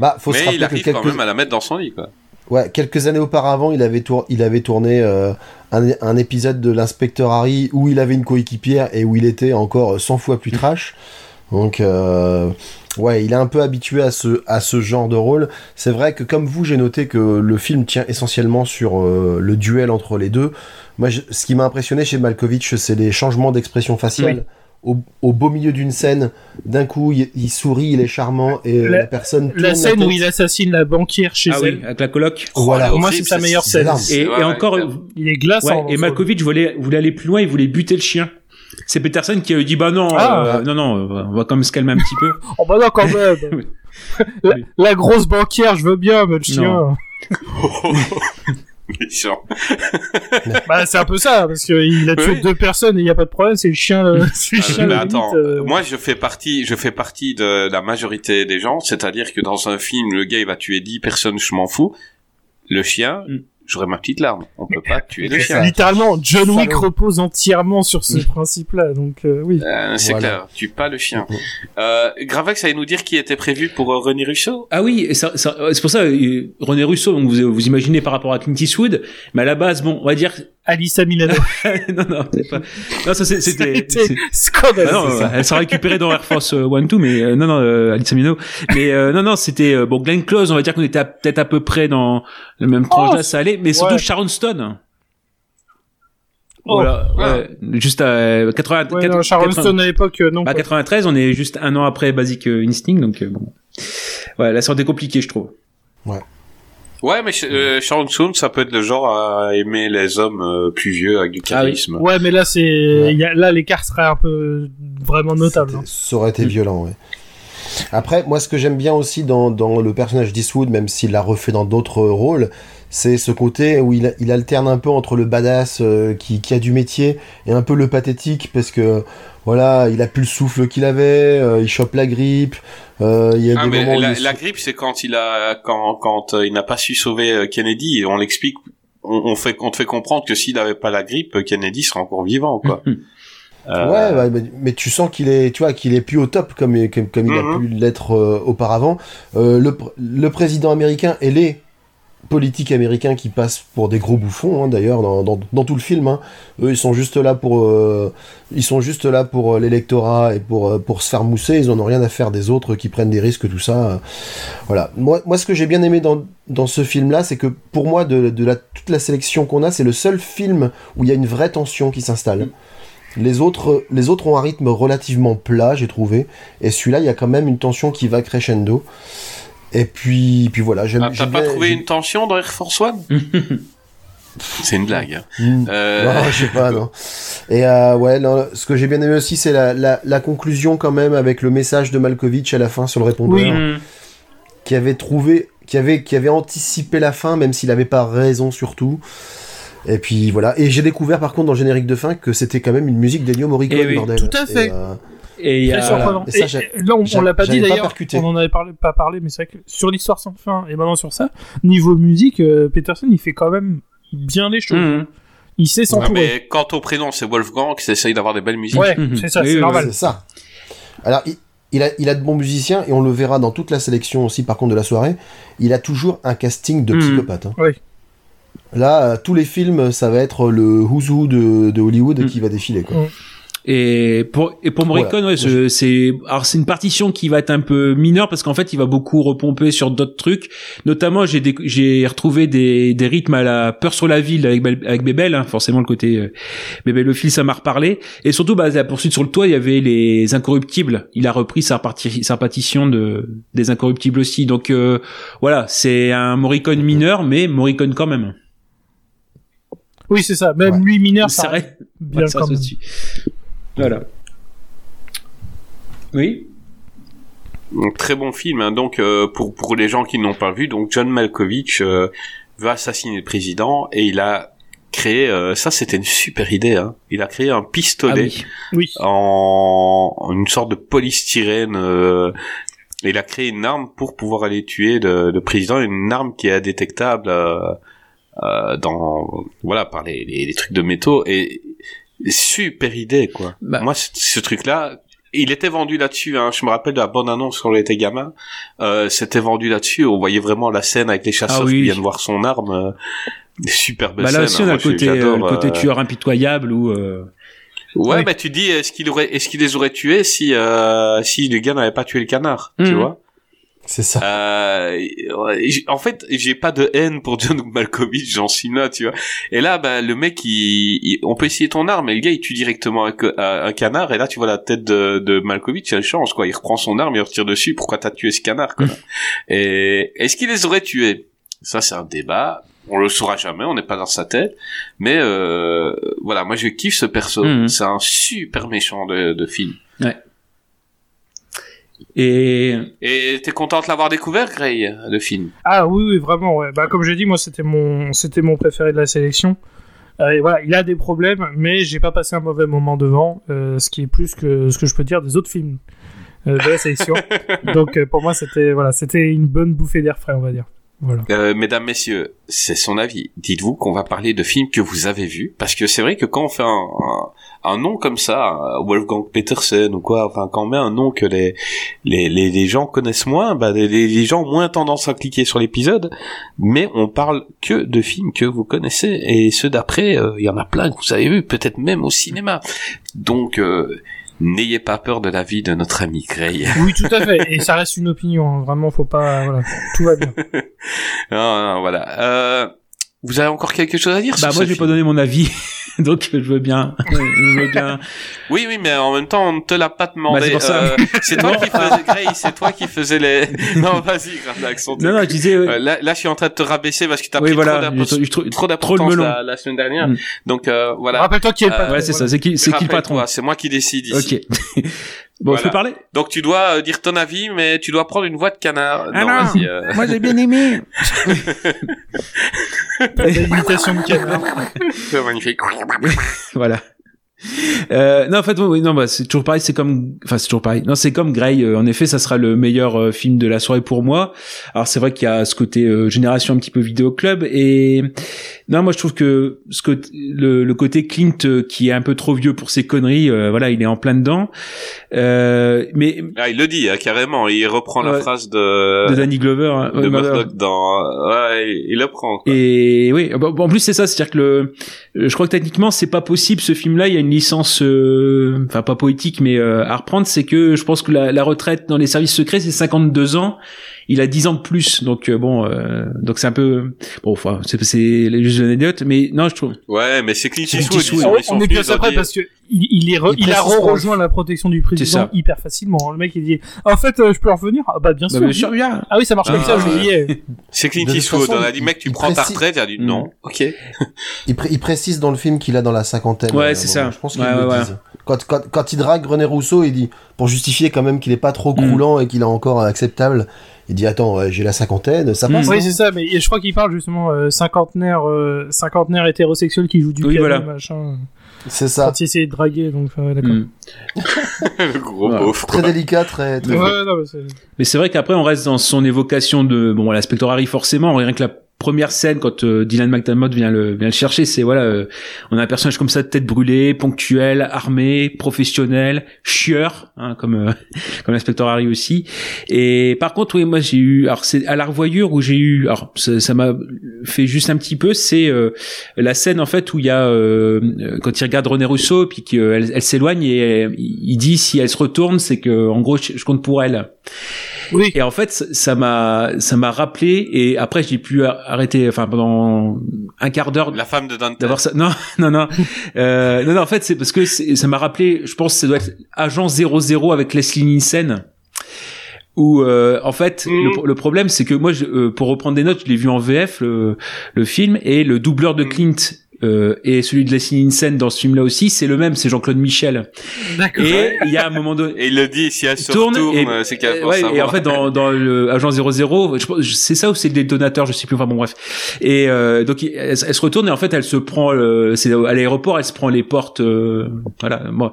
Bah, faut se Mais il que arrive quelques... quand même à la mettre dans son lit, quoi. Ouais, quelques années auparavant, il avait, tour- il avait tourné euh, un, un épisode de l'inspecteur Harry où il avait une coéquipière et où il était encore 100 fois plus trash. Donc, euh, ouais, il est un peu habitué à ce, à ce genre de rôle. C'est vrai que, comme vous, j'ai noté que le film tient essentiellement sur euh, le duel entre les deux. Moi, je- ce qui m'a impressionné chez Malkovich, c'est les changements d'expression faciale. Au, au beau milieu d'une scène, d'un coup, il, il sourit, il est charmant et La- la, personne tourne La scène tête. où il assassine la banquière chez Ah elle. oui, avec la coloc. Voilà. Oh, Pour moi, c'est sa meilleure scène. Et, Ouais, et ouais, encore, ouais. Il est glaçant. ouais, et Malkovich voulait, voulait aller plus loin, il voulait buter le chien. C'est Peterson qui a dit bah non, Ah. euh, non, non, euh, on va quand même se calmer un petit peu. Oh bah non, quand même. la, la grosse banquière, je veux bien, mais le chien. Bah, c'est un peu ça, parce qu'il a tué Oui. deux personnes et il n'y a pas de problème, c'est le chien, le Ah, chien, mais attends, euh, moi je fais partie, je fais partie de la majorité des gens, c'est-à-dire que dans un film, le gars il va tuer 10 personnes, je m'en fous. Le chien, Mm. J'aurai ma petite larme. On peut pas tuer chiens. ça. Littéralement, John Wick repose entièrement sur ce principe-là, donc euh, oui. Euh, c'est Voilà. clair, tue pas le chien. Euh, Gravax allait nous dire qui était prévu pour euh, René Russo. Ah oui, ça- c'est pour ça, euh, René Russo, donc vous, vous imaginez par rapport à Clint Eastwood, mais à la base, bon, on va dire, Alissa Milano. non, non, c'est pas, non, ça c'est- c'était, scandaleux. Ah non, euh, elle sera récupérée dans Air Force euh, One Two, mais euh, non, non, euh, Alice Amino. Mais euh, non, non, c'était euh, bon, Glenn Close. On va dire qu'on était peut-être à peu près dans le même tranche Oh, là, ça allait. Mais surtout ouais. Sharon Stone. Oh, voilà, ouais, juste à euh, 80, Ouais, 80, non, Sharon 80, Stone à l'époque, euh, non. bah, quoi. 93, on est juste un an après Basic euh, Instinct, donc bon. Ouais, là, ça aurait été compliqué, je trouve. Ouais, mais euh, Sharon Stone, ça peut être le genre à aimer les hommes euh, plus vieux avec du Ah oui. charisme. Ouais, mais là, c'est, Ouais. là, l'écart serait un peu vraiment notable. Hein. Ça aurait été Mm. violent, ouais. Après, moi, ce que j'aime bien aussi dans, dans le personnage d'Eastwood, même s'il l'a refait dans d'autres rôles, c'est ce côté où il, il alterne un peu entre le badass euh, qui, qui a du métier et un peu le pathétique parce que voilà, il a plus le souffle qu'il avait, euh, il chope la grippe. euh, il y a Ah, des mais moments où la, il- la grippe, c'est quand il a, quand, quand euh, il n'a pas su sauver euh, Kennedy, et on l'explique, on, on fait, on te fait comprendre que s'il avait pas la grippe, Kennedy serait encore vivant, quoi. Euh, Ouais, bah, mais, mais tu sens qu'il est, tu vois, qu'il est plus au top comme, comme, comme il a Mhm. pu l'être euh, auparavant. Euh, le, pr- le président américain et les politiques américains qui passent pour des gros bouffons, hein, d'ailleurs, dans, dans, dans tout le film. hein. Eux, ils sont juste là pour, euh, ils sont juste là pour euh, l'électorat et pour euh, pour se faire mousser. Ils en ont rien à faire des autres qui prennent des risques, tout ça. Voilà. Moi, moi, ce que j'ai bien aimé dans dans ce film-là, c'est que pour moi, de, de la toute la sélection qu'on a, c'est le seul film où il y a une vraie tension qui s'installe. Les autres, les autres ont un rythme relativement plat, j'ai trouvé. Et celui-là, il y a quand même une tension qui va crescendo. Et puis, puis voilà, j'aime. ah, T'as pas trouvé une tension dans Air Force One? C'est une blague. hein. Hmm. Euh, Non, je sais pas, non. Et euh, ouais, non, ce que j'ai bien aimé aussi, c'est la, la, la conclusion quand même avec le message de Malkovich à la fin sur le répondeur, Oui. Mm. qui avait trouvé, qui avait, qui avait anticipé la fin, même s'il avait pas raison surtout. Et puis voilà. Et j'ai découvert par contre dans le générique de fin que c'était quand même une musique d'Ennio Morricone, Eh oui, bordel. tout à fait. Et, euh, Et il y Très a, surprenant. Et ça, Et- là, on, on l'a pas dit d'ailleurs. on en avait parlé, pas parlé, mais c'est vrai que sur l'histoire sans fin et maintenant sur ça, niveau musique, euh, Peterson, il fait quand même bien les choses. Mhm. Il sait ouais, s'entourer. mais quant au prénom, c'est Wolfgang qui essaye d'avoir des belles musiques. Ouais, Mhm. c'est ça, Oui, c'est oui, normal. C'est ça. Alors, il, il a, il a de bons musiciens et on le verra dans toute la sélection aussi, par contre, de la soirée. Il a toujours un casting de Mhm. psychopathe. hein. Oui. Là, euh, tous les films, ça va être le who's who de, de Hollywood qui va défiler. Quoi. Mhm. Et pour et pour Morricone, ouais, ce- c'est alors c'est une partition qui va être un peu mineure parce qu'en fait, il va beaucoup repomper sur d'autres trucs. Notamment, j'ai retrouvé des des rythmes à la peur sur la ville avec avec Bébel, hein, forcément le côté euh, Bébel le fil, ça m'a reparlé. Et surtout, bah, la poursuite sur le toit, il y avait les incorruptibles. Il a repris sa partie sa partition de des incorruptibles aussi. Donc euh, voilà, c'est un Morricone mineur, mais Morricone quand même. Oui, c'est ça. Même Ouais. lui mineur, Ça reste- bien Ouais, ça quand même. aussi. Voilà. Oui. Donc, très bon film. hein. Donc euh, pour pour les gens qui n'ont pas vu, donc John Malkovich euh, veut assassiner le président et il a créé. euh, ça, c'était une super idée. Hein. Il a créé un Ah pistolet oui. Oui. en, en une sorte de polystyrène. Euh, il a créé une arme pour pouvoir aller tuer le, le président, une arme qui est indétectable dans voilà par les, les, les trucs de métaux et super idée quoi. Bah. Moi ce, ce truc là, il était vendu là-dessus. Hein. Je me rappelle de la bonne annonce quand on était gamin. Euh, C'était vendu là-dessus. On voyait vraiment la scène avec les chasseurs Ah oui. qui viennent voir son arme. Euh, super belle Bah là scène. aussi, on a le côté, j'adore, euh, le côté euh, tueur impitoyable ou. Euh... Ouais, bah tu dis, est-ce qu'il aurait, est-ce qu'il les aurait tués si, euh, si le gars n'avait pas tué le canard, tu Mhm. vois? C'est ça. euh, ouais, En fait, j'ai pas de haine pour John Malkovich, j'en suis là, tu vois. Et là, bah le mec, il, il- on peut essayer ton arme, mais le gars, il tue directement un, canard, et là, tu vois la tête de, de Malkovich, elle change, quoi. Il reprend son arme, il retire dessus. Pourquoi t'as tué ce canard, quoi Et est-ce qu'il les aurait tués? Ça, c'est un débat. On le saura jamais, on n'est pas dans sa tête. Mais euh, voilà, moi je kiffe ce perso. Mhm. C'est un super méchant de, de film. Et Et t'es content de l'avoir découvert, Gray, le film? Ah oui, oui, vraiment. Ouais. Bah, comme j'ai dit, moi, c'était mon, c'était mon préféré de la sélection. Euh, et voilà, il a des problèmes, mais j'ai pas passé un mauvais moment devant, euh, ce qui est plus que ce que je peux dire des autres films euh, de la sélection. Donc, euh, pour moi, c'était voilà, c'était une bonne bouffée d'air frais, on va dire. Voilà. Euh, mesdames, messieurs, c'est son avis. Dites-vous qu'on va parler de films que vous avez vus, parce que c'est vrai que quand on fait un, un, un nom comme ça, Wolfgang Petersen ou quoi, enfin quand on met un nom que les les, les, les gens connaissent moins, bah les, les gens ont moins tendance à cliquer sur l'épisode, mais on parle que de films que vous connaissez et ceux d'après, euh, il y en a plein que vous avez vus, peut-être même au cinéma. Donc euh, N'ayez pas peur de l'avis de notre ami Gray. Oui, tout à fait. Et ça reste une opinion. hein. Vraiment, faut pas. Voilà. Tout va bien. non, non, voilà. Euh, vous avez encore quelque chose à dire Bah sur moi, vais pas donner mon avis, donc je veux bien. je veux bien. Oui, oui, mais en même temps, on ne te l'a pas demandé. Bah, c'est pour ça. Euh, c'est toi qui faisais, Gray, c'est toi qui faisais les. Non, vas-y, te- Non, non, je disais. euh, Euh, là, là, je suis en train de te rabaisser parce que t'as oui, pris voilà. trop j'ai- j'ai trop- d'importance la, la semaine dernière. Mm. Donc euh, voilà. Rappelle-toi qui est le Euh, patron. Ouais, c'est ça. C'est qui, c'est qui le patron C'est moi qui décide ici. Ok. Bon, je Voilà. peux parler Donc tu dois euh, dire ton avis, mais tu dois prendre une voix de canard. Ah non, non. vas-y. euh, Moi, j'ai bien aimé. Pas d'imitation de canard. c'est magnifique. voilà. Euh, non, en fait, oui, non, bah, c'est toujours pareil. C'est comme, enfin, c'est toujours pareil. Non, c'est comme Grey. euh, en effet, ça sera le meilleur euh, film de la soirée pour moi. Alors, c'est vrai qu'il y a ce côté euh, génération un petit peu vidéo club et non, moi, je trouve que ce côté, le, le côté Clint euh, qui est un peu trop vieux pour ses conneries, euh, voilà, il est en plein dedans. Euh, mais Ah, il le dit hein, carrément. Il reprend la phrase de de Danny Glover, hein, de Murdoch dans. Ouais, il il le prend. Quoi. Et oui, en plus c'est ça, c'est-à-dire que le, je crois que techniquement c'est pas possible ce film-là. Il y a une licence, enfin pas poétique, mais euh, à reprendre. C'est que je pense que la, la retraite dans les services secrets c'est 52 ans. Il a 10 ans de plus, donc euh, bon, euh, donc c'est un peu bon. Enfin, c'est c'est juste une anecdote, mais non, je trouve. Ouais, mais c'est Clint C'est Eastwood. Ils sont- Ah, ils sont on est ont après dit- parce que il, il est re- Il il a pas. rejoint la protection du président ça. hyper facilement. Le mec il dit en fait euh, je peux revenir? Ah bah bien Bah, sûr. bien sûr, bien. Ah oui ça marche comme Ah, ça ouais. j'oubliais. C'est Clint Eastwood. On a dit, mec, tu prends ta retraite. Il a dit, Mm. non. Ok. Il, pré- il précise dans le film qu'il a dans la cinquantaine. Ouais, euh, c'est ça. Je pense Ouais, le ouais, ouais. disent. Quand, quand, quand il drague René Rousseau, il dit, pour justifier quand même qu'il est pas trop Mm. croulant et qu'il est encore acceptable, il dit Attends, j'ai la cinquantaine, ça passe. Oui hein c'est ça mais je crois qu'il parle justement euh, cinquantenaire euh, cinquantenaire hétérosexuel qui joue du Oui, piano voilà. machin. C'est ça. Quand il essayait de draguer donc euh, d'accord. Mm. Le gros Ouais. beauf. Très délicat, très. très Ouais, non, mais c'est- Mais c'est vrai qu'après on reste dans son évocation de bon la Spectre Harry forcément rien que la première scène quand euh, Dylan McDermott vient le vient le chercher c'est voilà euh, on a un personnage comme ça tête brûlée ponctuel armé professionnel chieur hein, comme euh, comme l'inspecteur Harry aussi. Et par contre oui moi j'ai eu alors c'est à la revoyure où j'ai eu alors ça m'a fait juste un petit peu c'est euh, la scène en fait où il y a euh, euh, quand il regarde René Rousseau puis qu'elle elle s'éloigne et euh, il dit si elle se retourne c'est que en gros je compte pour elle Oui. et en fait, ça- m'a, ça m'a rappelé, et après, j'ai pu a- arrêter, enfin, pendant un quart d'heure La femme de Dante. d'avoir ça. Non, non, non. Euh, non, non, en fait, c'est parce que ça m'a rappelé, je pense que ça doit être Agent 00 avec Leslie Nielsen. Où euh, en fait Mhm. le, le problème c'est que moi je- euh, pour reprendre des notes je l'ai vu en VF le, le film et le doubleur de Mhm. Clint euh, et celui de Leslie Nielsen dans ce film là aussi c'est le même c'est Jean-Claude Michel D'accord. et il y a un moment donné Et il le dit, si elle se tourne retourne, et, euh, c'est qu'elle pense ouais, et en fait dans, dans le agent 00 je pense- c'est ça ou c'est le détonateur je sais plus enfin bon bref et euh, donc elle, elle se retourne et en fait elle se prend euh, c'est à l'aéroport elle se prend les portes euh, voilà moi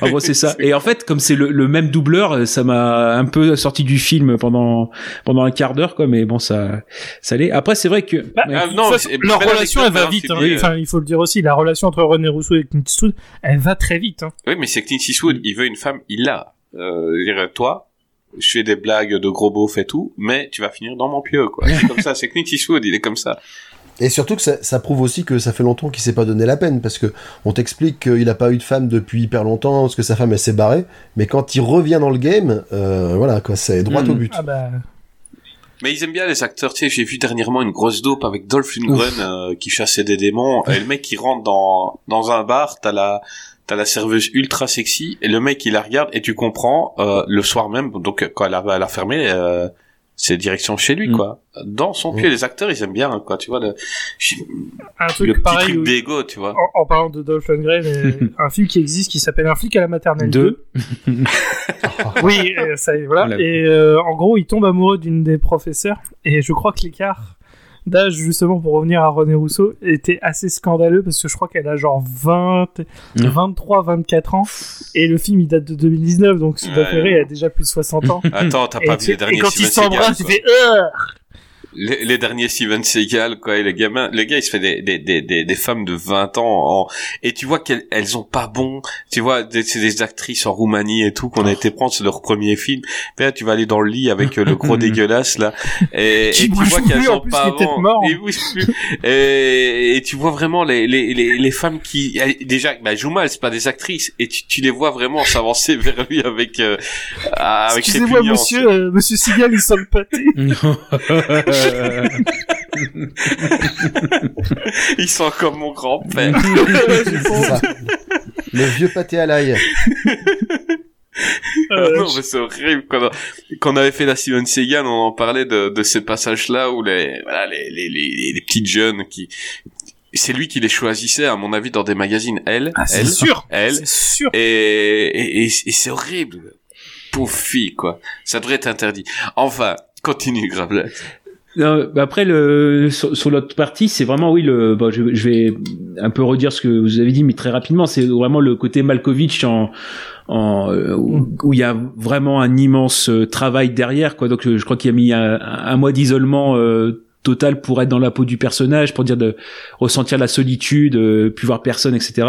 en gros c'est ça et en fait comme c'est le, le même doubleur ça m'a un peu sorti du film pendant pendant un quart d'heure quoi mais bon ça ça allait après c'est vrai que Bah, ouais. Ah, non, c'est- leur relation elle va hein, vite. hein. Enfin, il faut le dire aussi, la relation entre René Rousseau et Clint Eastwood, elle va très vite. Hein. Oui, mais c'est Clint Eastwood, il veut une femme, il l'a. Euh, je veux dire, toi, je fais des blagues de gros beauf et tout, mais tu vas finir dans mon pieu, quoi. C'est comme ça, c'est Clint Eastwood, il est comme ça. Et surtout que ça, ça prouve aussi que ça fait longtemps qu'il s'est pas donné la peine, parce que on t'explique qu'il a pas eu de femme depuis hyper longtemps, parce que sa femme elle s'est barrée, mais quand il revient dans le game, euh, voilà quoi, c'est droit Mm. au but. Ah bah. Mais ils aiment bien les acteurs, tu sais, j'ai vu dernièrement une grosse dope avec Dolph Lundgren euh, qui chassait des démons, et le mec qui rentre dans, dans un bar, t'as la, t'as la serveuse ultra sexy, et le mec il la regarde, et tu comprends, euh, le soir même, donc quand elle a, elle a fermé, euh, c'est direction chez lui, Mm. quoi. Dans son pied, les acteurs, ils aiment bien, hein, quoi, tu vois, le, Un le truc petit pareil. truc où- d'ego, tu vois. En, en parlant de Dolph Lundgren, euh, un film qui existe qui s'appelle Un flic à la maternelle 2. Deux. Oui, euh, ça y est, voilà. Voilà. Et euh, en gros, il tombe amoureux d'une des professeurs. Et je crois que l'écart d'âge, justement, pour revenir à René Rousseau, était assez scandaleux parce que je crois qu'elle a genre 20, Mhm. 23, 24 ans. Et le film, il date de 2019, donc Sylvain Ouais. Ferré a déjà plus de 60 ans. Attends, t'as et, pas vu les et derniers quand il Steven Seagal, s'embrasse, il fait les, les derniers Steven Seagal, quoi, et les gamins, le gars, il se fait des, des, des, des, des femmes de 20 ans en, et tu vois qu'elles, elles ont pas bon, tu vois, c'est des actrices en Roumanie et tout, qu'on a été prendre, c'est leur premier film. Puis là, tu vas aller dans le lit avec euh, le gros dégueulasse, là, et, et tu vois qu'elles ont pas bon. mort. Et, et, et tu vois vraiment les, les, les, les femmes qui, elles- déjà, bah, Juma, c'est pas des actrices, et tu, tu les vois vraiment s'avancer vers lui avec, euh, avec Excusez-moi, monsieur, euh, monsieur Seagal, il sent le pâté. Ils sont comme mon grand-père. Le vieux pâté à l'ail. Euh, non, mais c'est horrible. Quand on, quand on avait fait la Steven Seagal, on en parlait de, de ces passages-là où les, voilà, les, les, les, les petites jeunes qui, c'est lui qui les choisissait, à mon avis, dans des magazines. Elle, Ah, c'est elle, sûr. elle, C'est sûr. et, et, et, et c'est horrible. Pauvre fille, quoi. Ça devrait être interdit. Enfin, continue, Gravelet. Non, bah après le sur, sur l'autre partie, c'est vraiment oui le bon, je, je vais un peu redire ce que vous avez dit mais très rapidement, c'est vraiment le côté Malkovich en en euh, où où il y a vraiment un immense euh, travail derrière quoi. Donc je crois qu'il a mis un, un mois d'isolement euh, total pour être dans la peau du personnage, pour dire de ressentir la solitude, euh, plus voir personne, etc.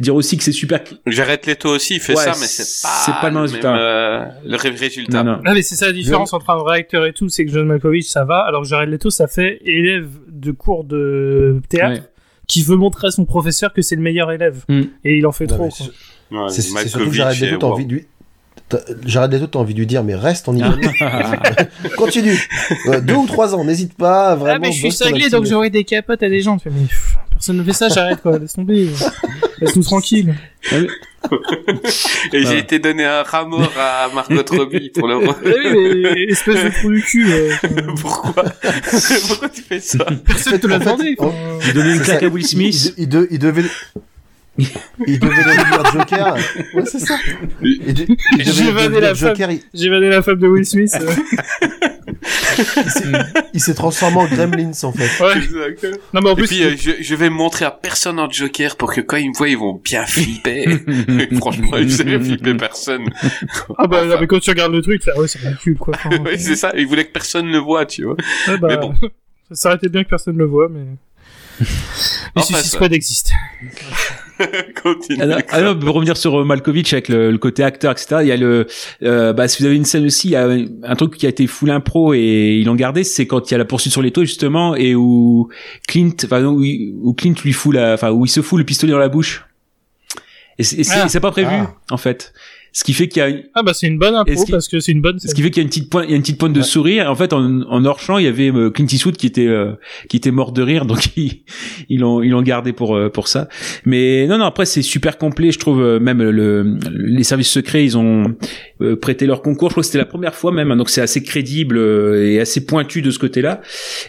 Dire aussi que c'est super. J'arrête les taux aussi, il fait Ouais, ça, mais c'est pas, c'est pas le même résultat. euh, le ré- résultat. Non, non. Ah mais c'est ça la différence entre un vrai acteur et tout, c'est que John Malkovich ça va, alors que Jared Leto ça fait élève de cours de théâtre Ouais. qui veut montrer à son professeur que c'est le meilleur élève. Mm. Et il en fait Non, trop. c'est- Ouais, C'est surtout que Malkovich Jared et Leto, t'as envie de lui... Jared Leto, t'as envie de lui dire, mais reste en Italie. Continue. Euh, deux ou trois ans, n'hésite pas, vraiment. Ah mais je suis cinglé donc j'aurai des capotes à des gens. Tu fais, mais pff, personne ne fait ça, j'arrête quoi, laisse tomber. Laisse-nous tranquille. Et j'ai Ah. été donné un rat mort à Margot Robbie pour le Ah oui mais espèce de trou du cul. euh, Pourquoi Pourquoi tu fais ça personne te l'a En fait, demandé. Il donnait une claque à Will il- Smith. Il, il, de- il devait. Il devait dire Joker. Ouais, c'est ça. J'ai vanné devenir la femme. Joker. Il, J'ai vanné la femme de Will Smith. euh. il s'est- transformé en Gremlins en fait. Ouais. Non mais en Et plus puis euh, je, je vais montrer à personne en Joker pour que quand ils me voient, ils vont bien flipper. Et franchement, ils faisaient flipper personne. ah bah non, mais quand tu regardes le truc, tu fais, ouais c'est ridicule quoi. Enfin, oui, c'est ça. Ils voulaient que personne ne voit, tu vois. Ouais, bah, Mais bon. Ça s'arrêtait bien que personne ne le voit, mais. Les Enfin, Suicide Squad existent. Continue. Alors, alors, pour revenir sur euh, Malkovich avec le, le côté acteur, etc. Il y a le, euh, bah, si vous avez une scène aussi, il y a un truc qui a été full impro et ils l'ont gardé, c'est quand il y a la poursuite sur les toits justement et où Clint, enfin où, Clint lui fout la, enfin où il se fout le pistolet dans la bouche. Et c'est Ah. pas prévu Ah. en fait. Ce qui fait qu'il y a, Ah bah c'est une bonne impro qui- parce que c'est une bonne ce qui fait qu'il y a une petite pointe, il y a une petite pointe de Ouais. sourire. En fait, en, en hors champ, il y avait euh, Clint Eastwood qui était euh, qui était mort de rire, donc ils ils l'ont ils l'ont gardé pour euh, pour ça. Mais non non, après c'est super complet, je trouve. même le les services secrets, ils ont prêté leur concours. Je crois que c'était la première fois même, hein, donc c'est assez crédible et assez pointu de ce côté-là.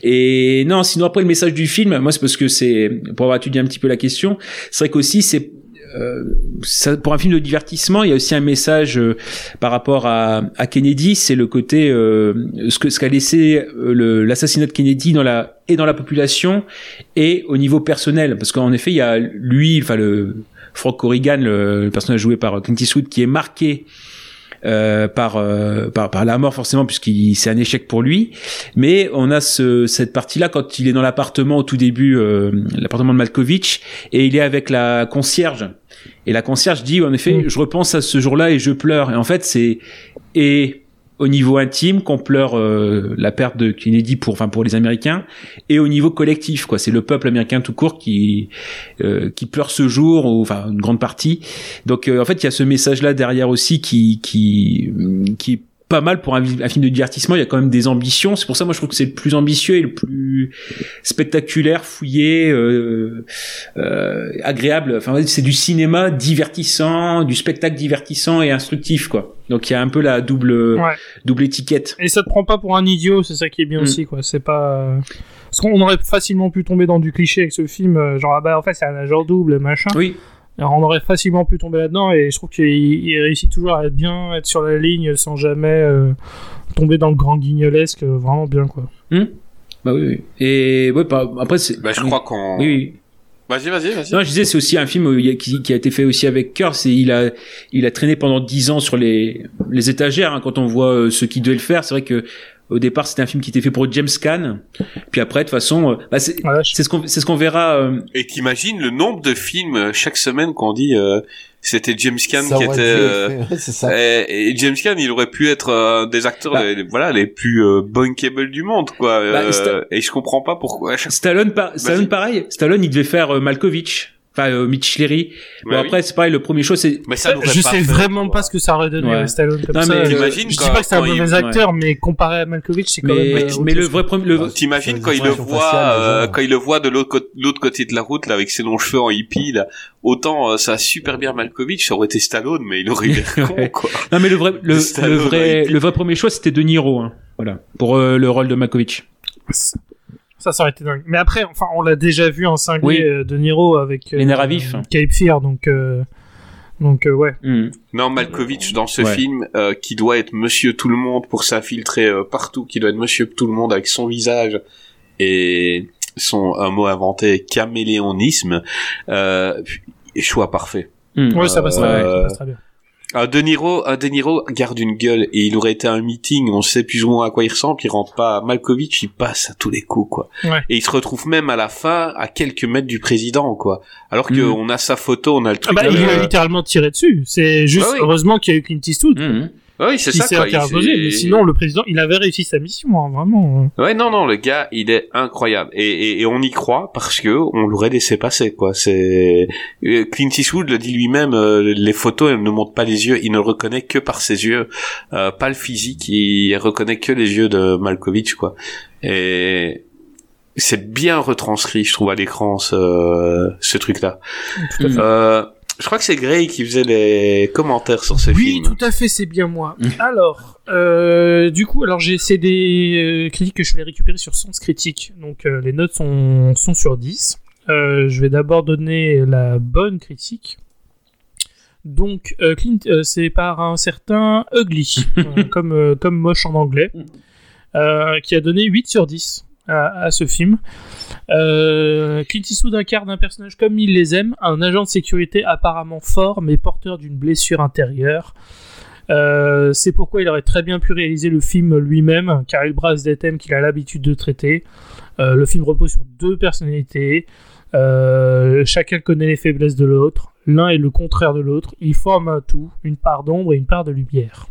Et non, sinon après le message du film, moi c'est parce que c'est pour avoir étudié un petit peu la question, c'est vrai qu'aussi c'est ça, pour un film de divertissement, il y a aussi un message euh, par rapport à, à Kennedy, c'est le côté euh, ce que ce qu'a laissé euh, l'assassinat de Kennedy dans la et dans la population et au niveau personnel, parce qu'en effet il y a lui, enfin le Frank Corrigan, le, le personnage joué par Clint Eastwood, qui est marqué euh, par, euh, par par la mort forcément puisqu'il c'est un échec pour lui. Mais on a ce, cette partie là quand il est dans l'appartement au tout début euh, l'appartement de Malkovich et il est avec la concierge et la concierge dit en effet Mm. je repense à ce jour-là et je pleure. Et en fait c'est et au niveau intime qu'on pleure euh, la perte de Kennedy pour enfin pour les Américains et au niveau collectif quoi. C'est le peuple américain tout court qui euh, qui pleure ce jour ou enfin une grande partie. Donc euh, en fait il y a ce message là derrière aussi qui qui qui pas mal pour un, film de divertissement il y a quand même des ambitions c'est pour ça moi je trouve que c'est le plus ambitieux et le plus spectaculaire fouillé euh, euh, agréable enfin c'est du cinéma divertissant du spectacle divertissant et instructif quoi donc il y a un peu la double Ouais. double étiquette Et ça te prend pas pour un idiot, c'est ça qui est bien Mm. aussi, quoi. C'est pas. euh, Parce qu'on aurait facilement pu tomber dans du cliché avec ce film, euh, genre, ah bah en fait c'est un agent double, machin. oui Alors, on aurait facilement pu tomber là-dedans, et je trouve qu'il il réussit toujours à être bien, être sur la ligne, sans jamais euh, tomber dans le grand guignolesque, euh, vraiment bien, quoi. bah oui, oui. et ouais pas- après c'est Bah, je crois qu'on... oui, oui. Vas-y, vas-y, vas-y. Non, je disais, c'est aussi un film où il y a- qui, qui a été fait aussi avec cœur. C'est il a il a traîné pendant dix ans sur les les étagères. hein, quand on voit euh, ceux qui devaient le faire, c'est vrai que Au départ, c'était un film qui était fait pour James Caan. Puis après, de toute façon, euh, bah, c'est je- c'est ce qu'on c'est ce qu'on verra. euh, Et t'imagines le nombre de films euh, chaque semaine qu'on dit euh, c'était James Caan Ça qui était. euh, fait, ouais, c'est ça. et, et James Caan, il aurait pu être euh, des acteurs Bah. les, voilà les plus euh, bankable du monde quoi. Bah, Euh, Sta- et je comprends pas pourquoi. chaque- Stallone, par- Stallone, pareil. Stallone, il devait faire euh, Malkovich. Enfin, euh, Mitch Leary. Bon, Bah oui. après, c'est pareil, le premier choix, c'est... Mais ça je sais fait, vraiment quoi. pas ce que ça aurait donné Ouais. ouais, Stallone comme Non, ça. mais euh, t'imagines je dis pas que c'est un quand il- mauvais acteur, mais comparé à Malkovich, c'est quand Mais, même. euh, mais le vrai problème... Le... Ah, T'imagines quand il le voit, faciales, euh, quand il le voit de l'autre côté, l'autre côté de la route là avec ses longs cheveux en hippie là, autant euh, ça a super bien Malkovich, ça aurait été Stallone, mais il aurait eu l'air con quoi. Non, mais le vrai, le, le vrai, ouais. le vrai premier choix, c'était De Niro. Hein. Voilà. Pour euh, le rôle de Malkovich. Ça, ça aurait été dingue. Mais après, enfin, on l'a déjà vu en cinglé Oui. euh, de Niro avec euh, Les nerfs à vif. Cape Fear, donc euh, donc euh, ouais. Hmm. Non, Malkovich dans ce Ouais. film euh, qui doit être Monsieur Tout le Monde pour s'infiltrer euh, partout, qui doit être Monsieur Tout le Monde avec son visage et son un mot inventé caméléonisme, euh, choix parfait. Hmm. Ouais, ça passe très Euh, bien. Ça passe très bien. Un De Niro, un De Niro garde une gueule et il aurait été à un meeting, on sait plus ou moins à quoi il ressemble, il rentre pas. Malkovich, il passe à tous les coups, quoi. Ouais. Et il se retrouve même à la fin à quelques mètres du président, quoi. Alors que Mhm. on a sa photo, on a le Ah truc. bah, là, il a littéralement tiré dessus. C'est juste oui. heureusement qu'il y a eu Clint Eastwood Hmm. Ah oui, c'est ça, s'est quoi. Il interposé. s'est- Mais sinon, le président, il avait réussi sa mission, hein, vraiment. Ouais, non, non, le gars, il est incroyable. Et, et, et on y croit parce que on l'aurait laissé passer, quoi. C'est euh, Clint Eastwood le dit lui-même. euh, les photos, elles ne montrent pas les yeux. Il ne le reconnaît que par ses yeux, euh, pas le physique. Il reconnaît que les yeux de Malkovich, quoi. Et c'est bien retranscrit, je trouve, à l'écran ce, ce truc-là. Tout à fait. Euh, je crois que c'est Gray qui faisait les commentaires sur ce Oui, film. tout à fait, c'est bien moi. alors, euh, du coup, alors j'ai c'est des euh, critiques que je vais récupérer sur Sens Critique. Donc euh, les notes sont, sont sur 10. Euh, je vais d'abord donner la bonne critique. Donc, euh, Clint, euh, c'est par un certain Ugly, euh, comme, euh, comme moche en anglais, euh, qui a donné 8 sur 10 à, ce film. Euh, Clint Eastwood incarne un personnage comme il les aime, un agent de sécurité apparemment fort mais porteur d'une blessure intérieure. Euh, c'est pourquoi il aurait très bien pu réaliser le film lui-même, car il brasse des thèmes qu'il a l'habitude de traiter. Euh, le film repose sur deux personnalités. Euh, chacun connaît les faiblesses de l'autre. L'un est le contraire de l'autre. Ils forment un tout, une part d'ombre et une part de lumière.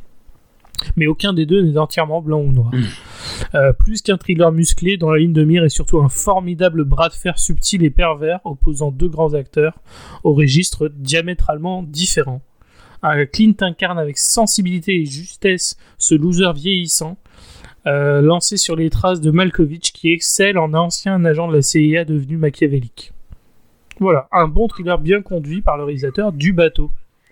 Mais aucun des deux n'est entièrement blanc ou noir. Euh, plus qu'un thriller musclé dans la ligne de mire et surtout un formidable bras de fer subtil et pervers opposant deux grands acteurs au registre diamétralement différents. Un Clint incarne avec sensibilité et justesse ce loser vieillissant, euh, lancé sur les traces de Malkovich qui excelle en ancien agent de la CIA devenu machiavélique. Voilà, un bon thriller bien conduit par le réalisateur du bateau.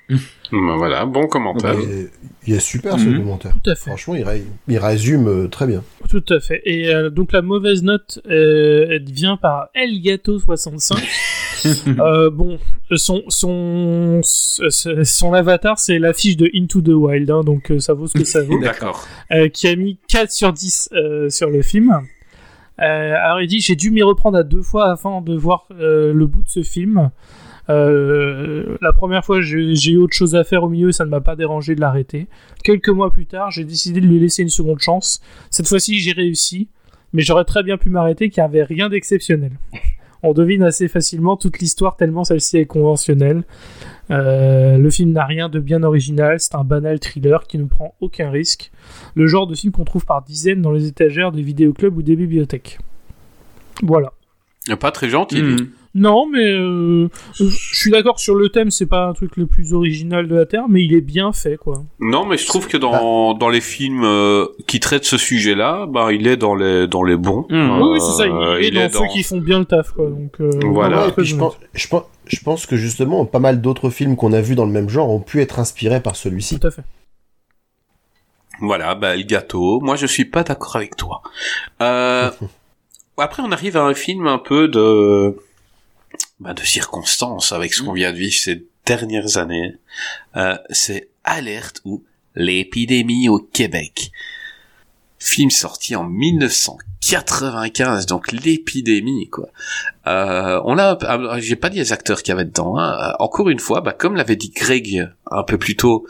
Ben voilà, bon commentaire. Il est- il est super ce Mhm. commentaire. Tout à fait. Franchement, il, ré- il résume euh, très bien. Tout à fait. Et euh, donc la mauvaise note euh, elle vient par Elgato65. euh, bon, son son son, son avatar c'est l'affiche de Into the Wild, hein, donc euh, ça vaut ce que ça vaut. D'accord. Euh, qui a mis 4 sur 10 euh, sur le film. Euh, alors il dit j'ai dû m'y reprendre à deux fois avant de voir euh, le bout de ce film. Euh, la première fois j'ai eu autre chose à faire au milieu, ça ne m'a pas dérangé de l'arrêter. Quelques mois plus tard, j'ai décidé de lui laisser une seconde chance. Cette fois-ci j'ai réussi, mais j'aurais très bien pu m'arrêter car il n'y avait rien d'exceptionnel. On devine assez facilement toute l'histoire tellement celle-ci est conventionnelle. Euh, le film n'a rien de bien original, c'est un banal thriller qui ne prend aucun risque. Le genre de film qu'on trouve par dizaines dans les étagères des vidéoclubs ou des bibliothèques. Voilà. Pas très gentil. Non, mais euh, je suis d'accord sur le thème, c'est pas un truc le plus original de la Terre, mais il est bien fait, quoi. Non, mais je trouve que dans, dans les films euh, qui traitent ce sujet-là, bah, il est dans les, dans les bons. Mmh. Euh, oui, oui, c'est ça, il, est dans ceux qui font bien le taf, quoi. Donc, euh, Voilà. Ouais, je, pense, je, pense, je pense que justement, pas mal d'autres films qu'on a vus dans le même genre ont pu être inspirés par celui-ci. Tout à fait. Voilà, bah, le gâteau. Moi, je suis pas d'accord avec toi. Euh, après, on arrive à un film un peu de, bah, de circonstances avec ce qu'on vient de vivre ces dernières années. Euh, c'est Alerte ou l'épidémie au Québec. Film sorti en 1995, donc l'épidémie, quoi. Euh, on a, ah, j'ai pas dit les acteurs qu'il y avait dedans. Hein. Encore une fois, bah, comme l'avait dit Greg un peu plus tôt,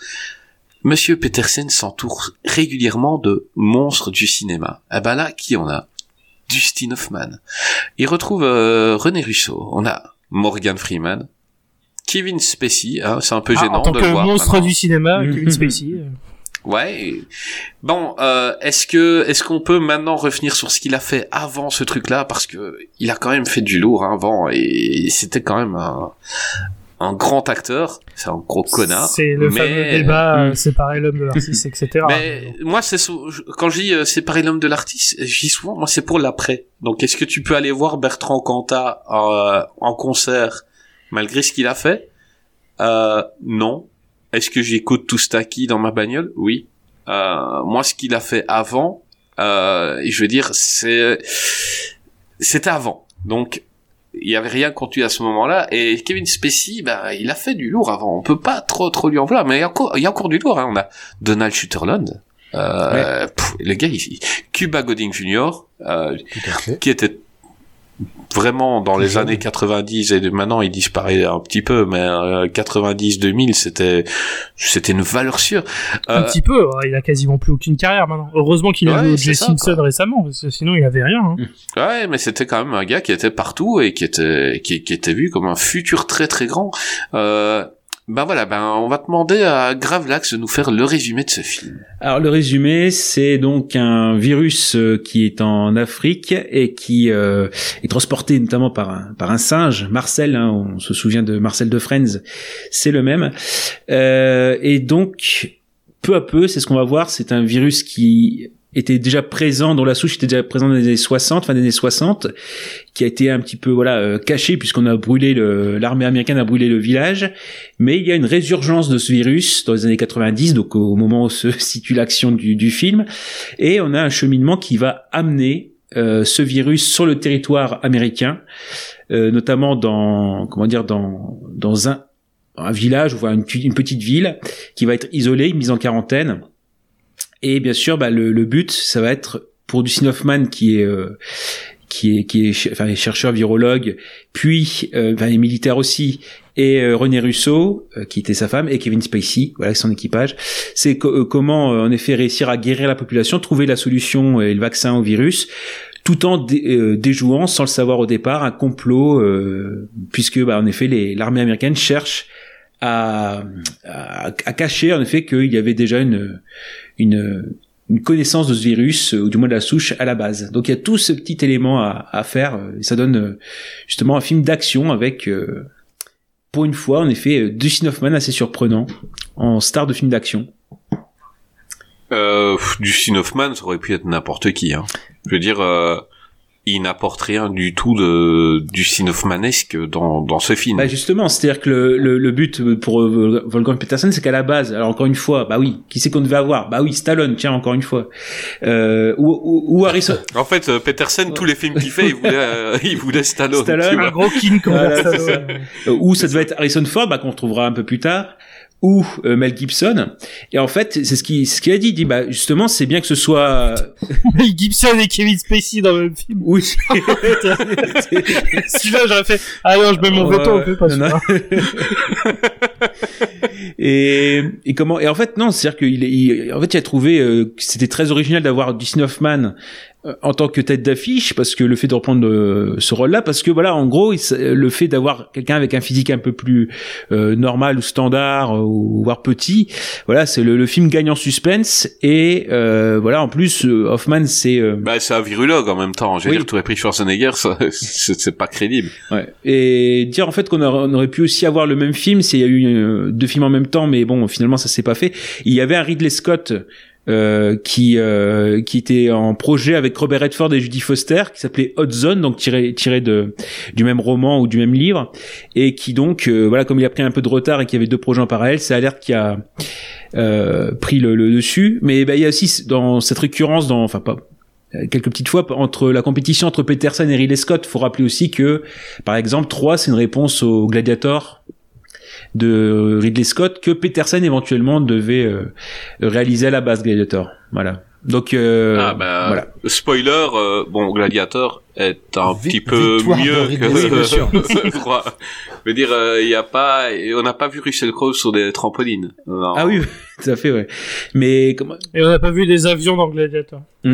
Monsieur Petersen s'entoure régulièrement de monstres du cinéma. Eh ben là, qui on a? Dustin Hoffman. Il retrouve euh, René Russo. On a Morgan Freeman. Kevin Spacey, hein, c'est un peu Ah, gênant en tant de que le voir. monstre maintenant. du cinéma, Kevin Spacey. euh. Ouais. Bon, euh, est-ce que est-ce qu'on peut maintenant revenir sur ce qu'il a fait avant ce truc-là? Parce que il a quand même fait du lourd hein, avant et c'était quand même un, un grand acteur, c'est un gros connard. C'est le mais- fameux débat, euh, Mm. séparer l'homme de l'artiste, etc. Mais moi, c'est quand je dis euh, séparer l'homme de l'artiste, je dis souvent, moi, c'est pour l'après. Donc, est-ce que tu peux aller voir Bertrand Cantat euh, en concert malgré ce qu'il a fait? Euh, Non. Est-ce que j'écoute Toustaki dans ma bagnole? Oui. Euh, moi, ce qu'il a fait avant, euh, je veux dire, c'est c'était avant. Donc, il y avait rien lui à ce moment-là. Et Kevin Spacey, bah, il a fait du lourd avant. On peut pas trop trop lui en vouloir, mais il y a encore, il y a encore du lourd. Hein. On a Donald Sutherland. Euh, pff, le gars, il, Cuba Gooding Jr., euh, qui était vraiment dans les années 90 et de- maintenant il disparaît un petit peu mais 90 2000 c'était c'était une valeur sûre Un Euh, petit peu, il a quasiment plus aucune carrière maintenant. Heureusement qu'il a Ouais, c'est Jay Simpson quoi. récemment, parce que sinon il avait rien. hein. Ouais, mais c'était quand même un gars qui était partout et qui était qui, qui était vu comme un futur très très grand. Euh, ben voilà, ben on va demander à Gravelax de nous faire le résumé de ce film. Alors le résumé, c'est donc un virus euh, qui est en Afrique et qui euh, est transporté notamment par un, par un singe, Marcel, hein, on se souvient de Marcel de Friends, c'est le même. Euh, et donc, peu à peu, c'est ce qu'on va voir, c'est un virus qui était déjà présent, dont la souche était déjà présente dans les années 60, fin des années 60, qui a été un petit peu voilà euh, caché puisqu'on a brûlé l'armée américaine a brûlé le village. Mais il y a une résurgence de ce virus dans les années 90 donc au moment où se situe l'action du, du film. Et on a un cheminement qui va amener euh, ce virus sur le territoire américain euh, notamment dans comment dire dans dans un un village ou une, une petite ville qui va être isolée mise en quarantaine et bien sûr bah, le, le but ça va être pour Dustin Hoffman qui est euh, qui est qui est enfin chercheur virologue puis euh, militaire aussi et euh, René Russo euh, qui était sa femme et Kevin Spacey voilà son équipage. C'est euh, comment en effet réussir à guérir la population trouver la solution et le vaccin au virus tout en dé- déjouant sans le savoir au départ un complot puisque bah, en effet les- l'armée américaine cherche à, à, à cacher en effet qu'il y avait déjà une une une connaissance de ce virus, ou du moins de la souche, à la base. Donc il y a tout ce petit élément à, à faire, euh, et ça donne euh, justement un film d'action avec, euh, pour une fois, en effet, Dustin Hoffman assez surprenant, en star de film d'action. Euh, pff, du Hoffman, ça aurait pu être n'importe qui. Hein. Je veux dire, euh, il n'apporte rien du tout de du Hoffmanesque dans dans ce film. Bah justement, c'est-à-dire que le, le, le but pour euh, Wolfgang Petersen, c'est qu'à la base, alors encore une fois, bah oui, qui c'est qu'on devait avoir? Bah oui, Stallone, tiens, encore une fois. Euh, ou, ou, ou Harrison... En fait, euh, Petersen, tous les films qu'il fait, il voulait, euh, il voulait Stallone. Stallone. Un gros king comme Voilà, ça. Ou ça devait être Harrison Ford, bah, qu'on retrouvera un peu plus tard, ou euh, Mel Gibson. Et en fait, c'est ce qu'il ce qu'il a dit. Il dit, bah justement, c'est bien que ce soit. Mel Gibson et Kevin Spacey dans le même film. Oui. Celui-là, j'aurais fait. Ah non, je mets mon veto, on fait pas Non, et, et comment et en fait non c'est à dire qu'il il- en fait il a trouvé euh, que c'était très original d'avoir Dustin Hoffman en tant que tête d'affiche parce que le fait de reprendre euh, ce rôle-là parce que voilà en gros il le fait d'avoir quelqu'un avec un physique un peu plus euh, normal ou standard euh, ou voire petit voilà c'est le, le film gagne en suspense et euh, voilà en plus euh, Hoffman c'est euh, Bah, c'est un virologue en même temps. Veux Oui. dire, tu aurais pris Schwarzenegger, ça, c'est pas crédible. Ouais. Et dire en fait qu'on aurait, pu aussi avoir le même film s'il y a eu euh, deux films en même temps, mais bon, finalement ça s'est pas fait. Il y avait un Ridley Scott euh, qui euh, qui était en projet avec Robert Redford et Judy Foster, qui s'appelait Hot Zone, donc tiré tiré de du même roman ou du même livre, et qui donc euh, voilà comme il a pris un peu de retard et qu'il y avait deux projets en parallèle, c'est Alerte qui a euh, pris le, le dessus. Mais bah, il y a aussi dans cette récurrence, dans enfin pas quelques petites fois entre la compétition entre Peterson et Ridley Scott. Faut rappeler aussi que, par exemple, 3, c'est une réponse au Gladiator de Ridley Scott que Peterson éventuellement devait euh, réaliser à la base Gladiator. Voilà. Donc euh, ah bah, voilà. spoiler, euh, bon, Gladiator est un petit peu mieux Ridley que. Scott. bien sûr. Je crois. Je veux dire, il y a pas, on n'a pas vu Russell Crowe sur des trampolines. Non. Ah oui, tout à fait, ouais. Mais comment Et on n'a pas vu des avions dans Gladiator.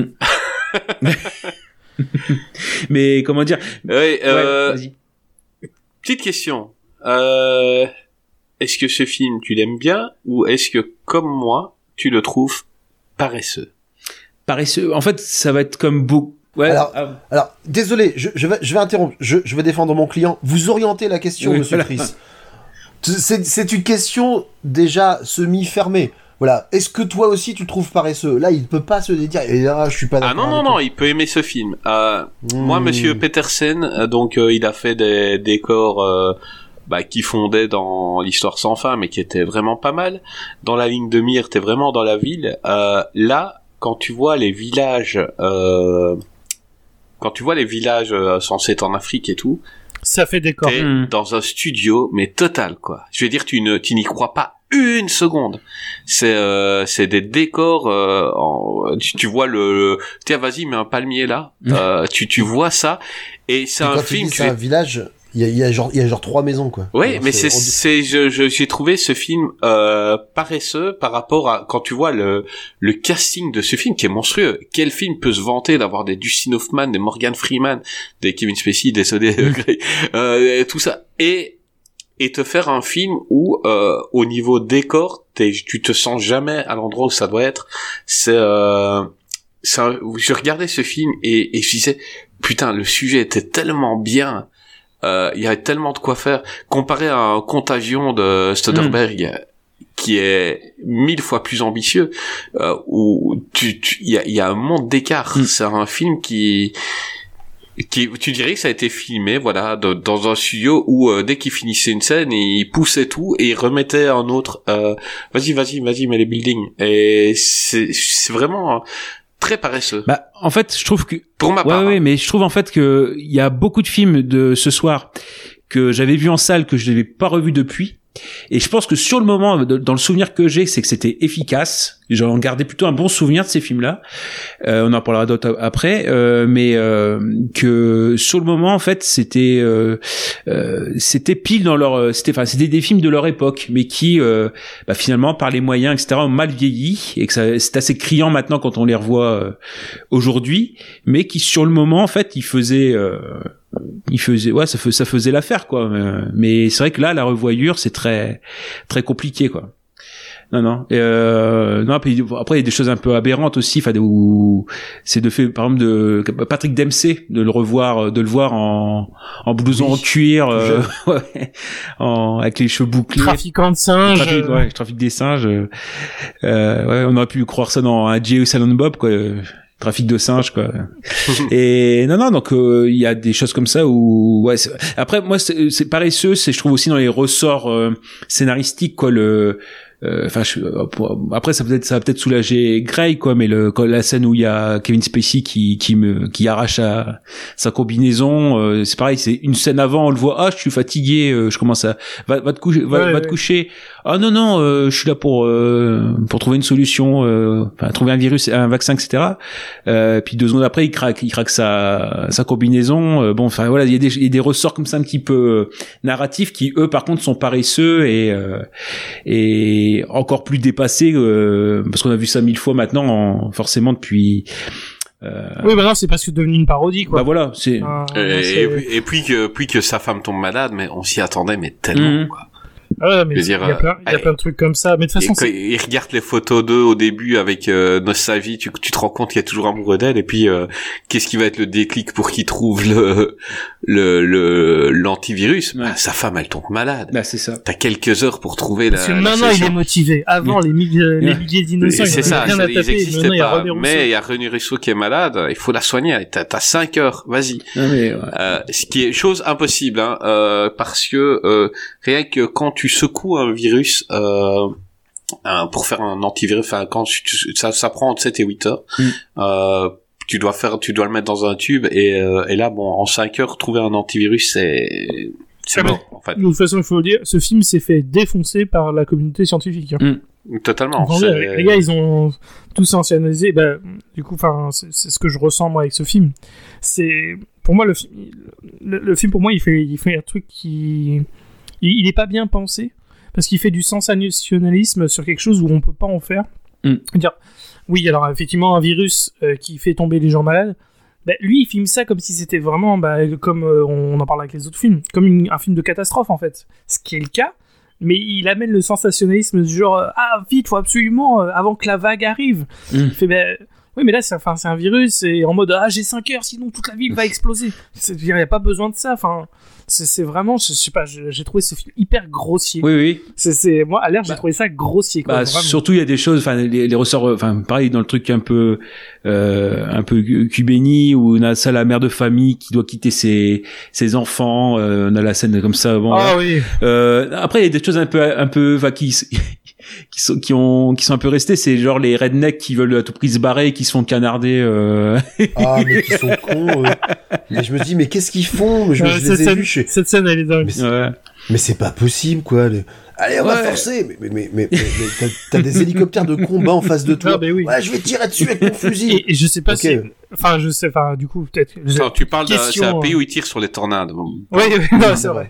Mais comment dire Ouais, euh, Ouais, vas-y. petite question. Euh, est-ce que ce film tu l'aimes bien ou est-ce que comme moi tu le trouves paresseux? Paresseux. En fait, ça va être comme beaucoup. Ouais. Alors, Alors, désolé, je, je vais, je vais interrompre, je, je vais défendre mon client. Vous orientez la question, Oui, monsieur voilà. Chris. C'est une question déjà semi-fermée. Voilà. Est-ce que toi aussi tu le trouves paresseux? Là, il ne peut pas se dire. Et là, je suis pas Ah non non non, il peut aimer ce film. Euh, Hmm. Moi, Monsieur Petersen, euh, donc euh, il a fait des décors euh, bah, qui fondaient dans l'histoire sans fin, mais qui étaient vraiment pas mal. Dans la ligne de mire, t'es vraiment dans la ville. Euh, là, quand tu vois les villages, euh, quand tu vois les villages euh, censés être en Afrique et tout, Ça fait décor. t'es Hmm. dans un studio, mais total quoi. Je veux dire, tu ne, tu n'y crois pas une seconde. C'est, euh, c'est des décors. Euh, en, tu, tu vois le, le- tiens, vas-y, mets un palmier là. Euh, tu, tu vois ça, et c'est Et un quand tu film. dis que c'est un village, il y a, il y a genre, il y a genre trois maisons quoi. Alors, mais c'est, c'est, je, je- j'ai trouvé ce film euh, paresseux par rapport à quand tu vois le le casting de ce film qui est monstrueux. Quel film peut se vanter d'avoir des Dustin Hoffman, des Morgan Freeman, des Kevin Spacey, des Sodé, euh, tout ça, et et te faire un film où euh, au niveau décor, t'es, tu te sens jamais à l'endroit où ça doit être. C'est euh, c'est un- je regardais ce film et, et je disais putain le sujet était tellement bien il y a tellement de quoi faire. Comparé à un Contagion de Soderbergh qui est mille fois plus ambitieux euh, où tu tu- il y a, y a un monde d'écart. Mm. c'est un film qui qui tu dirais que ça a été filmé voilà de- dans un studio où euh, dès qu'il finissait une scène il poussait tout et il remettait un autre. Euh, vas-y vas-y vas-y mets les buildings. Et c'est c'est vraiment euh, très paresseux Bah, en fait, je trouve que pour ma Ouais, part ouais, hein. mais je trouve en fait que il y a beaucoup de films de ce soir que j'avais vu en salle que je n'avais pas revu depuis. Et je pense que sur le moment, dans le souvenir que j'ai, c'est que c'était efficace. J'en gardais plutôt un bon souvenir de ces films-là. Euh, on en parlera d'autres après, euh, mais euh, que sur le moment, en fait, c'était euh, euh, c'était pile dans leur, euh, c'était enfin, c'était des films de leur époque, mais qui bah, finalement, par les moyens, etc., ont mal vieilli et que c'est assez criant maintenant quand on les revoit aujourd'hui, mais qui sur le moment, en fait, ils faisaient il faisait ouais ça, ça faisait l'affaire quoi mais c'est vrai que là la revoyure c'est très très compliqué quoi non non Et, euh, non après il y a des choses un peu aberrantes aussi enfin où c'est de fait par exemple de Patrick Dempsey de le revoir de le voir en en blouson Oui, en cuir euh, ouais, en avec les cheveux bouclés Trafiquant de singes. trafic, euh, ouais, trafic des singes. euh, euh, ouais, on aurait pu croire ça dans un J.O. Silent Bob, quoi. euh, Trafic de singes, quoi. Et non, non, donc euh, il y a des choses comme ça où, ouais. Après, moi, c'est paresseux, c'est je trouve aussi dans les ressorts euh, scénaristiques, quoi. Le euh, Enfin, euh, pour- après ça peut être ça va peut-être soulager Grey quoi, mais le la scène où il y a Kevin Spacey qui qui me qui arrache sa, sa combinaison, euh, c'est pareil, c'est une scène avant, on le voit, ah je suis fatigué, euh, je commence à va, va te coucher, va, Ouais, va ouais. te coucher. Ah non non, euh, je suis là pour euh, pour trouver une solution, euh, enfin trouver un virus, un vaccin, etc. Euh, puis deux secondes après, il craque, il craque sa sa combinaison. Euh, bon, enfin voilà, il y a des il y a des ressorts comme ça un petit peu euh, narratifs qui eux par contre sont paresseux et euh, et encore plus dépassés euh, parce qu'on a vu ça mille fois maintenant, en- forcément depuis. Euh, Oui, bah non, c'est parce que c'est devenu une parodie, quoi. bah voilà, c'est. Ah, Et, c'est- et puis- et puis que puis que sa femme tombe malade, mais on s'y attendait mais tellement Mhm. quoi. Ah ouais, mais il y a plein, y a euh, plein de trucs comme ça. Mais de toute façon, quand c'est- il regarde les photos d'eux au début avec euh, Nostalgie, tu, tu te rends compte qu'il est toujours amoureux d'elle. Et puis, euh, qu'est-ce qui va être le déclic pour qu'il trouve le le le l'antivirus Ouais. Bah, Sa femme, elle tombe malade. Bah c'est ça. T'as quelques heures pour trouver parce que la, la maintenant il est motivé. Avant, les milliers, les Ouais. milliers Et d'innocents, C'est ça, rien ça, à ils taper. existaient il pas. Mais il y a René Russo qui est malade, il faut la soigner. T'as t'as cinq heures, vas-y. Mais, ouais. Euh, ce qui est chose impossible, hein, euh, parce que euh, rien que quand tu secoues un virus euh, pour faire un antivirus, enfin quand tu- ça, ça prend entre 7 et 8 heures, Mm. euh, tu dois faire, tu dois le mettre dans un tube et, euh, et là, bon, en 5 heures, trouver un antivirus, c'est c'est Ah, mais- mort en fait. De toute façon, il faut le dire, ce film s'est fait défoncer par la communauté scientifique. hein. Totalement. Attendez, c'est- les gars, ils ont tous anciennisé. Bah, du coup, enfin, c'est ce que je ressens moi avec ce film. C'est pour moi le, fi- le, le film pour moi il fait il fait un truc qui il, il est pas bien pensé parce qu'il fait du sensationnalisme sur quelque chose où on peut pas en faire. Mm. Dire oui, alors effectivement un virus euh, qui fait tomber les gens malades. Bah, lui, il filme ça comme si c'était vraiment, bah, comme euh, on en parle avec les autres films, comme une- un film de catastrophe en fait. Ce qui est le cas, mais il amène le sensationnalisme du genre euh, ah vite, faut absolument euh, avant que la vague arrive. Mm. Il fait ben oui, mais là c'est enfin c'est un virus et en mode ah j'ai 5 heures sinon toute la ville va exploser. Il n'y a pas besoin de ça. Enfin c'est c'est vraiment je, je sais pas j'ai trouvé ce film hyper grossier. Oui, oui. C'est c'est moi à l'air j'ai Bah, trouvé ça grossier quoi. Bah, surtout il y a des choses, enfin les, les ressorts, enfin pareil dans le truc un peu, euh, un peu cubéni où on a ça la mère de famille qui doit quitter ses ses enfants, euh, on a la scène comme ça. Bon, Ah oui. Euh, après, il y a des choses un peu, un peu, enfin, qui, qui sont, qui ont, qui sont un peu restés. C'est genre les rednecks qui veulent à tout prix se barrer, et qui se font canarder. Euh... Ah, mais qui sont cons. eux. Mais je me dis, mais qu'est-ce qu'ils font? Je, Euh, je cette, les ai scène, vus. je- cette scène elle est dingue. Mais Ouais. Mais c'est pas possible, quoi. le- Allez, on va forcer. Mais, mais, mais, mais, mais- mais t'as- t'as des hélicoptères de combat en face de toi. Ah, mais oui. Ouais, je vais tirer dessus avec mon fusil. Et, et je sais pas si enfin je sais enfin du coup peut-être tu parles d'un Question, c'est un pays euh. où ils tirent sur les tornades. Bon. Oui, oui, c'est vrai.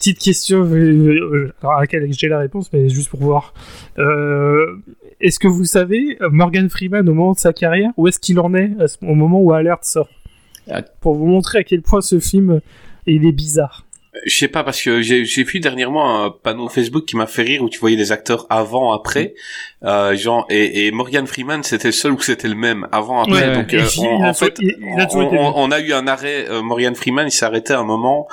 Petite question euh, à laquelle j'ai la réponse, mais juste pour voir. Euh, est-ce que vous savez, euh, Morgan Freeman, au moment de sa carrière, où est-ce qu'il en est au moment où Alert sort? Ah. Pour vous montrer à quel point ce film, il est bizarre. Je sais pas parce que j'ai vu dernièrement un panneau Facebook qui m'a fait rire où tu voyais des acteurs avant après euh, genre et, et Morgan Freeman c'était le seul où c'était le même avant après Ouais. donc euh, on- en fait on, été on- on a eu un arrêt euh, Morgan Freeman il s'est arrêté à un moment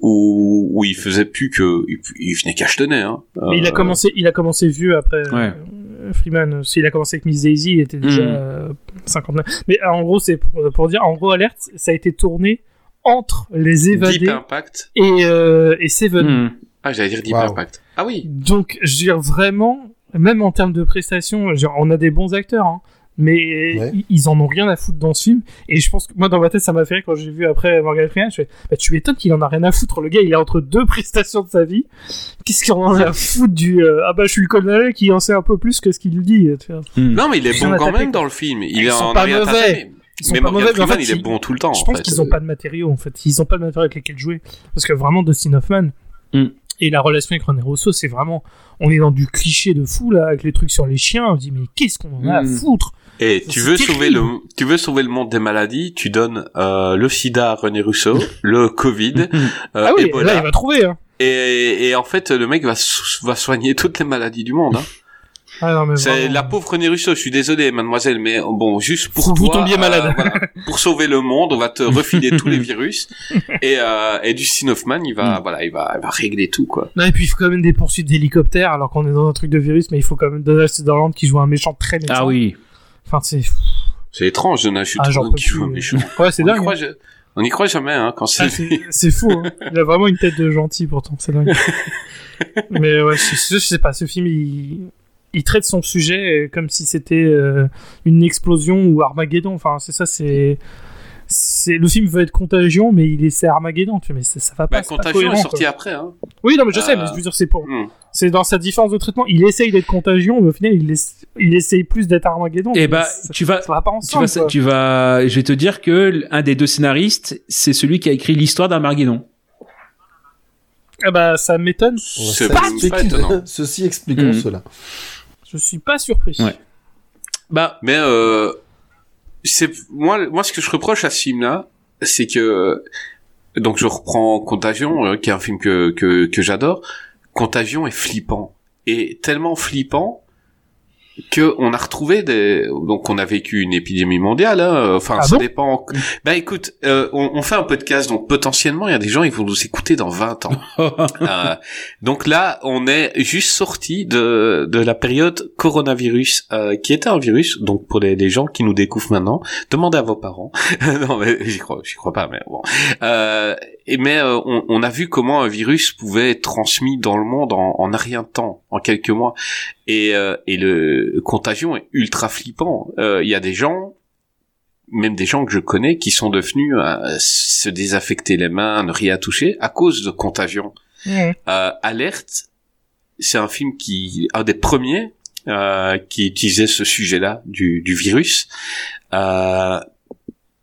où où il faisait plus que il, il venait cachetonner hein Mais il a Euh, commencé, il a commencé vieux après Ouais. euh, Freeman. S'il a commencé avec Miss Daisy, il était déjà Mhm. euh, 59. Mais euh, en gros, c'est pour, pour dire, en gros, Alert, ça a été tourné entre les Deep évadés Impact et, euh, et Seven. Hmm. ah j'allais dire Deep Wow. Impact ah oui Donc, je veux dire vraiment, même en termes de prestations, genre, on a des bons acteurs, hein, mais Ouais. i- ils en ont rien à foutre dans ce film. Et je pense que moi, dans ma tête, ça m'a fait rire quand j'ai vu après Morgan Freeman. Je fais, bah, tu m'étonnes qu'il en a rien à foutre. Le gars, il est entre deux prestations de sa vie. Qu'est-ce qu'il en a à foutre du euh, ah bah je suis le colonel qui en sait un peu plus que ce qu'il dit. tu vois. Hmm. non mais il est bon quand même dans le film il Ils est sont en pas mauvais. tapé. Ils sont mais pas Morgan mauvais, mais en Freeman fait, il est bon tout le temps Je en pense qu'ils ont pas de matériaux en fait. Ils ont pas de matériaux avec lesquels jouer. Parce que vraiment, Dustin Hoffman Mm. et la relation avec René Rousseau, c'est vraiment. On est dans du cliché de fou là, avec les trucs sur les chiens. On se dit, mais qu'est-ce qu'on en a à Mm. foutre? Et tu veux sauver le, tu veux sauver le monde des maladies, tu donnes euh, le SIDA à René Rousseau, le Covid, euh, Ah oui, Ebola, là, il va trouver. Hein. et, et en fait le mec va so- va soigner toutes les maladies du monde. Hein. Ah, non, mais C'est la pauvre René Rousseau. Je suis désolé, mademoiselle, mais bon, juste pour vous toi, tombiez malade. voilà, pour sauver le monde, on va te refiler tous les virus. Et euh, et Dustin Hoffman, il va, voilà, il va, il va régler tout quoi. Non, et puis il faut quand même des poursuites d'hélicoptères alors qu'on est dans un truc de virus, mais il faut quand même Donald Sutherland qui joue un méchant très méchant. Ah oui. Enfin, c'est. C'est étrange, Ah, qui joue un plus. Ouais, c'est y dingue. croit, je- on y croit jamais, hein, quand c'est. Ah, c'est c'est fou. Hein. Il a vraiment une tête de gentil pourtant, c'est dingue. mais ouais, je, sais pas, ce film il. Il traite son sujet euh, comme si c'était euh, une explosion ou Armageddon. Enfin, c'est ça, c'est. C'est le film veut être contagion, mais il est c'est Armageddon. Tu vois, mais ça, ça va pas. Bah, pas Contagion est cohérent, sorti quoi. après, hein. Oui, non, mais je sais, Euh, mais je veux dire, c'est pour. Hmm. C'est dans sa différence de traitement. Il essaye d'être contagion, mais au final, il, essa- il essaye plus d'être Armageddon. Et Mais bah, ça, tu vas, ça va pas tu ensemble. vas, quoi. tu vas, je vais te dire que un des deux scénaristes, c'est celui qui a écrit l'histoire d'Armageddon. Ah bah, ça m'étonne. C'est Ça pas explique- étonnant. Ceci expliquant Mhm. cela. Je suis pas surpris. Ouais. Bah, Mais euh, c'est moi, moi, ce que je reproche à ce film-là, c'est que donc je reprends Contagion, euh, qui est un film que que, que j'adore. Contagion est flippant et tellement flippant que on a retrouvé des donc on a vécu une épidémie mondiale hein, enfin Ah ça bon dépend bah écoute euh, on, on fait un podcast donc potentiellement il y a des gens ils vont nous écouter dans 20 ans Euh, donc là, on est juste sorti de, de la période coronavirus, euh, qui était un virus. Donc pour les, les gens qui nous découvrent maintenant, demandez à vos parents. non, mais j'y crois, j'y crois pas, mais bon. Euh, et mais euh, on, on a vu comment un virus pouvait être transmis dans le monde en, en un rien de temps, en quelques mois. Et, euh, et le contagion est ultra flippant. Euh, Il y a des gens même des gens que je connais qui sont devenus euh, se désaffecter les mains, ne rien toucher à cause de contagion. Euh, Alerte, c'est un film qui, un des premiers euh, qui utilisait ce sujet-là du, du virus. Euh,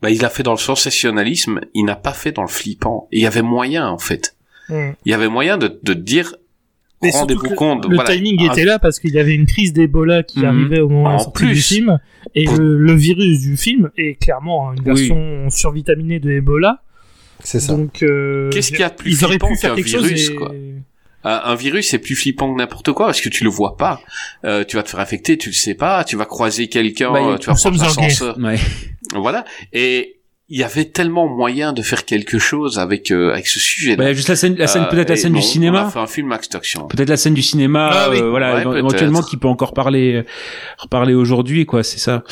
bah, il l'a fait dans le sensationnalisme, il n'a pas fait dans le flippant. Et il y avait moyen, en fait. Il y avait moyen de, de dire, Mais surtout rendez-vous que compte. Le voilà, timing un- était là parce qu'il y avait une crise d'Ebola qui Mhm. arrivait au moment de En la sortie du plus. film. Et Pour- le, le virus du film est clairement une Oui. version survitaminée de Ebola. C'est ça. Donc, euh, Qu'est-ce qu'il y a de plus flippant qu'un quelque chose virus, et- quoi Un, un virus, c'est plus flippant que n'importe quoi parce que tu le vois pas. Euh, tu vas te faire infecter, tu le sais pas. Tu vas croiser quelqu'un, Bah, tu vas nous sommes prendre en guerre. l'ascenseur. Ouais. Voilà. Et il y avait tellement moyen de faire quelque chose avec euh, avec ce sujet. Bah, juste la scène, la scène peut-être la scène du cinéma. On a fait un film Action. Peut-être la scène du cinéma, Ah oui. euh, voilà, Ouais, éventuellement qui peut encore parler, euh, reparler aujourd'hui, quoi, c'est ça.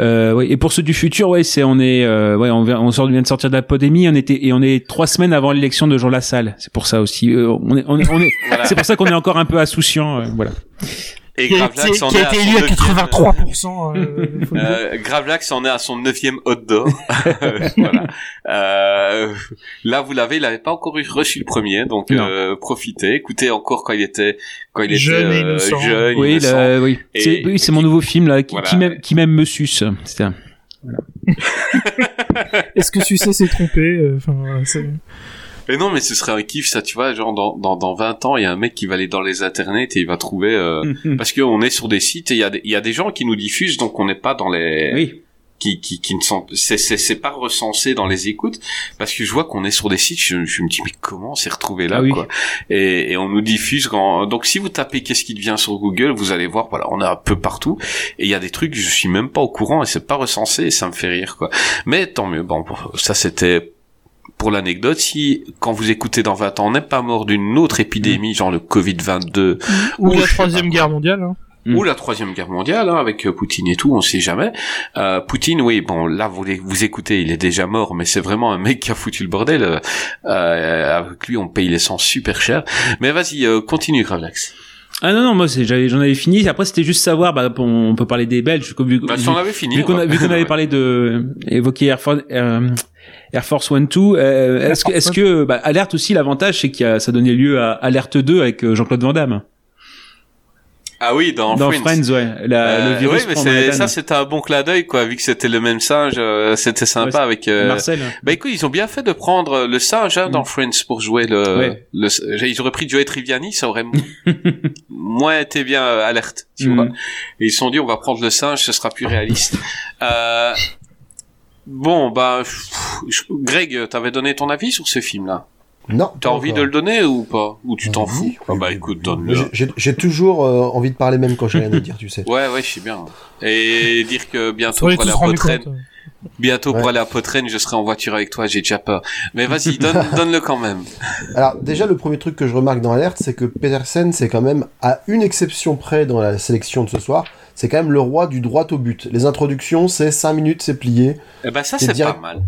Euh, ouais. Et pour ceux du futur, ouais, c'est on est, euh, ouais, on vient, on sort, vient de sortir de la pandémie, on était et on est trois semaines avant l'élection de Jean Lassalle. C'est pour ça aussi, on est, on est, on est- c'est pour ça qu'on est encore un peu insouciant, euh, voilà. Et Gravelax en est à son élu à neuvième- 83%. euh. Euh, Gravelax en est à son neuvième hot dog. voilà. Euh, là, vous l'avez, il n'avait pas encore eu reçu le premier, donc euh, profitez. Écoutez encore quand il était quand il Jeune et était euh, innocent. jeune, Oui, innocent. là, oui, c'est, oui, c'est mon nouveau film là, qui, Voilà. qui m'aime, qui m'aime me suce. C'était un- Est-ce que Sucé s'est trompé euh, Enfin, voilà, Mais non, mais ce serait un kiff, ça, tu vois, genre dans, dans, dans 20 ans, il y a un mec qui va aller dans les internets et il va trouver... euh, Parce qu'on est sur des sites et il y, a des- il y a des gens qui nous diffusent, donc on n'est pas dans les... oui. Qui, qui, qui ne sont... C'est, c'est, c'est pas recensé dans les écoutes, parce que je vois qu'on est sur des sites, je, je me dis, mais comment c'est retrouvé là, Ah oui. quoi et, et on nous diffuse quand... Donc si vous tapez qu'est-ce qui devient sur Google, vous allez voir, voilà, on est un peu partout, et il y a des trucs, je suis même pas au courant, et c'est pas recensé, et ça me fait rire, quoi. Mais tant mieux, bon, ça c'était pour l'anecdote, si quand vous écoutez dans 20 ans, on n'est pas mort d'une autre épidémie, genre le Covid-22, Ou Ou la troisième pas. guerre mondiale. hein. Mm. ou la troisième guerre mondiale, hein, avec euh, Poutine et tout, on sait jamais. Euh, Poutine, oui, bon, là vous vous écoutez, il est déjà mort, mais c'est vraiment un mec qui a foutu le bordel. euh, euh, avec lui, on paye l'essence super cher. Mais vas-y, euh, continue, Gravelax. Ah non non, moi c'est, j'avais, j'en avais fini. Après c'était juste savoir, bah, on peut parler des Belges, comme vu, Bah, vu- si on avait fini. vu on qu'on qu'on avait parlé de évoqué Air Force, euh, Air Force One Two, euh, est-ce que est-ce que bah, alerte aussi l'avantage c'est qu'il y a ça donnait lieu à Alerte 2 avec euh, Jean-Claude Van Damme Ah oui, dans, dans Friends. Friends, ouais, la, Euh, le virus oui, mais c'est, ça c'était un bon clin d'œil, quoi, vu que c'était le même singe, euh, c'était sympa Ouais, avec. euh, Marcel. Bah écoute, ils ont bien fait de prendre le singe hein, dans Mm. Friends pour jouer le, Ouais. le. Ils auraient pris Joey Triviani, ça aurait moins été bien euh, alerte, tu Mm. vois. Et ils se sont dit, on va prendre le singe, ce sera plus réaliste. bon, bah, pff, Greg, t'avais donné ton avis sur ce film-là? Non. T'as envie de le donner ou pas? Ou tu t'en Oui, fous? Oui, Ah Bah oui, écoute, donne-le. J'ai- toujours euh, envie de parler même quand j'ai rien à dire, tu sais. Ouais, ouais, je sais bien. Et dire que bientôt pour aller à compte. bientôt pour aller à Potrenne, je serai en voiture avec toi, j'ai déjà peur. Mais vas-y, donne, donne-le quand même. Alors déjà le premier truc que je remarque dans l'alerte, c'est que Petersen, c'est quand même à une exception près dans la sélection de ce soir, c'est quand même le roi du droit au but. Les introductions, c'est 5 minutes, c'est plié. Eh ben ça c'est direct- pas mal.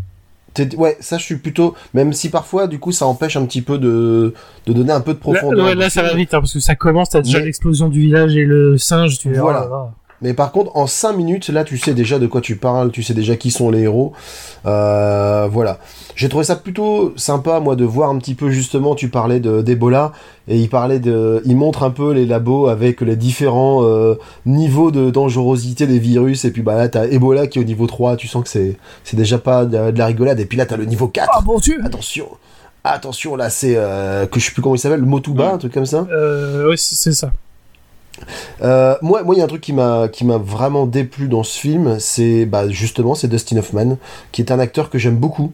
Ouais, ça je suis plutôt, même si parfois du coup ça empêche un petit peu de, de donner un peu de Là, profondeur. ouais, là, ça va vite, hein, parce que ça commence, t'as déjà Mais- l'explosion du village et le singe, tu vois. Voilà. Mais par contre, en 5 minutes, là, tu sais déjà de quoi tu parles, tu sais déjà qui sont les héros. Euh, voilà. J'ai trouvé ça plutôt sympa, moi, de voir un petit peu, justement, tu parlais de- d'Ebola, et il parlait de... Il montre un peu les labos avec les différents euh, niveaux de dangerosité des virus, et puis bah là, t'as Ebola qui est au niveau 3, tu sens que c'est déjà pas de, de la rigolade, et puis là, t'as le niveau 4. Ah, bon Dieu Attention Attention, là, c'est... euh, que je sais plus comment il s'appelle, le Motuba, un truc comme ça. euh, Ouais, c'est c'est ça. Euh, moi, moi, il y a un truc qui m'a qui m'a vraiment déplu dans ce film, c'est bah justement c'est Dustin Hoffman, qui est un acteur que j'aime beaucoup.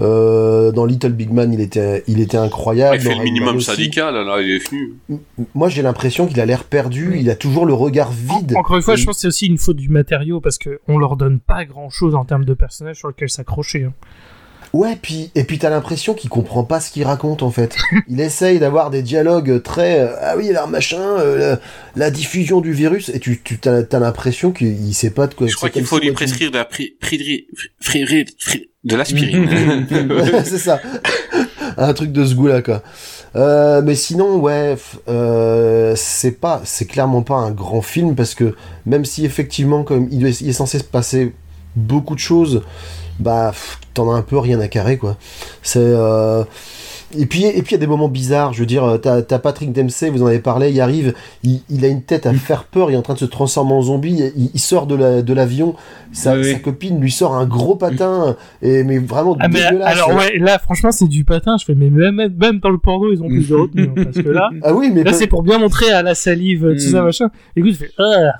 Euh, dans Little Big Man, il était il était incroyable. il fait le minimum syndical, là, il est venu. Moi, j'ai l'impression qu'il a l'air perdu. Il a toujours le regard vide. En- Encore une fois, Et- je pense que c'est aussi une faute du matériau parce que on leur donne pas grand chose en termes de personnages sur lesquels s'accrocher. hein. Ouais, puis et puis t'as l'impression qu'il comprend pas ce qu'il raconte en fait. il essaye d'avoir des dialogues très euh, ah oui alors machin euh, la, la diffusion du virus et tu tu t'as as, l'impression qu'il sait pas de quoi. Je crois qu'il faut lui prescrire de la pri- pridri- fri- fri- fri- de l'aspirine. C'est ça. Un truc de ce goût-là, quoi. Euh, mais sinon, ouais, f- euh, c'est pas, c'est clairement pas un grand film parce que même si effectivement, comme il est, il est censé se passer beaucoup de choses, bah, t'en as un peu rien à carrer, quoi. C'est, euh, Et puis, et puis il y a des moments bizarres. Je veux dire, euh, t'as as Patrick Dempsey, vous en avez parlé, il arrive, il, il, a une tête à faire peur, il est en train de se transformer en zombie, il, il sort de l'avion, la, sa, Oui, oui. sa copine lui sort un gros patin, et, mais vraiment Ah, mais dégueulasse. alors ouais, là franchement c'est du patin. Je fais mais même, même dans le porno ils ont plus de retenue hein, parce que là, Ah oui, mais, là c'est pour bien montrer à la salive tout Mm. ça machin. Écoute, je fais ah.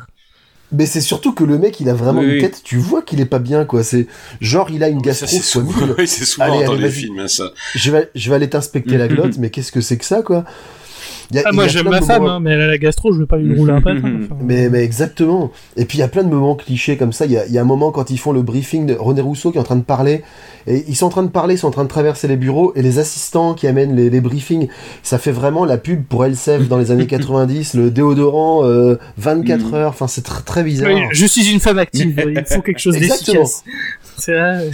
Mais c'est surtout que le mec, il a vraiment Oui, une oui. tête, tu vois qu'il est pas bien, quoi. C'est genre, il a une ça, gastro, souvent, nul. oui, c'est souvent Allez, dans allez, les vas-y. films, ça. Je vais, je vais aller t'inspecter la glotte, mais qu'est-ce que c'est que ça, quoi? Y a- Ah, moi j'aime ma femme, moments- hein, mais elle a la gastro, je vais pas lui rouler un patin. enfin. Mais, mais exactement. Et puis il y a plein de moments clichés comme ça. Il y a, y a un moment quand ils font le briefing de René Rousseau qui est en train de parler. Et ils sont en train de parler, ils sont en train de traverser les bureaux. Et les assistants qui amènent les, les briefings, ça fait vraiment la pub pour Elsef dans les années 90. Le déodorant euh, 24 heures. Enfin, c'est tr- très bizarre. Oui, je suis une femme active, il faut quelque chose d'efficace. C'est vrai.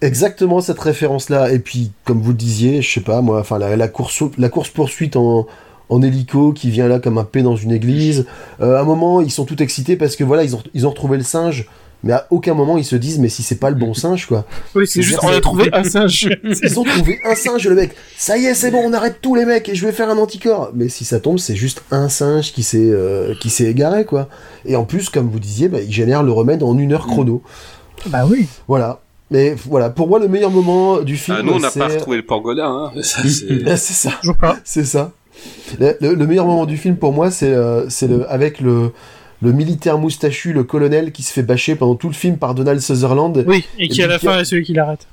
Exactement cette référence-là. Et puis, comme vous le disiez, je sais pas, moi, enfin, la, la course, la course poursuite en, en hélico qui vient là comme un P dans une église. Euh, à un moment, ils sont tout excités parce que voilà, ils ont, ils ont retrouvé le singe. Mais à aucun moment ils se disent, mais si c'est pas le bon singe, quoi. Oui, c'est juste, on a trouvé un singe. Ils ont trouvé un singe, le mec. Ça y est, c'est bon, on arrête tous les mecs et je vais faire un anticorps. Mais si ça tombe, c'est juste un singe qui s'est euh, qui s'est égaré, quoi. Et en plus, comme vous disiez, bah, il génère le remède en une heure chrono. bah oui. Voilà. Mais voilà, pour moi, le meilleur moment du film, Ah, nous, on n'a pas retrouvé le pangolin, hein. C'est... Ah, c'est ça, Toujours pas. c'est ça. Le, le- le meilleur moment du film pour moi, c'est euh, le avec le le militaire moustachu, le colonel qui se fait bâcher pendant tout le film par Donald Sutherland Oui, et qui Et à la fin est celui qui l'arrête.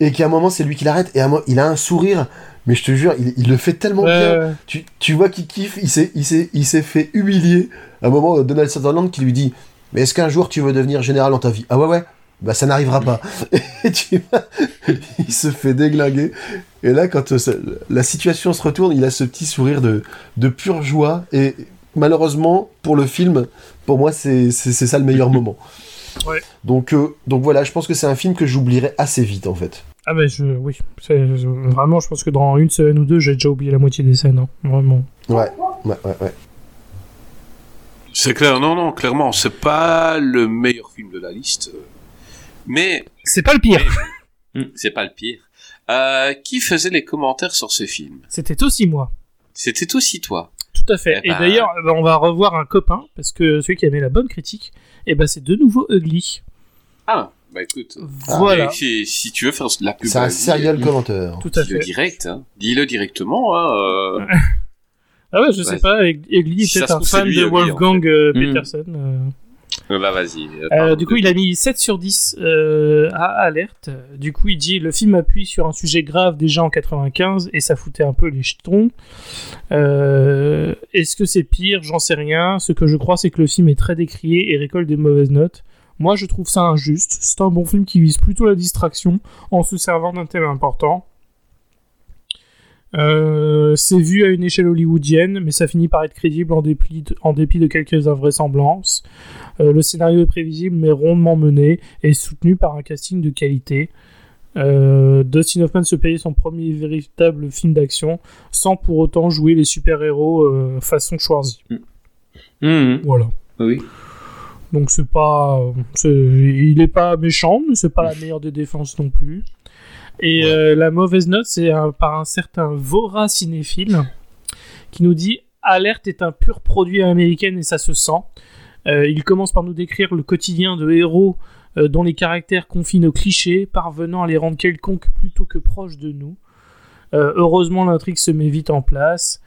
et qu'à un moment c'est lui qui l'arrête et à un moment, il a un sourire. Mais je te jure, il, il le fait tellement bien. Tu, tu vois qu'il kiffe, il s'est il s'est il s'est fait humilier. À un moment, euh, Donald Sutherland qui lui dit "Mais est-ce qu'un jour tu veux devenir général dans ta vie? Ah ouais ouais." Bah ça n'arrivera pas. Et tu vois, il se fait déglinguer. Et là, quand euh, ça- la situation se retourne, il a ce petit sourire de, de pure joie. Et malheureusement, pour le film, pour moi, c'est ça le meilleur moment. Ouais. Donc, euh, donc voilà, je pense que c'est un film que j'oublierai assez vite, en fait. Ah bah je, oui, vraiment, je pense que dans une semaine ou deux, j'ai déjà oublié la moitié des scènes, hein. vraiment. Ouais, ouais, ouais. ouais. C'est clair, non, non, clairement, c'est pas le meilleur film de la liste. Mais C'est pas le pire. c'est pas le pire. Euh, qui faisait les commentaires sur ce film? C'était aussi moi. C'était aussi toi. Tout à fait. Eh Et ben- d'ailleurs, euh, on va revoir un copain, parce que celui qui avait la bonne critique, et ben c'est de nouveau Ugly. Ah, bah écoute. Voilà. Et Si, si tu veux faire de la pub, C'est un serial euh, commenteur. Tout à Dis-le fait. direct, hein. Dis-le directement, hein. euh. Ah ouais, je sais pas, Ugly est Si peut-être un fan lui, de en Wolfgang euh, Mm. Peterson. euh. Bah vas-y. Euh, parle du coup, il a mis 7 sur 10 euh, à Alerte. Du coup, il dit le film appuie sur un sujet grave déjà en 95 et ça foutait un peu les jetons. Euh, Est-ce que c'est pire? J'en sais rien. Ce que je crois, c'est que le film est très décrié et récolte des mauvaises notes. Moi, je trouve ça injuste. C'est un bon film qui vise plutôt la distraction en se servant d'un thème important. Euh, c'est vu à une échelle hollywoodienne, mais ça finit par être crédible en dépit de, en dépit de quelques invraisemblances. Euh, le scénario est prévisible mais rondement mené et soutenu par un casting de qualité. Euh, Dustin Hoffman se payait son premier véritable film d'action sans pour autant jouer les super-héros façon Schwarzy. Mhm. Voilà. Oui. Donc c'est pas, il est pas méchant, mais c'est pas la meilleure des défenses non plus. Et euh, la mauvaise note, c'est par un certain Vora cinéphile qui nous dit Alerte est un pur produit américain et ça se sent. Euh, il commence par nous décrire le quotidien de héros euh, dont les caractères confient nos clichés, parvenant à les rendre quelconques plutôt que proches de nous. Heureusement, l'intrigue se met vite en place.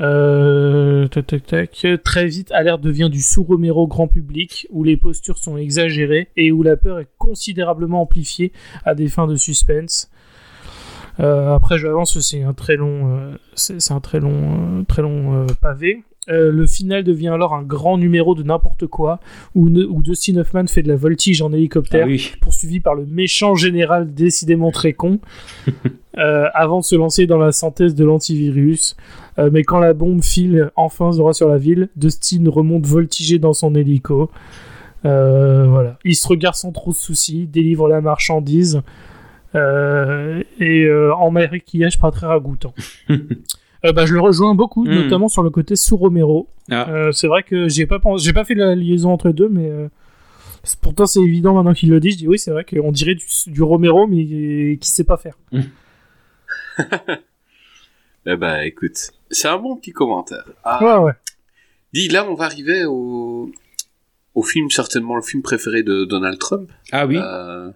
Euh, tac, tac, tac. Très vite, Alerte devient du sous-Romero grand public, où les postures sont exagérées et où la peur est considérablement amplifiée à des fins de suspense. Euh, après, je avance, c'est un très long, euh, c'est un très long, euh, très long pavé. Le final devient alors un grand numéro de n'importe quoi, où, ne- où Dustin Hoffman fait de la voltige en hélicoptère Ah oui. poursuivi par le méchant général décidément très con, avant de se lancer dans la synthèse de l'antivirus. Euh, mais quand la bombe file enfin sur la ville, Dustin remonte voltigé dans son hélico. Euh, voilà. Il se regarde sans trop de soucis, délivre la marchandise, euh, et euh, en maquillage pas très ragoûtant. Euh, bah, je le rejoins beaucoup, Mm. notamment sur le côté sous Romero. Ah. Euh, c'est vrai que j'ai pas pensé, j'ai pas fait la liaison entre les deux, mais euh, pourtant c'est évident maintenant qu'il le dit. Je dis oui, c'est vrai qu'on dirait du, du Romero, mais qui sait pas faire. Eh ben, écoute, c'est un bon petit commentaire. Ah, Ouais, ouais. Dis, là, on va arriver au, au film, certainement le film préféré de Donald Trump, Ah oui. euh,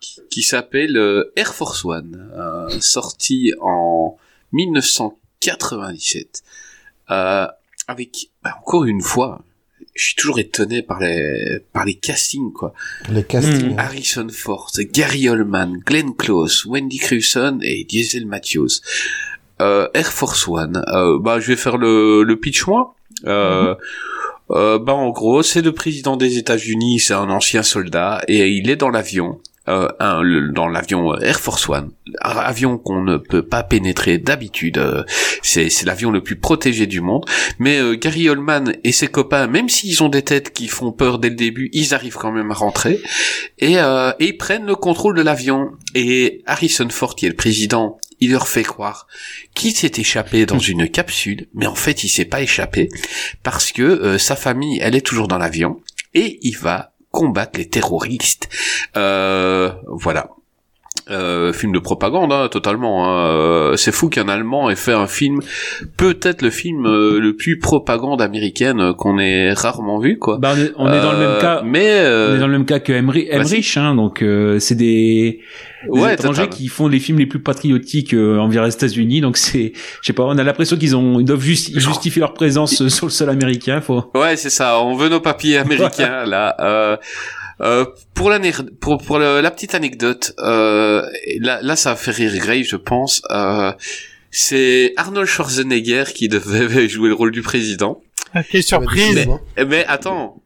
qui, qui s'appelle euh, Air Force One, euh, sorti en 1997, euh, avec, bah, encore une fois, je suis toujours étonné par les, par les castings, quoi. Les castings. Mm. Harrison Ford, Gary Oldman, Glenn Close, Wendy Crewson et Diesel Matthews. Euh, Air Force One. Euh, bah, je vais faire le, le pitch moi. Euh, euh, bah, en gros, c'est le président des États-Unis, c'est un ancien soldat et il est dans l'avion. Euh, un- le- dans l'avion Air Force One, un avion qu'on ne peut pas pénétrer d'habitude. euh, c'est c'est l'avion le plus protégé du monde. Mais euh, Gary Oldman et ses copains, même s'ils ont des têtes qui font peur dès le début, ils arrivent quand même à rentrer et, euh, et ils prennent le contrôle de l'avion. Et Harrison Ford, qui est le président, il leur fait croire qu'il s'est échappé dans une capsule, mais en fait il s'est pas échappé parce que euh, sa famille, elle est toujours dans l'avion et il va combattre les terroristes. Euh, voilà. Euh, film de propagande, hein, totalement. hein. Euh, C'est fou qu'un Allemand ait fait un film, peut-être le film euh, le plus propagande américaine euh, qu'on ait rarement vu, quoi. Bah, on est, dans le même Euh, cas. Mais euh, On est dans le même cas que Emmerich. Emmerich, hein, donc euh, c'est des, des Ouais, étrangers qui font les films les plus patriotiques euh, envers les États-Unis. Donc c'est, je sais pas, on a l'impression qu'ils ont, ils doivent justi- justifier leur présence sur le sol américain. Faut. Ouais, c'est ça. On veut nos papiers américains là. Euh, pour la pour pour le- la petite anecdote, euh, là là ça a fait rire Gray, je pense. Euh, c'est Arnold Schwarzenegger qui devait jouer le rôle du président. Ah, Quelle surprise décidément. Eh, Mais attends,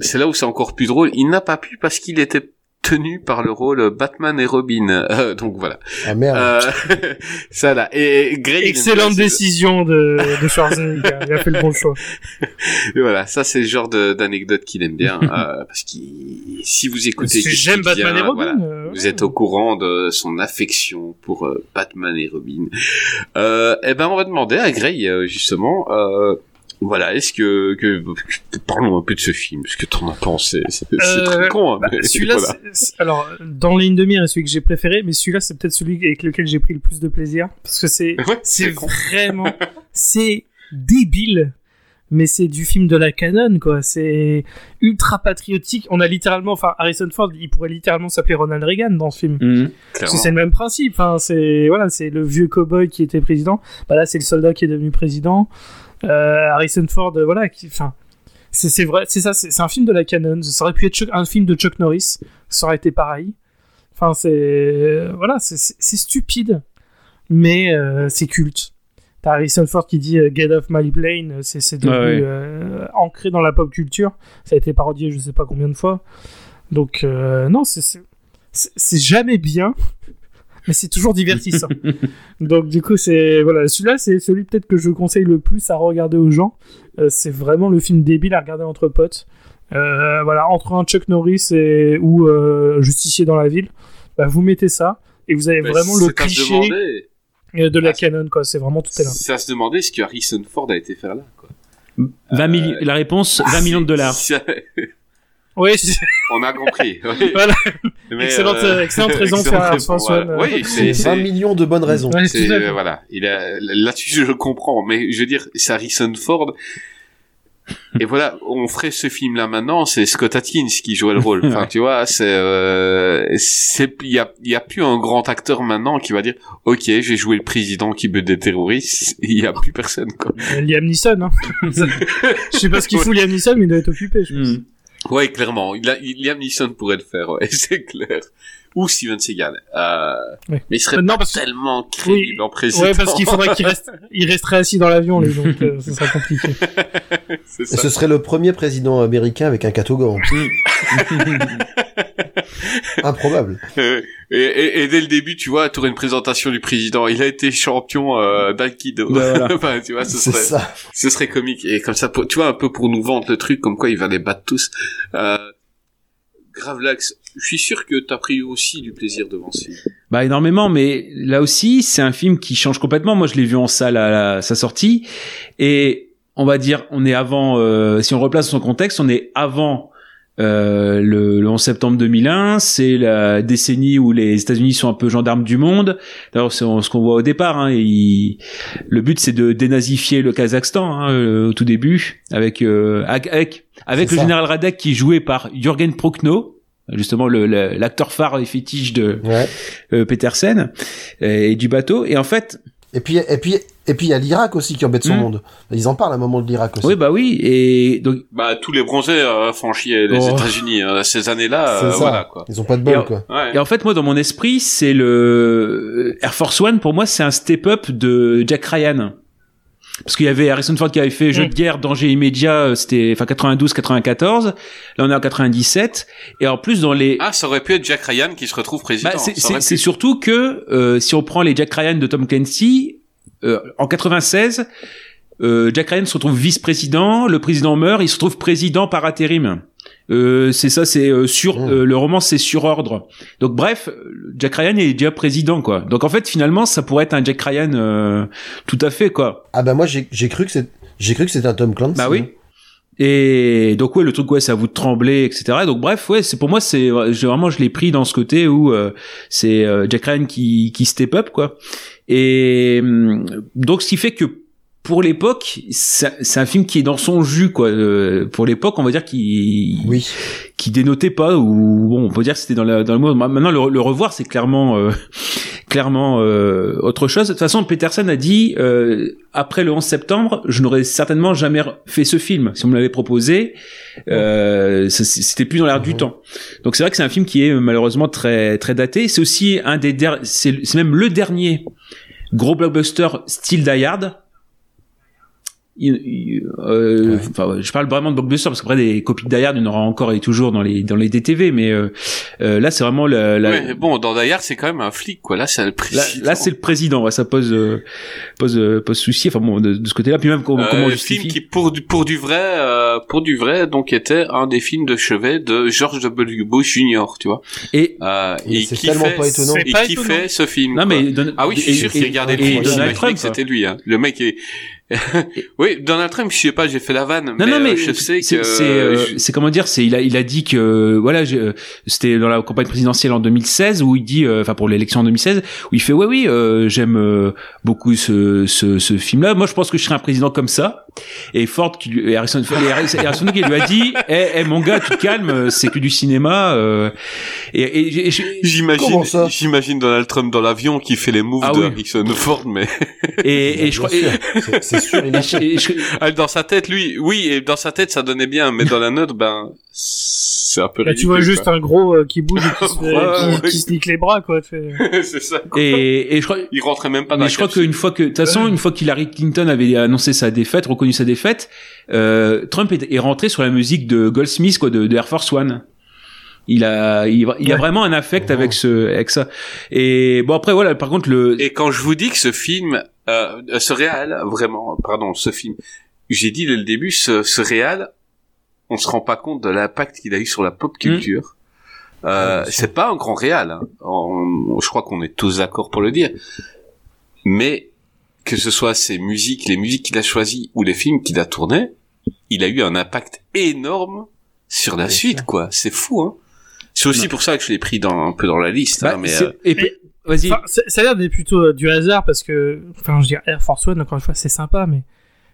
c'est là où c'est encore plus drôle. Il n'a pas pu parce qu'il était tenu par le rôle Batman et Robin. Euh, donc voilà. Ah merde. Euh, ça là. Et aime Excellente décision de, de Schwarzenegger. Il a fait le bon choix. Et voilà, ça c'est le genre d'anecdote qu'il aime bien, euh, parce que si vous écoutez, J'aime Batman vient, et Robin. voilà, euh, vous êtes au courant de son affection pour euh, Batman et Robin. Euh, eh ben, on va demander à Gray euh, justement. Euh, voilà, est-ce que, que parlons un peu de ce film, ce que t'en as pensé. C'est Euh, très con, hein, Bah, mais celui-là, voilà. alors dans les une demi-heure, c'est celui que j'ai préféré, mais celui-là, c'est peut-être celui avec lequel j'ai pris le plus de plaisir, parce que c'est, Ouais, c'est vraiment, c'est débile, mais c'est du film de la canon, quoi. C'est ultra patriotique. On a littéralement, enfin, Harrison Ford, il pourrait littéralement s'appeler Ronald Reagan dans ce film. Mhm. Parce que c'est le même principe. Enfin, c'est voilà, c'est le vieux cowboy qui était président. Bah là, c'est le soldat qui est devenu président. Euh, Harrison Ford, euh, voilà, qui, enfin, c'est c'est vrai, c'est ça, c'est c'est un film de la canon. Ça aurait pu être un film de Chuck Norris, ça aurait été pareil. Enfin, c'est euh, voilà, c'est- stupide, mais euh, c'est culte. T'as Harrison Ford qui dit Get off my plane, c'est c'est devenu ouais. euh, ancré dans la pop culture. Ça a été parodié, je sais pas combien de fois. Donc euh, non, c'est c'est- c'est c'est jamais bien, mais c'est toujours divertissant. Donc du coup, c'est voilà, celui-là, c'est celui peut-être que je conseille le plus à regarder aux gens. Euh, c'est vraiment le film débile à regarder entre potes. Euh, voilà, entre un Chuck Norris et ou euh, Justicier dans la ville, bah, vous mettez ça et vous avez Mais vraiment le à cliché demander- de la Ah, canon quoi. C'est vraiment tout est là. C'est à se demander ce que Harrison Ford a été faire là, quoi. 20 millions. La réponse, 20 millions de dollars. Oui, On a compris. oui. Voilà. Mais, Excellente- euh, excellente raison de faire voilà. One, euh. Oui, C'est c'est 20 c'est- millions de bonnes raisons. Ouais, euh, voilà, il a là-dessus je le comprends, mais je veux dire, c'est Harrison Ford. Et voilà, on ferait ce film-là maintenant, c'est Scott Atkins qui jouait le rôle. Enfin, tu vois, c'est euh, c'est il y a il y a plus un grand acteur maintenant qui va dire OK, j'ai joué le président qui bute des terroristes, il y a plus personne quoi. Euh, Liam Neeson. Hein. je sais pas ce qu'il fout Liam Neeson, mais il doit être occupé. Je pense. Mhm. Ouais, clairement, il a Liam Neeson pourrait le faire, ouais, c'est clair. Ou Steven Seagal. Euh, mais il serait Euh, non, pas parce que- tellement crédible Oui. en président. Ouais, parce qu'il faudrait qu'il reste, il resterait assis dans l'avion, lui, donc euh, ce serait compliqué. Et ça. ce serait le premier président américain avec un catogan. Improbable. Euh, et, et, et dès le début, tu vois, tu une présentation du président. Il a été champion euh, d'aïkido. Ouais, voilà. enfin, tu vois, ce serait, ça. ce serait comique. Et comme ça, pour- tu vois, un peu pour nous vendre le truc, comme quoi il va les battre tous. Euh, Gravelax, je suis sûr que t'as pris aussi du plaisir devant ce film. Bah énormément, mais là aussi, c'est un film qui change complètement. Moi, je l'ai vu en salle à, la- sa sortie, et on va dire, on est avant. euh, si on replace son contexte, on est avant euh, le, le 11 septembre 2001, c'est la décennie où les États-Unis sont un peu gendarmes du monde. D'ailleurs, c'est ce qu'on voit au départ. Hein, il- le but, c'est de dénazifier le Kazakhstan hein, euh, au tout début, avec euh, avec avec, le ça. général Radek qui est joué par Jürgen Prochnow, justement le- le- l'acteur phare et fétiche de Ouais. euh, Petersen et du bateau. Et en fait, Et puis, et puis, et puis, il y a l'Irak aussi qui embête son Hmm. monde. Ils en parlent à un moment de l'Irak aussi. oui, bah oui. Et donc Bah, tous les bronzés euh, chier les Oh. États-Unis euh, ces années-là. C'est euh, ça. voilà quoi. Ils ont pas de Et bol, en- quoi. Ouais. Et en fait, moi, dans mon esprit, c'est le Air Force One. Pour moi, c'est un step-up de Jack Ryan. Parce qu'il y avait Harrison Ford qui avait fait Jeu Mm. de guerre, danger immédiat, euh, c'était enfin 92-94. Là, on est en 97. Et en plus, dans les Ah, ça aurait pu être Jack Ryan qui se retrouve président. bah, c'est- surtout que euh, si on prend les Jack Ryan de Tom Clancy, euh, en 96, euh, Jack Ryan se retrouve vice-président, le président meurt, il se retrouve président par intérim. Euh, c'est ça, c'est euh, sur Mm. euh, le roman, c'est sur ordre. Donc bref, Jack Ryan est déjà président quoi. Donc en fait finalement, ça pourrait être un Jack Ryan euh, tout à fait quoi. Ah bah moi, j'ai cru que c'est, j'ai cru que c'était un Tom Clancy. Bah oui. Et donc ouais, le truc ouais, à vous trembler, etc. Donc bref, ouais, c'est pour moi c'est vraiment je l'ai pris dans ce côté où euh, c'est euh, Jack Ryan qui qui step up quoi. Et hum, donc ce qui fait que pour l'époque, c'est un film qui est dans son jus quoi. Euh, pour l'époque, on va dire qu'il Oui. qui dénotait pas ou bon, on peut dire que c'était dans la dans le mot. Maintenant le, le revoir, c'est clairement euh, clairement euh, autre chose. De toute façon, Peterson a dit euh, après le 11 septembre, je n'aurais certainement jamais fait ce film si on me l'avait proposé. Euh, ça- c'était plus dans l'air du Mhm. temps. Donc c'est vrai que c'est un film qui est euh, malheureusement très très daté. C'est aussi un des c'est même le dernier gros blockbuster style Die Hard. Euh, Ouais. enfin, je parle vraiment de blockbuster parce qu'après des copies de Die Hard, il y en aura encore et toujours dans les dans les DTV, mais euh, euh, là c'est vraiment la, la- Ouais, mais bon, dans Die Hard, c'est quand même un flic, quoi. Là, c'est le Là, président. là, c'est le président, ouais, ça pose euh, pose euh, pose souci. Enfin bon, de, de ce côté-là, puis même comment, Euh, comment on le justifie. film qui pour du pour du vrai euh, pour du vrai donc était un des films de chevet de George W. Bush Jr. tu vois Et euh, et c'est qui tellement fait pas étonnant. C'est et pas qui étonnant. fait ce film non quoi. mais Don- ah oui je suis et- sûr qu'il et- regardait le film Donald Trump. c'était lui hein. le mec est oui Donald Trump je sais pas j'ai fait la vanne Non, mais, non, mais euh, je sais c'est que c'est euh, je- c'est comment dire, c'est il a il a dit que voilà, euh, c'était dans la campagne présidentielle en 2016 où il dit, euh, enfin pour l'élection en 2016, où il fait ouais oui, euh, j'aime euh, beaucoup ce ce, ce film-là. Moi, je pense que je serais un président comme ça. Et Ford qui lui, et Harrison, et Harrison, et Harrison qui lui a dit, eh eh, mon gars, tu te calmes, c'est que du cinéma. euh, et, et, et- J'imagine, j'imagine Donald Trump dans l'avion qui fait les moves Ah de oui. Harrison Ford, mais et, et je crois. C'est- sûr, il Ah, dans sa tête, lui, oui, et dans sa tête, ça donnait bien, mais dans la note, ben, c'est un peu Là, ridicule. tu vois juste quoi. un gros euh, qui bouge et qui, se, Ouais, qui- ouais. qui se nique les bras, quoi. c'est ça. quoi. et, et je crois. Il rentrait même pas dans Mais la je crois qu'une fois que, de toute façon, une fois qu'Hillary Clinton avait annoncé sa défaite, reconnu sa défaite, euh, Trump est, est rentré sur la musique de Goldsmith, quoi, de, de Air Force One. Il a, il, il y a Ouais. vraiment un affect Oh. avec ce, avec ça. Et bon après voilà, par contre le, Et quand je vous dis que ce film, euh, ce réal, vraiment, pardon, ce film, j'ai dit dès le début, ce, ce réal, on se rend pas compte de l'impact qu'il a eu sur la pop culture. Euh, Ouais, bien sûr. c'est pas un grand réal, hein. Je crois qu'on est tous d'accord pour le dire. Mais que ce soit ses musiques, les musiques qu'il a choisies ou les films qu'il a tournés, il a eu un impact énorme sur la suite, sûr. quoi. C'est fou, hein. C'est aussi pour ça que je l'ai pris dans, un peu dans la liste, bah, hein, mais euh, et vas-y. Ça a l'air d'être plutôt euh, du hasard parce que, enfin, je veux dire, Air Force One, encore une fois, c'est sympa, mais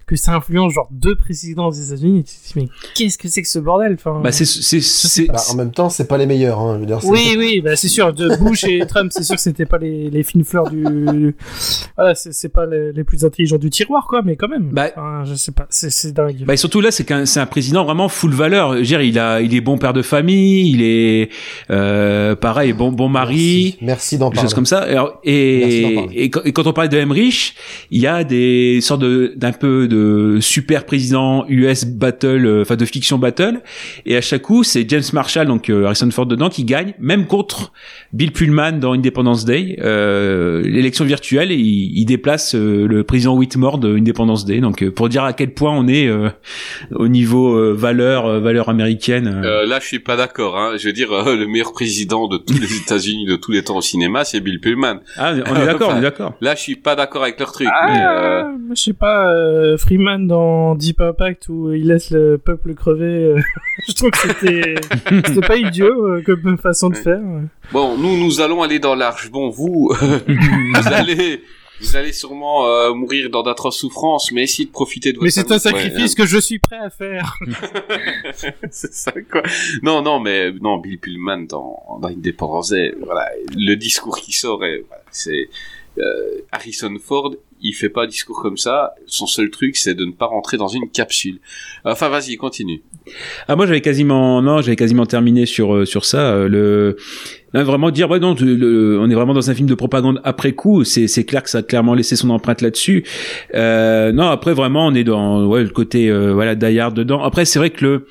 que ça influence genre deux présidents des États-Unis, tu te dis, mais qu'est-ce que c'est que ce bordel enfin, Bah c'est, c'est, c'est, Bah, en même temps, c'est pas les meilleurs. Hein, je veux dire, c'est- Oui, oui, bah c'est sûr. De Bush et Trump, c'est sûr que c'était pas les, les fines fleurs du. Voilà, c'est c'est pas les, les plus intelligents du tiroir, quoi, mais quand même. Bah- Enfin, je sais pas, c'est c'est dingue. Bah et surtout là, c'est qu'un c'est un président vraiment full valeur. Je veux dire, il a, il est bon père de famille, il est euh, pareil, bon bon mari. Merci, Merci d'en des parler. choses comme ça. Alors, et, et, quand, et quand on parle de Emmerich, il y a des sortes de d'un peu de super président US battle, euh, enfin de fiction battle, et à chaque coup c'est James Marshall, donc euh, Harrison Ford dedans, qui gagne, même contre Bill Pullman dans Independence Day, euh, l'élection virtuelle, et il, il déplace euh, le président Whitmore de Independence Day, donc euh, pour dire à quel point on est euh, au niveau euh, valeur euh, valeur américaine. euh. Euh, là, je suis pas d'accord. Hein. Je veux dire, euh, le meilleur président de tous les États-Unis de tous les temps au cinéma, c'est Bill Pullman. Ah, on est d'accord, on est d'accord. Là, je suis pas d'accord avec leur truc. Ah, mais, euh, je sais pas, euh, Freeman dans Deep Impact où il laisse le peuple crever. euh, je trouve que c'était c'était pas idiot euh, comme façon de faire. Bon, nous, nous allons aller dans l'arche. Bon, vous, vous allez, vous allez sûrement euh, mourir dans d'atroces souffrances, mais essayez de profiter de votre Mais c'est un sacrifice que je suis prêt à faire. C'est ça, quoi. Non, non, mais non, Bill Pullman dans, dans Independence Day, voilà, le discours qui sort, est- voilà, c'est euh, Harrison Ford. Il fait pas un discours comme ça. Son seul truc, c'est de ne pas rentrer dans une capsule. Enfin, vas-y, continue. Ah moi j'avais quasiment non j'avais quasiment terminé sur euh, sur ça euh, le vraiment dire non on est vraiment dans un film de propagande après coup c'est c'est clair que ça a clairement laissé son empreinte là-dessus euh, non après vraiment on est dans le côté euh, voilà dedans après c'est vrai que le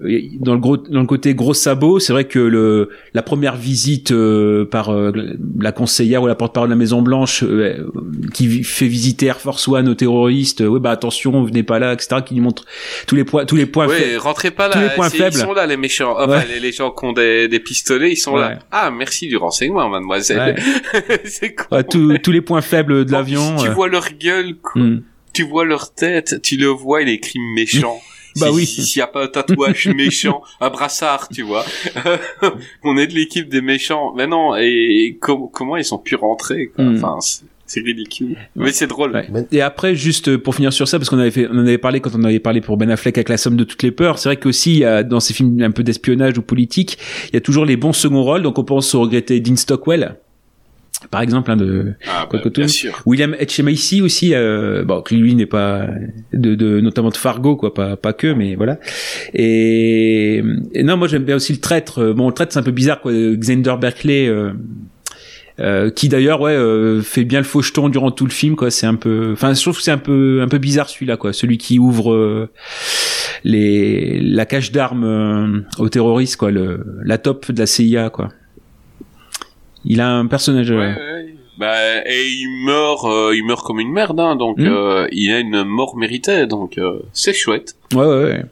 dans le gros dans le côté gros sabot c'est vrai que le la première visite euh, par euh, la conseillère ou la porte-parole de la Maison Blanche euh, qui fait visiter Air Force One aux terroristes euh, ouais bah attention venez pas là etc qui lui montre tous les points tous les points Ouais, faibles. rentrez pas là. tous les points faibles. Ils sont là, les méchants. Enfin, Ouais. les, les gens qui ont des, des pistolets, ils sont Ouais. là. Ah, merci du renseignement, mademoiselle. c'est. Ouais, tous- tous les points faibles de l'avion. Tu euh. vois leur gueule, quoi. Hmm. tu vois leur tête, tu le vois, il est écrit méchant. Bah Si- oui. si- S'il y a pas un tatouage méchant, un brassard, tu vois. On est de l'équipe des méchants. Mais non, et, et com- comment ils sont pu rentrer, quoi. Hmm. Enfin, c'est- ridicule. Mais c'est drôle. Ouais. Et après, juste euh, pour finir sur ça, parce qu'on avait fait, on en avait parlé quand on avait parlé pour Ben Affleck avec la somme de toutes les peurs. C'est vrai qu'aussi, dans ces films un peu d'espionnage ou politique, il y a toujours les bons second rôles. Donc on pense au regretté Dean Stockwell, par exemple, hein, de Ah, bah, bien sûr. William Etchemaisi aussi, euh, bon, qui lui n'est pas de, de notamment de Fargo, quoi, pas pas que, mais voilà. Et, et non, moi j'aime bien aussi le traître. Euh, Bon, le traître c'est un peu bizarre, quoi. Xander Berkeley. Euh, euh, qui d'ailleurs ouais euh, fait bien le faucheton durant tout le film quoi c'est un peu enfin je trouve que c'est un peu un peu bizarre celui-là quoi celui qui ouvre euh, les la cache d'armes euh, aux terroristes quoi le la top de la CIA quoi il a un personnage euh, Ouais, ouais. Bah, et il meurt, euh, il meurt comme une merde, hein, donc Hmm. euh, il a une mort méritée, donc euh, c'est chouette. Ouais, ouais, ouais.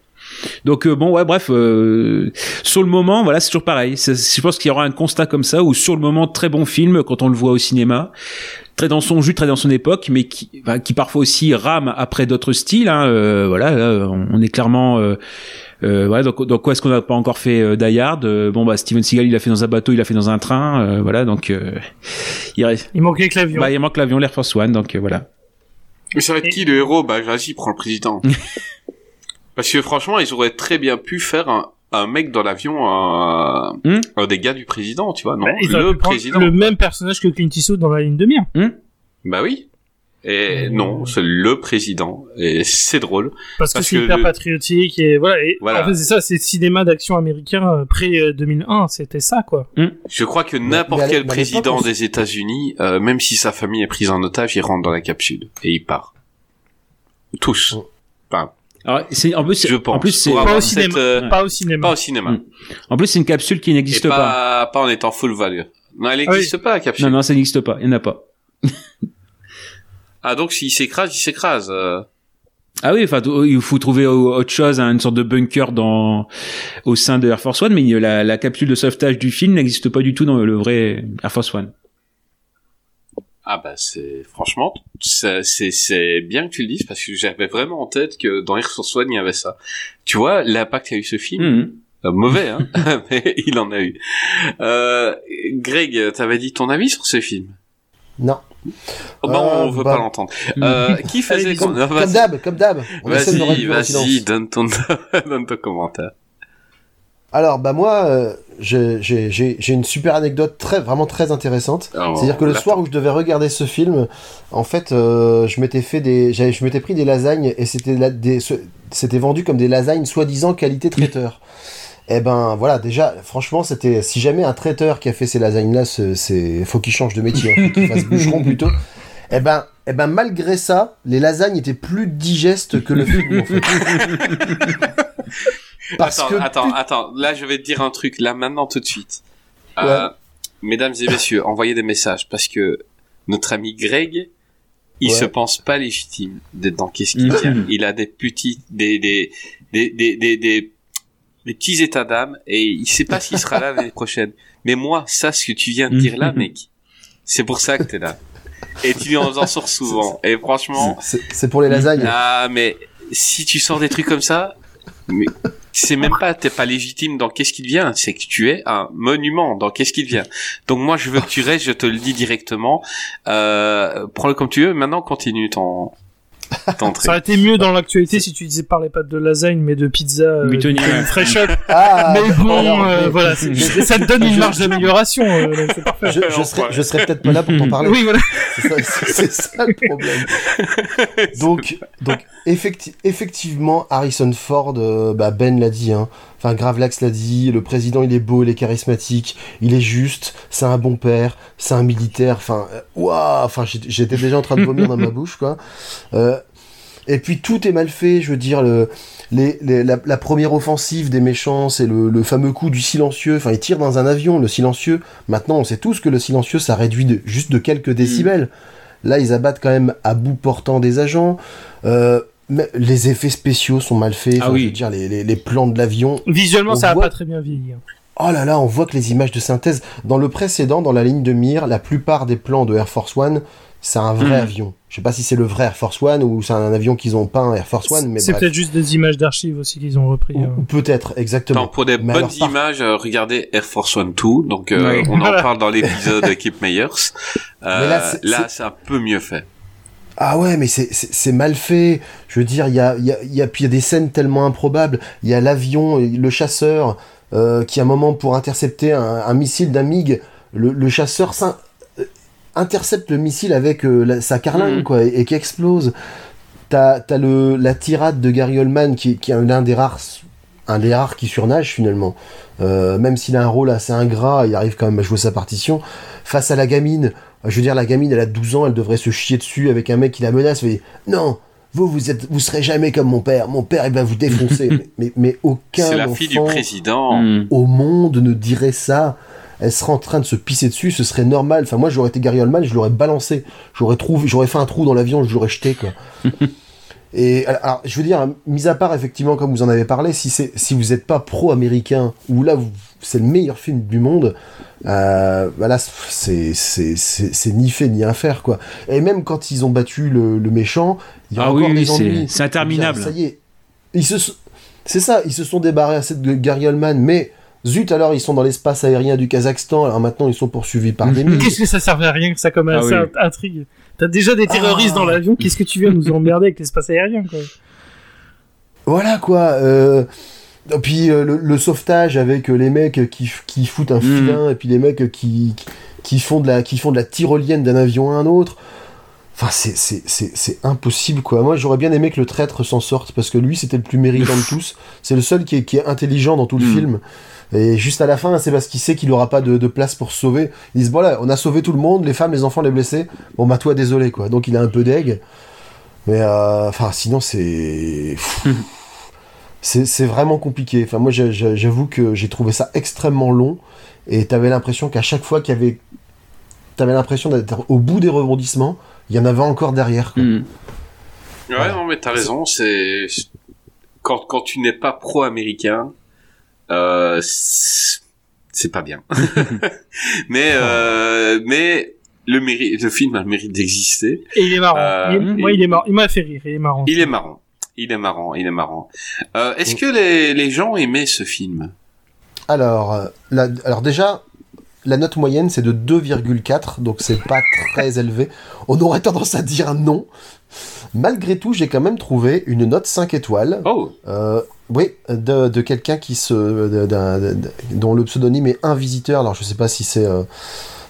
Donc bon, ouais, bref, euh, sur le moment, voilà, c'est toujours pareil. Je pense qu'il y aura un constat comme ça où sur le moment, très bon film quand on le voit au cinéma, très dans son jus, très dans son époque, mais qui, enfin, qui parfois aussi rame après d'autres styles. Hein, euh, voilà, là, on est clairement. Euh, euh, voilà, donc, donc quoi est-ce qu'on n'a pas encore fait euh, Die Hard Euh, Bon bah Steven Seagal il a fait dans un bateau, il a fait dans un train, euh, voilà donc euh, il, reste, Il manquait que l'avion. bah, il manque l'avion l'Air Force One donc euh, voilà. Mais ça va être qui le héros? Bah vas-y, prends le président. Parce que franchement, ils auraient très bien pu faire un, un mec dans l'avion, un, Hmm un des gars du président, tu vois, non Bah, auraient Le président. Le même personnage que Clint Eastwood dans la ligne de mire. Bah oui. Et Hmm. non, c'est le président. Et c'est drôle. Parce que c'est que hyper le- patriotique et voilà. Et Voilà. En fait, c'est ça, c'est le cinéma d'action américain euh, pré 2001, c'était ça quoi. Je crois que n'importe quel président des États-Unis, euh, même si sa famille est prise en otage, il rentre dans la capsule et il part. Tous. Enfin, Alors c'est en plus c'est- je pense. en plus c'est Pas euh, Pas au cinéma. pas au cinéma. Mm. en plus c'est une capsule qui n'existe pas, pas. pas en étant full value. Non, elle Ah oui. n'existe pas, la capsule. Non non ça n'existe pas, il n'y en a pas. Ah, donc s'il s'écrase, il s'écrase. euh. Ah oui, enfin, il faut trouver au- autre chose, hein, une sorte de bunker dans au sein de Air Force One, mais la, la capsule de sauvetage du film n'existe pas du tout dans le vrai Air Force One. Ah bah c'est franchement c'est c'est c'est bien que tu le dises parce que j'avais vraiment en tête que dans Air Force One il y avait ça. Tu vois l'impact qu'a eu ce film? Mhm. Euh, mauvais hein mais il en a eu. Euh, Greg, t'avais dit ton avis sur ce film? Non. Oh, bah, Euh, on veut bah. pas l'entendre. Euh, qui faisait Allez, Comme, d'hab, comme d'hab. Vas-y, vas-y, donne ton donne ton commentaire. Alors, bah moi, euh, j'ai une super anecdote très, vraiment très intéressante. Alors, C'est-à-dire que le soir où je devais regarder ce film, en fait, euh, je m'étais fait des, je m'étais pris des lasagnes et c'était c'était vendu comme des lasagnes soi-disant qualité traiteur. Eh ben voilà, déjà, franchement, c'était si jamais un traiteur qui a fait ces lasagnes-là, c'est- faut qu'il change de métier, hein, faut qu'il fasse bûcheron plutôt. Eh ben, eh ben malgré ça, les lasagnes étaient plus digestes que le film. En fait. Parce attends, que attends, attends. Là, je vais te dire un truc, là, maintenant, tout de suite. Euh, mesdames et messieurs, envoyez des messages parce que notre ami Greg, il Ouais. se pense pas légitime d'être dans Qu'est-ce qu'il Mhm. tient. Il a des petits, des, des, des, des, des, des, des petits états d'âme et il sait pas s'il sera là l'année prochaine. Mais moi, ça, ce que tu viens de dire là, Mhm. mec, c'est pour ça que t'es là. et tu en sors souvent. Et franchement, C'est c'est pour les lasagnes. ah mais si tu sors des trucs comme ça, mais c'est même pas t'es pas légitime dans qu'est-ce qui devient, c'est que tu es un monument dans qu'est-ce qui devient. Donc moi je veux que tu restes, je te le dis directement. Euh, prends-le comme tu veux. Maintenant continue ton. Ça aurait été mieux dans l'actualité si tu disais parlais pas de lasagne mais de pizza euh, de fresh up. Ah, mais bon, euh, mais- voilà, ça te donne une marge d'amélioration. euh, donc c'est parfait. Je, je serais, je serais peut-être pas là pour t'en parler. Oui, voilà. C'est ça, le problème. Donc, donc effecti- effectivement, Harrison Ford, euh, bah, Ben l'a dit, hein. Enfin Gravelax l'a dit, le président il est beau, il est charismatique, il est juste, c'est un bon père, c'est un militaire, enfin, euh, waouh, enfin j'étais- déjà en train de vomir dans ma bouche, quoi. Euh, et puis tout est mal fait, je veux dire, le, les, les- la, la première offensive des méchants, c'est le, le fameux coup du silencieux, enfin ils tirent dans un avion, le silencieux, maintenant on sait tous que le silencieux ça réduit de, juste de quelques décibels. Là ils abattent quand même à bout portant des agents, euh, les effets spéciaux sont mal faits, Ah enfin, oui. je veux dire, les, les, les plans de l'avion, Visuellement, On ça a voit- pas très bien vieilli. hein. Oh là là, on voit que les images de synthèse, dans le précédent, dans la ligne de mire, la plupart des plans de Air Force One, c'est un vrai Hmm. avion. Je sais pas si c'est le vrai Air Force One ou c'est un avion qu'ils ont peint Air Force One, mais C'est peut-être juste des images d'archives aussi qu'ils ont repris. Ou, euh. ou peut-être, exactement. Non, pour des Mais bonnes alors, images, euh, regardez Air Force One 2. Donc, euh, on en parle dans l'épisode Keep Meyers. Euh, là, c'est c'est- un peu mieux fait. Ah ouais, mais c'est- mal fait. Je veux dire, il y a, il y, a, y, a, y a des scènes tellement improbables. Il y a l'avion, le chasseur, euh, qui à un moment, pour intercepter un, un missile d'un MiG, le, le chasseur euh, intercepte le missile avec euh, la- sa carlingue, Mhm. quoi, et, et qui explose. T'as as le la tirade de Gary Oldman, qui, qui est l'un des rares un des rares qui surnage finalement. Euh, même s'il a un rôle assez ingrat, il arrive quand même à jouer sa partition. Face à la gamine, je veux dire, la gamine, elle a 12 ans, elle devrait se chier dessus avec un mec qui la menace. Mais non, vous, vous êtes, vous serez jamais comme mon père. Mon père, il va vous défoncer. mais, mais, mais aucun C'est la fille du enfant président. Hmm. au monde ne dirait ça. Elle serait en train de se pisser dessus, ce serait normal. Enfin, moi, j'aurais été Gary Oldman, je l'aurais balancé. J'aurais trouvé, j'aurais fait un trou dans l'avion, je l'aurais jeté, quoi. Et alors, je veux dire, mis à part effectivement, comme vous en avez parlé, si c'est, si vous n'êtes pas pro-américain ou là, c'est le meilleur film du monde, euh, voilà, c'est, c'est, ni fait ni à faire, quoi. Et même quand ils ont battu le, le méchant, il y a Ah encore oui, des oui, c'est- interminable. Ça y est, ils se, c'est ça, ils se sont débarrassés de Gary Oldman, mais zut, alors ils sont dans l'espace aérien du Kazakhstan, alors maintenant ils sont poursuivis par des mines. Qu'est-ce que ça servait à rien que ça comme Ah ça oui. intrigue T'as déjà des terroristes Ah. dans l'avion, qu'est-ce que tu viens nous emmerder avec l'espace aérien quoi Voilà quoi. Euh... et Puis euh, le, le sauvetage avec euh, les mecs qui, qui foutent un Mhm. filin et puis les mecs qui, qui, qui font de la qui font de la tyrolienne d'un avion à un autre. Enfin c'est c'est c'est c'est impossible quoi. Moi j'aurais bien aimé que le traître s'en sorte parce que lui c'était le plus méritant de tous. C'est le seul qui est qui est intelligent dans tout le Mhm. film. Et juste à la fin, c'est parce qu'il sait qu'il aura pas de, de place pour se sauver. Ils disent voilà, on a sauvé tout le monde, les femmes, les enfants, les blessés. Bon bah toi désolé quoi. Donc il a un peu d'aigle. Mais euh, enfin sinon c'est c'est c'est vraiment compliqué. Enfin, moi, j'a- j'a- j'avoue que j'ai trouvé ça extrêmement long. Et t'avais l'impression qu'à chaque fois qu'il y avait. T'avais l'impression d'être au bout des rebondissements, il y en avait encore derrière. quoi. Hmm. Ouais, Voilà. non, mais t'as raison, c'est, quand, quand tu n'es pas pro-américain, euh, c'est pas bien. mais, euh, mais, le mérite, le film a le mérite d'exister. Et il est marrant. Euh, Il est- moi, il est marrant. Il m'a fait rire. Il est marrant. Il est marrant. Il est marrant, il est marrant. Euh, est-ce que les, les gens aimaient ce film? Alors, la- alors déjà, la note moyenne c'est de 2,4, donc c'est pas très élevé. On aurait tendance à dire non. Malgré tout, j'ai quand même trouvé une note 5 étoiles. Oh, Euh, oui, de, quelqu'un qui se, dont le pseudonyme est un visiteur. Alors je sais pas si c'est, euh,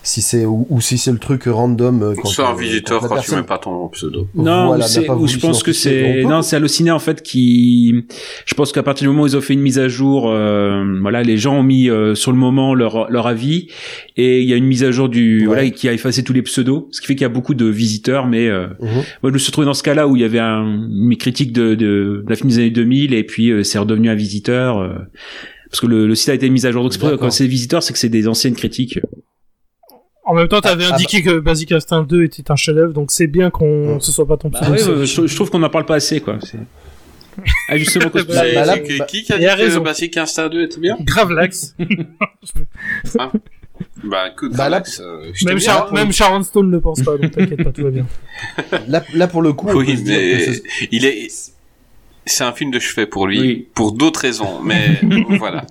si c'est ou, ou si c'est le truc random. euh, quand, c'est un visiteur la quand tu mets pas ton pseudo. Non, Voilà, ou je pense que c'est non, c'est halluciné en fait qui je pense qu'à partir du moment où ils ont fait une mise à jour euh, voilà, les gens ont mis euh, sur le moment leur leur avis et il y a une mise à jour du Ouais. voilà qui a effacé tous les pseudos, ce qui fait qu'il y a beaucoup de visiteurs mais euh, Mhm. moi je me suis trouvé dans ce cas-là où il y avait un, une critique de, de, de la fin des années 2000 et puis euh, c'est redevenu un visiteur euh, parce que le, le site a été mis à jour donc c'est quand c'est visiteur c'est que c'est des anciennes critiques. En même temps, t'avais Ah, ah, indiqué que Basic Instinct 2 était un chef-d'œuvre, donc c'est bien qu'on ce soit pas ton Bah ouais, je, je trouve qu'on n'en parle pas assez quoi. Ah justement Bah, bah, là, bah- qui qui a il dit a que. Basic Instinct 2 était bien? Grave lax. Bah, écoute, Bah, là- Max, euh, Même, Char- même Sharon Stone ne pense pas, donc t'inquiète pas, tout va bien. Là, là pour le coup, Oui, se mais il est. C'est un film de chevet pour lui, Oui. pour d'autres raisons, mais voilà.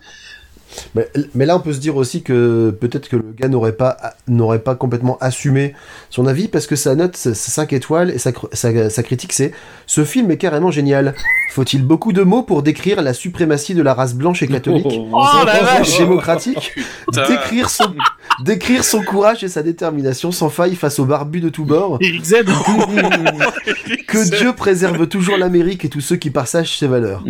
Mais, mais là, on peut se dire aussi que peut-être que le gars n'aurait pas, n'aurait pas complètement assumé son avis parce que sa note, c'est 5 étoiles et sa, sa, sa critique, c'est Ce film est carrément génial. Faut-il beaucoup de mots pour décrire la suprématie de la race blanche et catholique Oh la vache démocratique. Décrire son, décrire son courage et sa détermination sans faille face aux barbus de tous bords. Que Dieu préserve toujours l'Amérique et tous ceux qui partagent ses valeurs.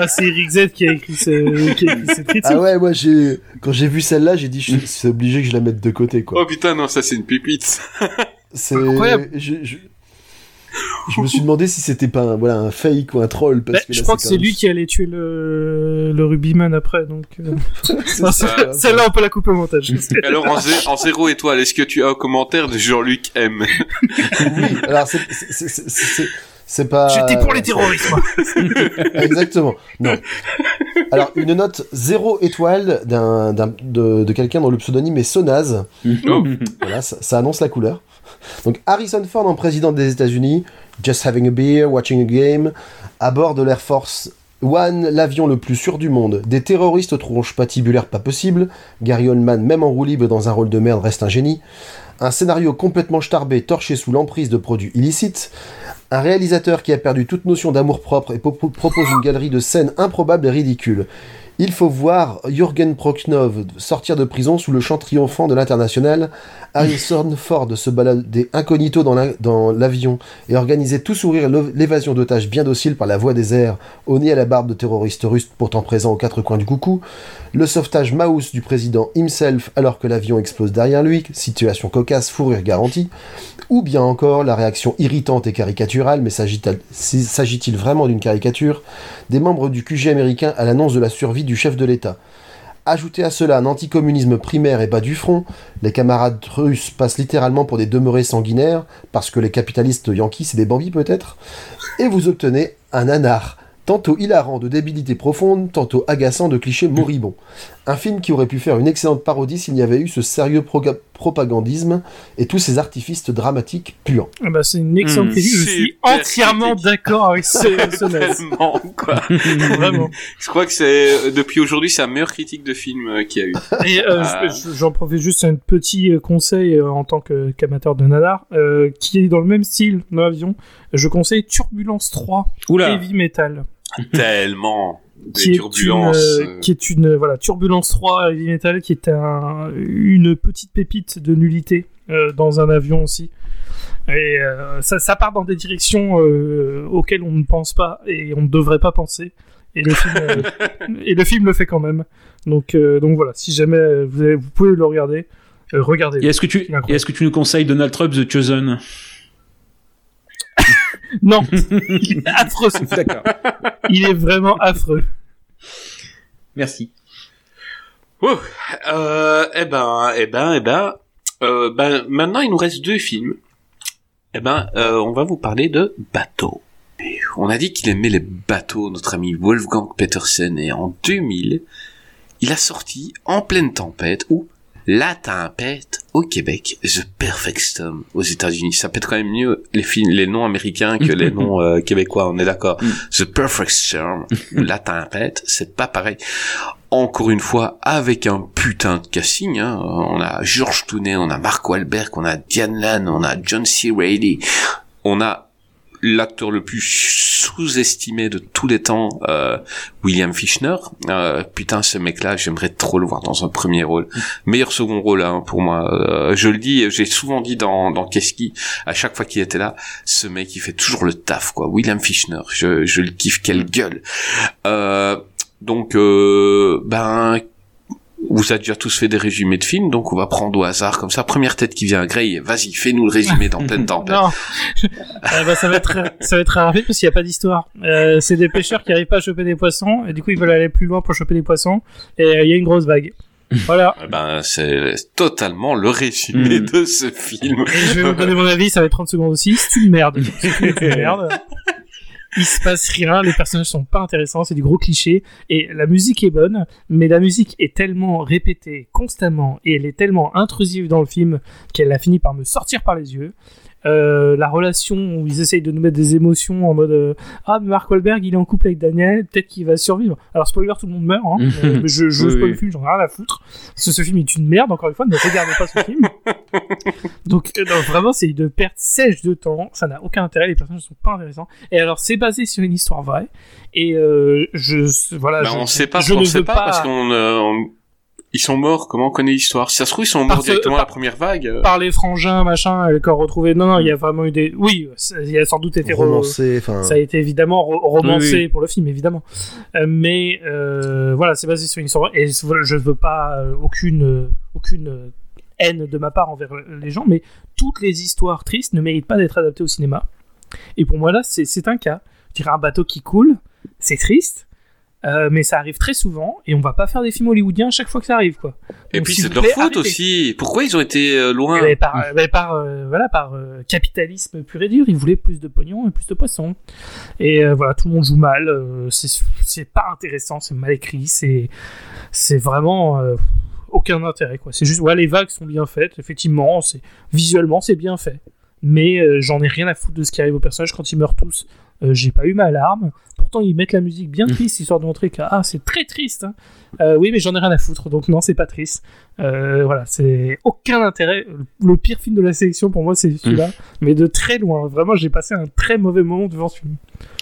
Ah, c'est Eric Z qui a écrit, ce... qui a écrit cette critique. Ah ouais, moi j'ai quand j'ai vu celle-là, j'ai dit je- c'est obligé que je la mette de côté quoi. Oh putain, non, ça c'est une pépite. C'est Incroyable. Je, je... je me suis demandé si c'était pas un, voilà un fake ou un troll parce Bah, que je crois que c'est même- lui qui allait tuer le, le rugbyman après, donc. euh, non, ça, Celle-là, on peut la couper au montage. Alors en, zé- en zéro étoile, est-ce que tu as un commentaire de Jean-Luc M? Oui, alors c'est c'est- c'est- c'est- pas. J'étais pour les terroristes. Exactement. Non. Alors une note 0 étoile d'un d'un- de, de quelqu'un dont le pseudonyme est Sonaz. Oh. Voilà, ça, ça annonce la couleur. Donc Harrison Ford en président des États-Unis, just having a beer, watching a game, à bord de l'Air Force One, l'avion le plus sûr du monde. Des terroristes aux tronches patibulaires pas possible. Gary Oldman, même en roue libre dans un rôle de merde, reste un génie. Un scénario complètement starbé, torché sous l'emprise de produits illicites. Un réalisateur qui a perdu toute notion d'amour-propre et po- propose une galerie de scènes improbables et ridicules. Il faut voir Jürgen Prochnov sortir de prison sous le chant triomphant de l'international, Harrison Ford se balader incognito dans la- dans l'avion et organiser tout sourire l'évasion d'otages bien dociles par la voie des airs, au nez à la barbe de terroristes russes pourtant présents aux quatre coins du coucou, le sauvetage mouse du président himself alors que l'avion explose derrière lui, situation cocasse, fou rire garanti, ou bien encore la réaction irritante et caricaturale, mais s'agit-il s'agit-il vraiment d'une caricature, des membres du QG américain à l'annonce de la survie chef de l'État. Ajoutez à cela un anticommunisme primaire et bas du front, les camarades russes passent littéralement pour des demeurés sanguinaires, parce que les capitalistes yankees c'est des bambis peut-être, et vous obtenez un anard, tantôt hilarant de débilité profonde, tantôt agaçant de clichés moribonds. Un film qui aurait pu faire une excellente parodie s'il y avait eu ce sérieux propagandisme et tous ces artifices dramatiques puants. Ah bah, c'est une excellente Hmm, critique. Je suis entièrement d'accord avec ce, ce naze. Vraiment, quoi. Vraiment. Je crois que c'est depuis aujourd'hui c'est la meilleure critique de film euh, qu'il y a eu. Et euh, Ah. je- je- j'en profite juste un petit euh, conseil euh, en tant que- qu'amateur de nanar, euh, qui est dans le même style dans l'avion. Je conseille Turbulence 3 Oula. Heavy Metal, Tellement qui est, une, euh, euh, qui est une voilà Turbulence 3 Heavy Metal, qui est un, une petite pépite de nullité euh, dans un avion aussi. Et euh, ça, ça part dans des directions euh, auxquelles on ne pense pas et on ne devrait pas penser. Et le film, euh, et le, film le fait quand même. Donc, euh, donc voilà, si jamais vous, avez- vous pouvez le regarder, euh, regardez. Et est-ce que tu, est-ce que tu nous conseilles Donald Trump The Chosen? Non, il est affreux. ce film. D'accord. Il est vraiment affreux. Merci. Oh, euh, eh ben, eh ben, eh ben, euh, ben, maintenant il nous reste deux films. Eh ben, euh, on va vous parler de bateaux. On a dit qu'il aimait les bateaux, notre ami Wolfgang Petersen, et en 2000, il a sorti En pleine tempête ou La tempête au Québec, The Perfect Storm aux États-Unis. Ça pète quand même mieux les films, les noms américains que les noms euh, québécois. On est d'accord. The Perfect Storm La tempête, c'est pas pareil encore une fois avec un putain de casting. Hein. On a George Clooney, on a Mark Wahlberg, on a Diane Lane, on a John C. Reilly, on a l'acteur le plus sous-estimé de tous les temps, euh, William Fichtner. Euh, putain, ce mec-là, j'aimerais trop le voir dans un premier rôle. Meilleur second rôle hein, pour moi. Euh, je le dis, j'ai souvent dit dans, dans qui, à chaque fois qu'il était là, ce mec, il fait toujours le taf, quoi. William Fichtner, je, je le kiffe, quelle gueule. Euh, donc, euh, ben, vous avez déjà tous fait des résumés de films, donc on va prendre au hasard comme ça. Première tête qui vient, Grey, vas-y, fais-nous le résumé dans pleine tempête. Non, Euh, bah, ça va être ça va être très rapide parce qu'il n'y a pas d'histoire. Euh, c'est des pêcheurs qui n'arrivent pas à choper des poissons et du coup ils veulent aller plus loin pour choper des poissons et euh, il y a une grosse vague. Voilà. Eh Ben, c'est totalement le résumé Mm. de ce film. Et je vais vous donner mon avis, ça va être 30 secondes aussi. C'est une merde. C'est une merde. Il se passe rien, les personnages sont pas intéressants, c'est du gros cliché, et la musique est bonne, mais la musique est tellement répétée constamment, et elle est tellement intrusive dans le film qu'elle a fini par me sortir par les yeux. Euh, la relation où ils essayent de nous mettre des émotions en mode euh, ah mais Mark Wahlberg il est en couple avec Daniel peut-être qu'il va survivre. Alors spoiler tout le monde meurt hein, euh, mais je, je Oui, spoil oui. le film j'en ai rien à foutre. Parce que ce film est une merde encore une fois ne regardez pas ce film. Donc euh, non, vraiment c'est une perte sèche de temps ça n'a aucun intérêt les personnages sont pas intéressants. Et alors c'est basé sur une histoire vraie. Et euh, je voilà Bah, je, on sait pas, je on ne sait veux pas, parce qu'on, on- ils sont morts. Comment on connaît l'histoire? Si ça se trouve, ils sont morts Parce directement à la par- première vague. euh. par les frangins machin le corps retrouvé non non il y a vraiment eu des oui il y a sans doute été romancé. Ça a été évidemment ro- romancé Oui, oui. pour le film, évidemment. Euh, mais euh, voilà, c'est basé sur une histoire. Et je ne veux pas euh, aucune, euh, aucune euh, haine de ma part envers les gens, mais toutes les histoires tristes ne méritent pas d'être adaptées au cinéma. Et pour moi, là, c'est c'est un cas. Je dirais un bateau qui coule, c'est triste. Euh, mais ça arrive très souvent et on va pas faire des films hollywoodiens à chaque fois que ça arrive quoi. Et Donc, puis c'est de leur plaît, faute arrêtez. aussi. Pourquoi ils ont été euh, loin par, mais par, euh, voilà, par capitalisme pur et dur, ils voulaient plus de pognon et plus de poissons. Et voilà, tout le monde joue mal. c'est c'est pas intéressant, c'est mal écrit, c'est c'est vraiment aucun intérêt quoi. C'est juste, ouais, les vagues sont bien faites, effectivement, c'est visuellement c'est bien fait. Mais j'en ai rien à foutre de ce qui arrive aux personnages quand ils meurent tous. Euh, J'ai pas eu ma alarme. Pourtant, ils mettent la musique bien triste histoire de montrer que ah, c'est très triste. hein. Euh, oui, mais j'en ai rien à foutre, donc non, c'est pas triste. Euh, voilà, c'est aucun intérêt. Le pire film de la sélection pour moi, c'est celui-là, mais de très loin. Vraiment, j'ai passé un très mauvais moment devant ce film.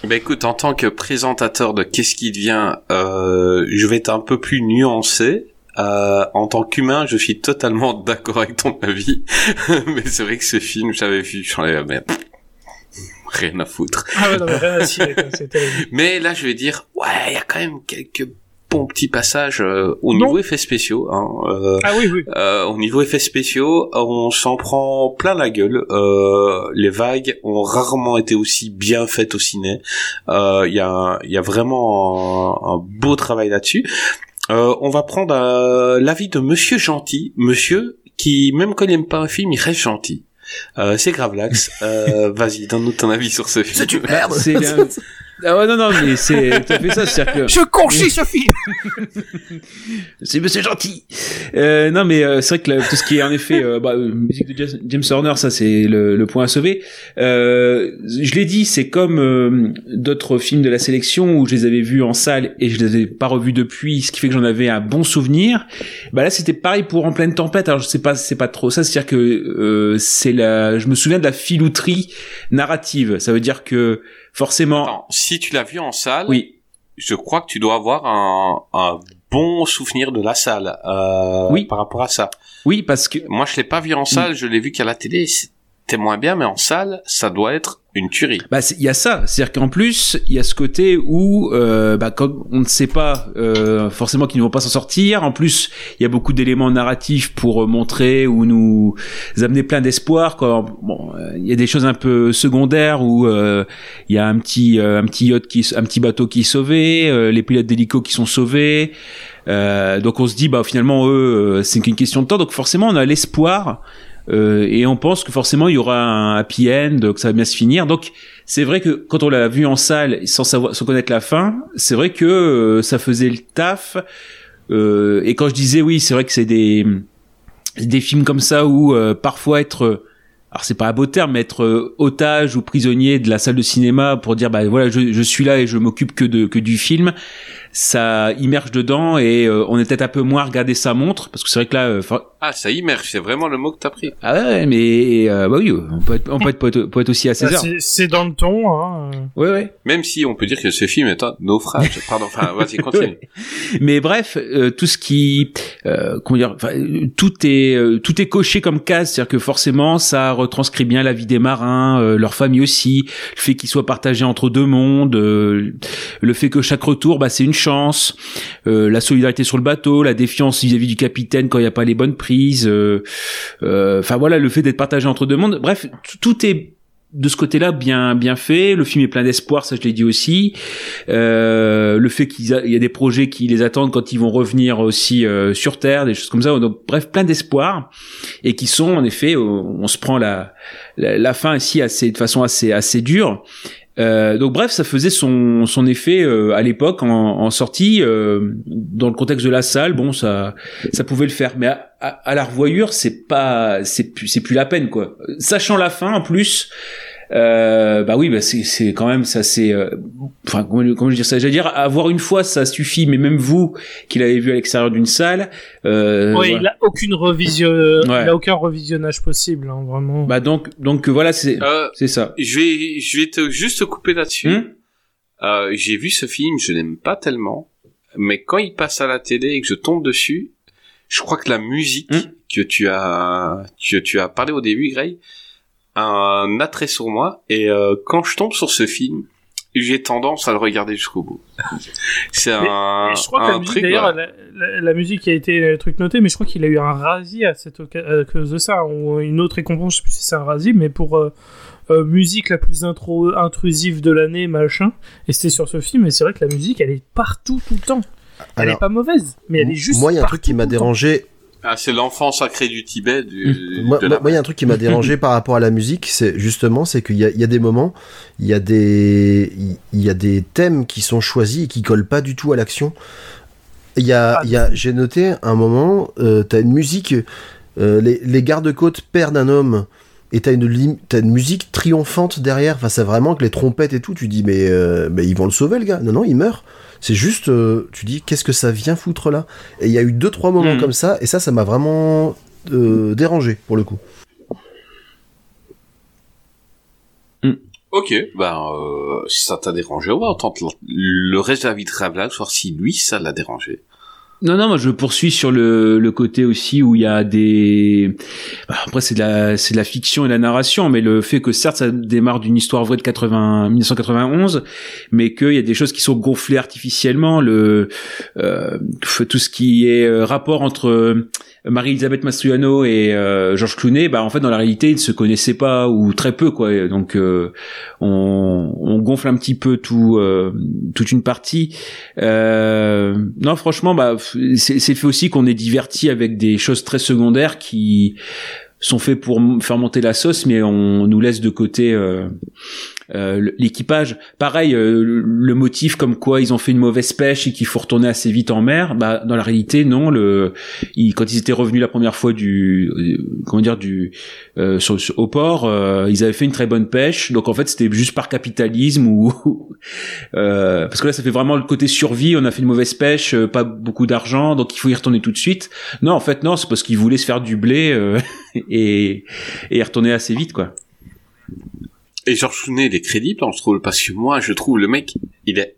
Bah écoute, en tant que présentateur de Qu'est-ce qui devient, je vais être un peu plus nuancé. Euh, en tant qu'humain, je suis totalement d'accord avec ton avis, mais c'est vrai que ce film, j'avais vu, j'en avais pff, rien à foutre. Ah ouais, non, mais rien à cirer, quoi, c'est terrible. Mais là, je vais dire, ouais, il y a quand même quelques bons petits passages euh, au Non. niveau effets spéciaux. Hein, euh, Ah oui, oui. euh, au niveau effets spéciaux, on s'en prend plein la gueule. Euh, les vagues ont rarement été aussi bien faites au ciné. Euh, Il y, a, il y a vraiment un, un beau travail là-dessus. Euh, on va prendre euh, l'avis de Monsieur Gentil, Monsieur qui même quand il aime pas un film, il reste gentil. Euh, c'est Gravelax. Euh, Vas-y, donne-nous ton avis sur ce film. C'est une merde. C'est Ah ouais, non, non, mais c'est tout à fait ça. C'est-à-dire que Je conchis ce film c'est monsieur gentil. Euh, non, mais euh, c'est vrai que la- tout ce qui est en effet euh, bah, euh, musique de James Horner, ça c'est le, le point à sauver. Euh, je l'ai dit, c'est comme euh, d'autres films de la sélection où je les avais vus en salle et je les avais pas revus depuis, ce qui fait que j'en avais un bon souvenir. Bah là, c'était pareil pour En pleine tempête. Alors je sais pas, c'est pas trop ça. C'est-à-dire que euh, c'est la, je me souviens de la filouterie narrative. Ça veut dire que forcément, Attends, si tu l'as vu en salle, oui, je crois que tu dois avoir un, un bon souvenir de la salle euh, Oui. par rapport à ça. oui, parce que Moi, je l'ai pas vu en salle, je l'ai vu qu'à la télé. C'était moins bien, mais en salle, ça doit être une tuerie. Bah, il y a ça, c'est-à-dire qu'en plus, il y a ce côté où, euh, bah, quand on ne sait pas euh, forcément qu'ils ne vont pas s'en sortir. En plus, il y a beaucoup d'éléments narratifs pour euh, montrer ou nous amener plein d'espoir. Quand bon, euh, il y a des choses un peu secondaires où euh, il y a un petit, un petit yacht qui, un petit bateau qui est sauvé, les pilotes d'hélico qui sont sauvés. Donc on se dit, bah finalement eux, c'est qu'une question de temps. Donc forcément, on a l'espoir. Euh, et on pense que forcément il y aura un happy end, que ça va bien se finir. Donc c'est vrai que quand on l'a vu en salle sans savoir, sans connaître la fin, c'est vrai que euh, ça faisait le taf. Euh, et quand je disais oui, c'est vrai que c'est des des films comme ça où euh, parfois être euh, alors c'est pas un beau terme, mais être otage ou prisonnier de la salle de cinéma pour dire bah voilà je, je suis là et je m'occupe que de que du film, ça immerge dedans et euh, on est peut-être un peu moins à regarder sa montre parce que c'est vrai que là euh, Ah, ça immerge, c'est vraiment le mot que t'as pris. ah ouais mais euh, bah oui on peut être on peut être poète, poète aussi à 16 Bah, heures. c'est- C'est dans le ton. Hein. Ouais ouais. Même si on peut dire que ce film est un naufrage. Pardon, enfin, vas-y, continue. Mais bref, euh, tout ce qui, euh, comment dire, enfin, euh, tout est euh, tout est coché comme case, c'est-à-dire que forcément ça retranscrit bien la vie des marins, euh, leur famille aussi, le fait qu'ils soient partagés entre deux mondes, euh, le fait que chaque retour, bah c'est une euh, la solidarité sur le bateau, la défiance vis-à-vis du capitaine quand il n'y a pas les bonnes prises, euh, euh, enfin voilà, le fait d'être partagé entre deux mondes, bref, tout est de ce côté-là bien bien fait. Le film est plein d'espoir ça je l'ai dit aussi. Le fait qu'il y a- des projets qui les attendent quand ils vont revenir aussi sur terre des choses comme ça. Donc bref plein d'espoir et qui sont en effet on se prend la la, la fin ici assez de façon assez assez dure Euh, donc bref, ça faisait son, son effet euh, à l'époque en, en sortie euh, dans le contexte de la salle. Bon, ça ça pouvait le faire, mais à, à, à la revoyure, c'est pas c'est plus c'est plus la peine quoi. Sachant la fin en plus, euh, bah oui, bah c'est c'est quand même ça c'est euh, enfin comment, comment je dire ça? J'allais dire avoir une fois ça suffit, mais même vous qui l'avez vu à l'extérieur d'une salle, euh, oui, voilà. il a aucune revision, Ouais. il a aucun revisionnage possible, hein, vraiment. bah donc donc voilà c'est Euh, c'est ça. je vais, je vais te juste te couper là-dessus. Hum Euh, j'ai vu ce film, je l'aime pas tellement, mais quand il passe à la télé et que je tombe dessus, je crois que la musique Hmm? que tu as que tu as parlé au début, Gray, un attrait sur moi. Et euh, quand je tombe sur ce film, j'ai tendance à le regarder jusqu'au bout. C'est un, Et je crois que un la musique, truc. d'ailleurs, la, la- la musique a été le truc noté, mais je crois qu'il a eu un Razzie à, cette à cause de ça, ou une autre récompense, je sais plus si c'est un Razzie, mais pour euh, euh, musique la plus intro intrusive de l'année, machin. Et c'était sur ce film, et c'est vrai que la musique, elle est partout, tout le temps. Elle Alors, est pas mauvaise, mais elle est juste. Moi, il y a un truc qui m'a dérangé. Ah, c'est l'enfant sacré du Tibet. Du, Moi, de moi, la- il y a un truc qui m'a dérangé par rapport à la musique, c'est justement, c'est qu'il y a, il y a des moments, il y a des, il y a des thèmes qui sont choisis et qui collent pas du tout à l'action. Il y a, Ah, j'ai noté un moment, euh, t'as une musique, euh, les, les gardes-côtes perdent un homme. Et t'as une, t'as une musique triomphante derrière. Enfin, c'est vraiment que les trompettes et tout. Tu dis, mais, euh, mais ils vont le sauver, le gars. Non, non, il meurt. C'est juste, euh, tu dis, qu'est-ce que ça vient foutre là? Et il y a eu deux, trois moments Mhm. comme ça. Et ça, ça m'a vraiment euh, dérangé pour le coup. Ok, ben euh, si ça t'a dérangé, on va entendre le le reste de la vie de Ravlag, voir si lui ça l'a dérangé. Non, non, moi je poursuis sur le, le côté aussi où il y a des. bah, Après, c'est de la, c'est de la fiction et de la narration, mais le fait que certes ça démarre d'une histoire vraie de 80, 1991, mais qu'il y a des choses qui sont gonflées artificiellement, le euh, tout ce qui est euh, rapport entre euh, Marie-Elisabeth Mastroianno et euh, Georges Clooney, bah en fait dans la réalité ils se connaissaient pas ou très peu quoi, donc on, on gonfle un petit peu tout, toute une partie. Non, franchement, bah, c'est fait aussi qu'on est diverti avec des choses très secondaires qui sont faits pour faire monter la sauce, mais on nous laisse de côté euh, euh, l'équipage. Pareil, euh, le motif comme quoi ils ont fait une mauvaise pêche et qu'il faut retourner assez vite en mer. Bah, dans la réalité, non. Le, ils, quand ils étaient revenus la première fois du, euh, comment dire, du, euh, sur- au port, euh, ils avaient fait une très bonne pêche. Donc en fait, c'était juste par capitalisme ou parce que là, ça fait vraiment le côté survie. On a fait une mauvaise pêche, pas beaucoup d'argent, donc il faut y retourner tout de suite. Non, en fait, non, c'est parce qu'ils voulaient se faire du blé et et y retourner assez vite, quoi. Et Georges Clooney, il est crédible dans ce rôle parce que moi, je trouve le mec, il est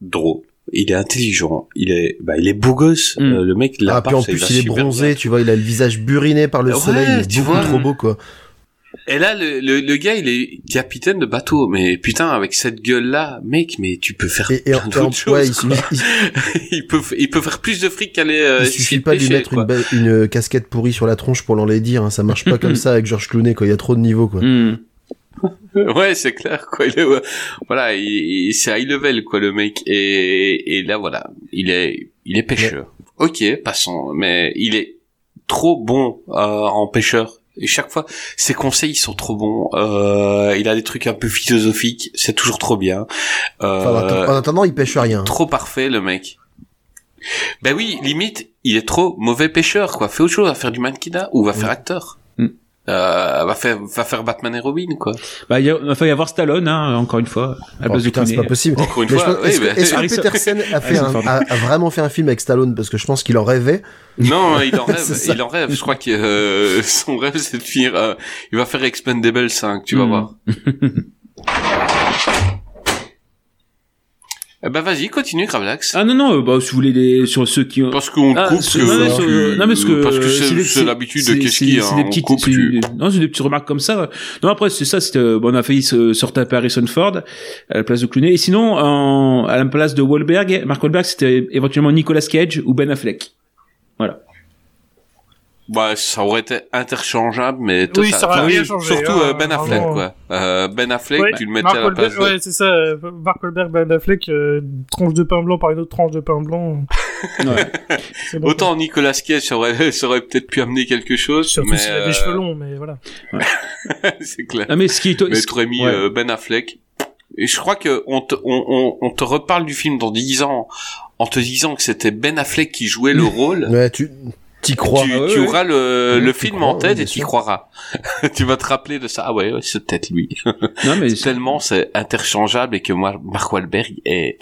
drôle, il est intelligent, il est, bah, il est beau gosse. Mm. Euh, le mec, Ah, puis en plus, il est bronzé, bien. tu vois, il a le visage buriné par le Ouais, soleil, il est tu beaucoup vois. trop beau, quoi. Et là, le, le, le gars, il est capitaine de bateau, mais putain, avec cette gueule-là, mec, mais tu peux faire Et, plein et en- d'autres choses. ouais, il, quoi. il- il- il peut, il peut faire plus de fric qu'aller. Euh, il suffit pas de lui mettre une, une casquette pourrie sur la tronche pour l'enlaidir, hein. ça marche pas comme ça avec George Clooney, quoi. Il y a trop de niveaux, quoi. Hmm. Ouais, c'est clair, quoi. Il est, ouais. voilà, il, il- c'est high level, quoi, le mec. Et, et là, voilà, il est, il est pêcheur. Ok, passons. Mais il est trop bon euh, en pêcheur. Et chaque fois, ses conseils ils sont trop bons. Euh, il a des trucs un peu philosophiques. C'est toujours trop bien. Euh, Enfin, en atten- en attendant, il pêche rien. trop parfait, le mec. Ben oui, limite, il est trop mauvais pêcheur, quoi. Fais autre chose, va faire du mannequinat ou va faire acteur. Euh, va faire, va faire Batman et Robin, quoi. Bah, il va falloir y avoir Stallone, hein, encore une fois, à la Oh, place putain, c'est pas possible. Encore une Mais fois, Est-ce oui, que, bah, est-ce que Peterson a, fait un- a, a vraiment fait un film avec Stallone Parce que je pense qu'il en rêvait? Non, il en rêve, il en rêve. Je crois que euh, son rêve, c'est de finir. euh, il va faire Expendable 5, tu vas Mm. voir. ben vas-y, continue, Gravelax. Ah non non, euh, bah si vous voulez des sur ceux qui ont Parce qu'on Ah, coupe que, non, mais que- ce- non, mais ce que parce que c'est c'est l'habitude de c'est- Keski, c'est- c'est des petites, coupe, c'est- tu- non, c'est des petites remarques comme ça. Non, après c'est ça, euh, bon, on a failli se, se retaper Harrison Ford à la place de Clooney. Et sinon, en, à la place de Wahlberg, Mark Wahlberg, c'était éventuellement Nicolas Cage ou Ben Affleck. Voilà. Bah, ça aurait été interchangeable, mais Oui, total. ça aurait Enfin, rien changé, Surtout hein, euh, Ben Affleck, vraiment. quoi. Euh, ben Affleck, Ouais, tu le mettais Mark à la place Wahlberg, de... ouais, c'est ça. euh, Mark Wahlberg, Ben Affleck, euh, tranche de pain blanc par une autre tranche de pain blanc. Ouais. Bon. Autant Nicolas Cage, ça aurait, ça aurait peut-être pu amener quelque chose, Surtout mais s'il a euh, des cheveux longs, mais voilà. c'est clair. Ah mais ce qui est Mais tu aurais mis ouais. euh, Ben Affleck. Et je crois que on te, on, on, on te reparle du film dans 10 ans en te disant que c'était Ben Affleck qui jouait le rôle. Ouais, tu t'y crois. Tu, Ah tu ouais. auras le, le film crois, en tête et tu croiras. tu vas te rappeler de ça. Ah ouais, ouais c'est peut-être lui. Non, mais Tellement c'est interchangeable et que moi, Mark Wahlberg est,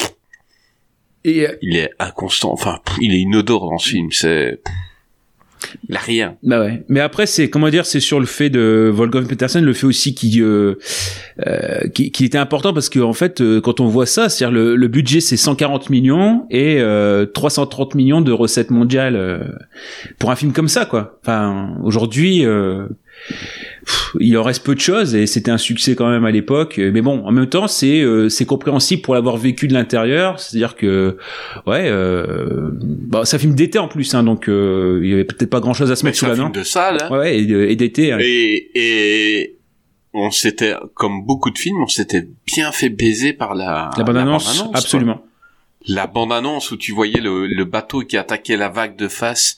et, euh, il est inconstant. Enfin, il est inodore dans ce film. C'est, il rien. Bah ouais. Mais après, c'est comment dire, c'est sur le fait de Wolfgang Petersen, le fait aussi qui euh, euh, qui, qui était important parce que en fait, euh, quand on voit ça, c'est-à-dire le, le budget c'est 140 millions et euh, 330 millions de recettes mondiales euh, pour un film comme ça, quoi. Enfin, aujourd'hui. Euh, pff, il en reste peu de choses et c'était un succès quand même à l'époque. Mais bon, en même temps, c'est euh, c'est compréhensible pour l'avoir vécu de l'intérieur. C'est-à-dire que ouais, euh, bah, c'est un film d'été en plus, hein, donc euh, il y avait peut-être pas grand-chose à se mettre sous la film de salle. Hein. Ouais, et, d'été. hein. Et, et on s'était, comme beaucoup de films, on s'était bien fait baiser par la, La bande-annonce, quoi. absolument. La bande-annonce où tu voyais le, le bateau qui attaquait la vague de face.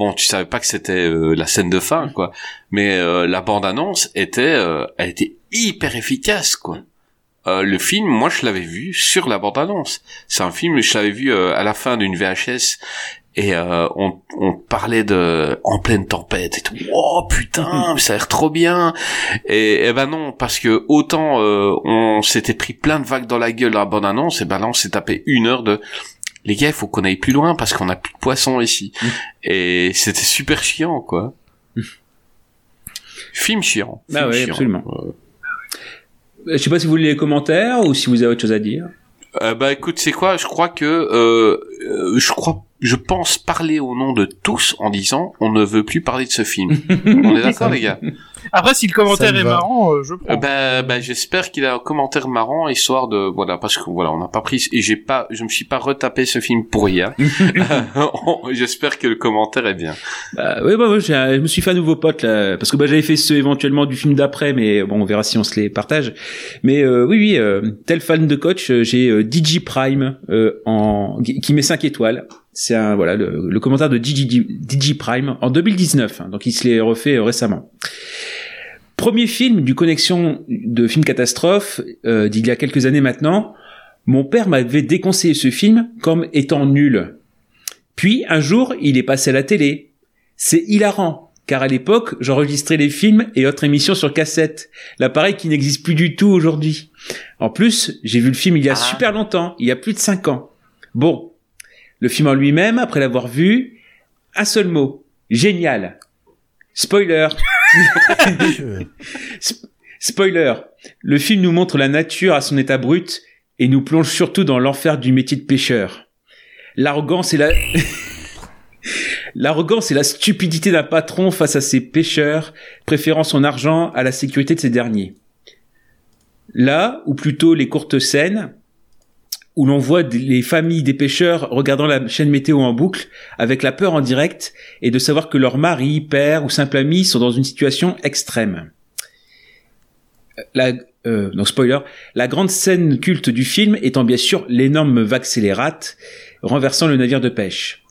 Bon, tu savais pas que c'était euh, la scène de fin, quoi. Mais euh, la bande-annonce était, euh, elle était hyper efficace, quoi. Euh, le film, moi, je l'avais vu sur la bande-annonce. C'est un film, je l'avais vu euh, à la fin d'une VHS et euh, on, on parlait de en pleine tempête et tout. Oh putain, ça a l'air trop bien. Et, et ben non, parce que autant euh, on s'était pris plein de vagues dans la gueule dans la bande annonce, et ben là on s'est tapé une heure de les gars, il faut qu'on aille plus loin parce qu'on a plus de poissons ici. Et c'était super chiant, quoi. Film chiant. Bah Film ouais, chiant. absolument. Euh, Je sais pas si vous voulez les commentaires ou si vous avez autre chose à dire. Euh, bah écoute, c'est quoi? Je crois que euh, euh, je crois, je pense parler au nom de tous en disant on ne veut plus parler de ce film. on est d'accord les gars Après, si le commentaire est va. marrant, euh, je prends. Euh, bah, bah, j'espère qu'il a un commentaire marrant histoire de voilà parce que voilà on n'a pas pris et j'ai pas je me suis pas retapé ce film pour rien. j'espère que le commentaire est bien. Bah, ouais, bah, ouais, je me suis fait un nouveau pote là, parce que bah, j'avais fait ceux éventuellement du film d'après, mais bon, on verra si on se les partage. Mais euh, oui, oui, euh, tel fan de coach, euh, j'ai euh, DJ Prime euh, en qui qui met 5 étoiles. C'est un voilà le, le commentaire de DJ, DJ Prime en 2019, hein, donc il se l'est refait euh, récemment. Premier film du connexion de film catastrophe euh, d'il y a quelques années maintenant. Mon père m'avait déconseillé ce film comme étant nul. Puis un jour, il est passé à la télé. C'est hilarant, car à l'époque, j'enregistrais les films et autres émissions sur cassette, l'appareil qui n'existe plus du tout aujourd'hui. En plus, j'ai vu le film il y a Ah. super longtemps, il y a plus de 5 ans. Bon, le film en lui-même, après l'avoir vu, un seul mot, génial. Spoiler. Sp- Spoiler. Le film nous montre la nature à son état brut et nous plonge surtout dans l'enfer du métier de pêcheur. L'arrogance et la... L'arrogance et la stupidité d'un patron face à ses pêcheurs, préférant son argent à la sécurité de ces derniers. Là, ou plutôt les courtes scènes, où l'on voit les familles des pêcheurs regardant la chaîne météo en boucle, avec la peur en direct, et de savoir que leur mari, père ou simple ami sont dans une situation extrême. La, euh, spoiler, la grande scène culte du film étant bien sûr l'énorme vague scélérate renversant le navire de pêche.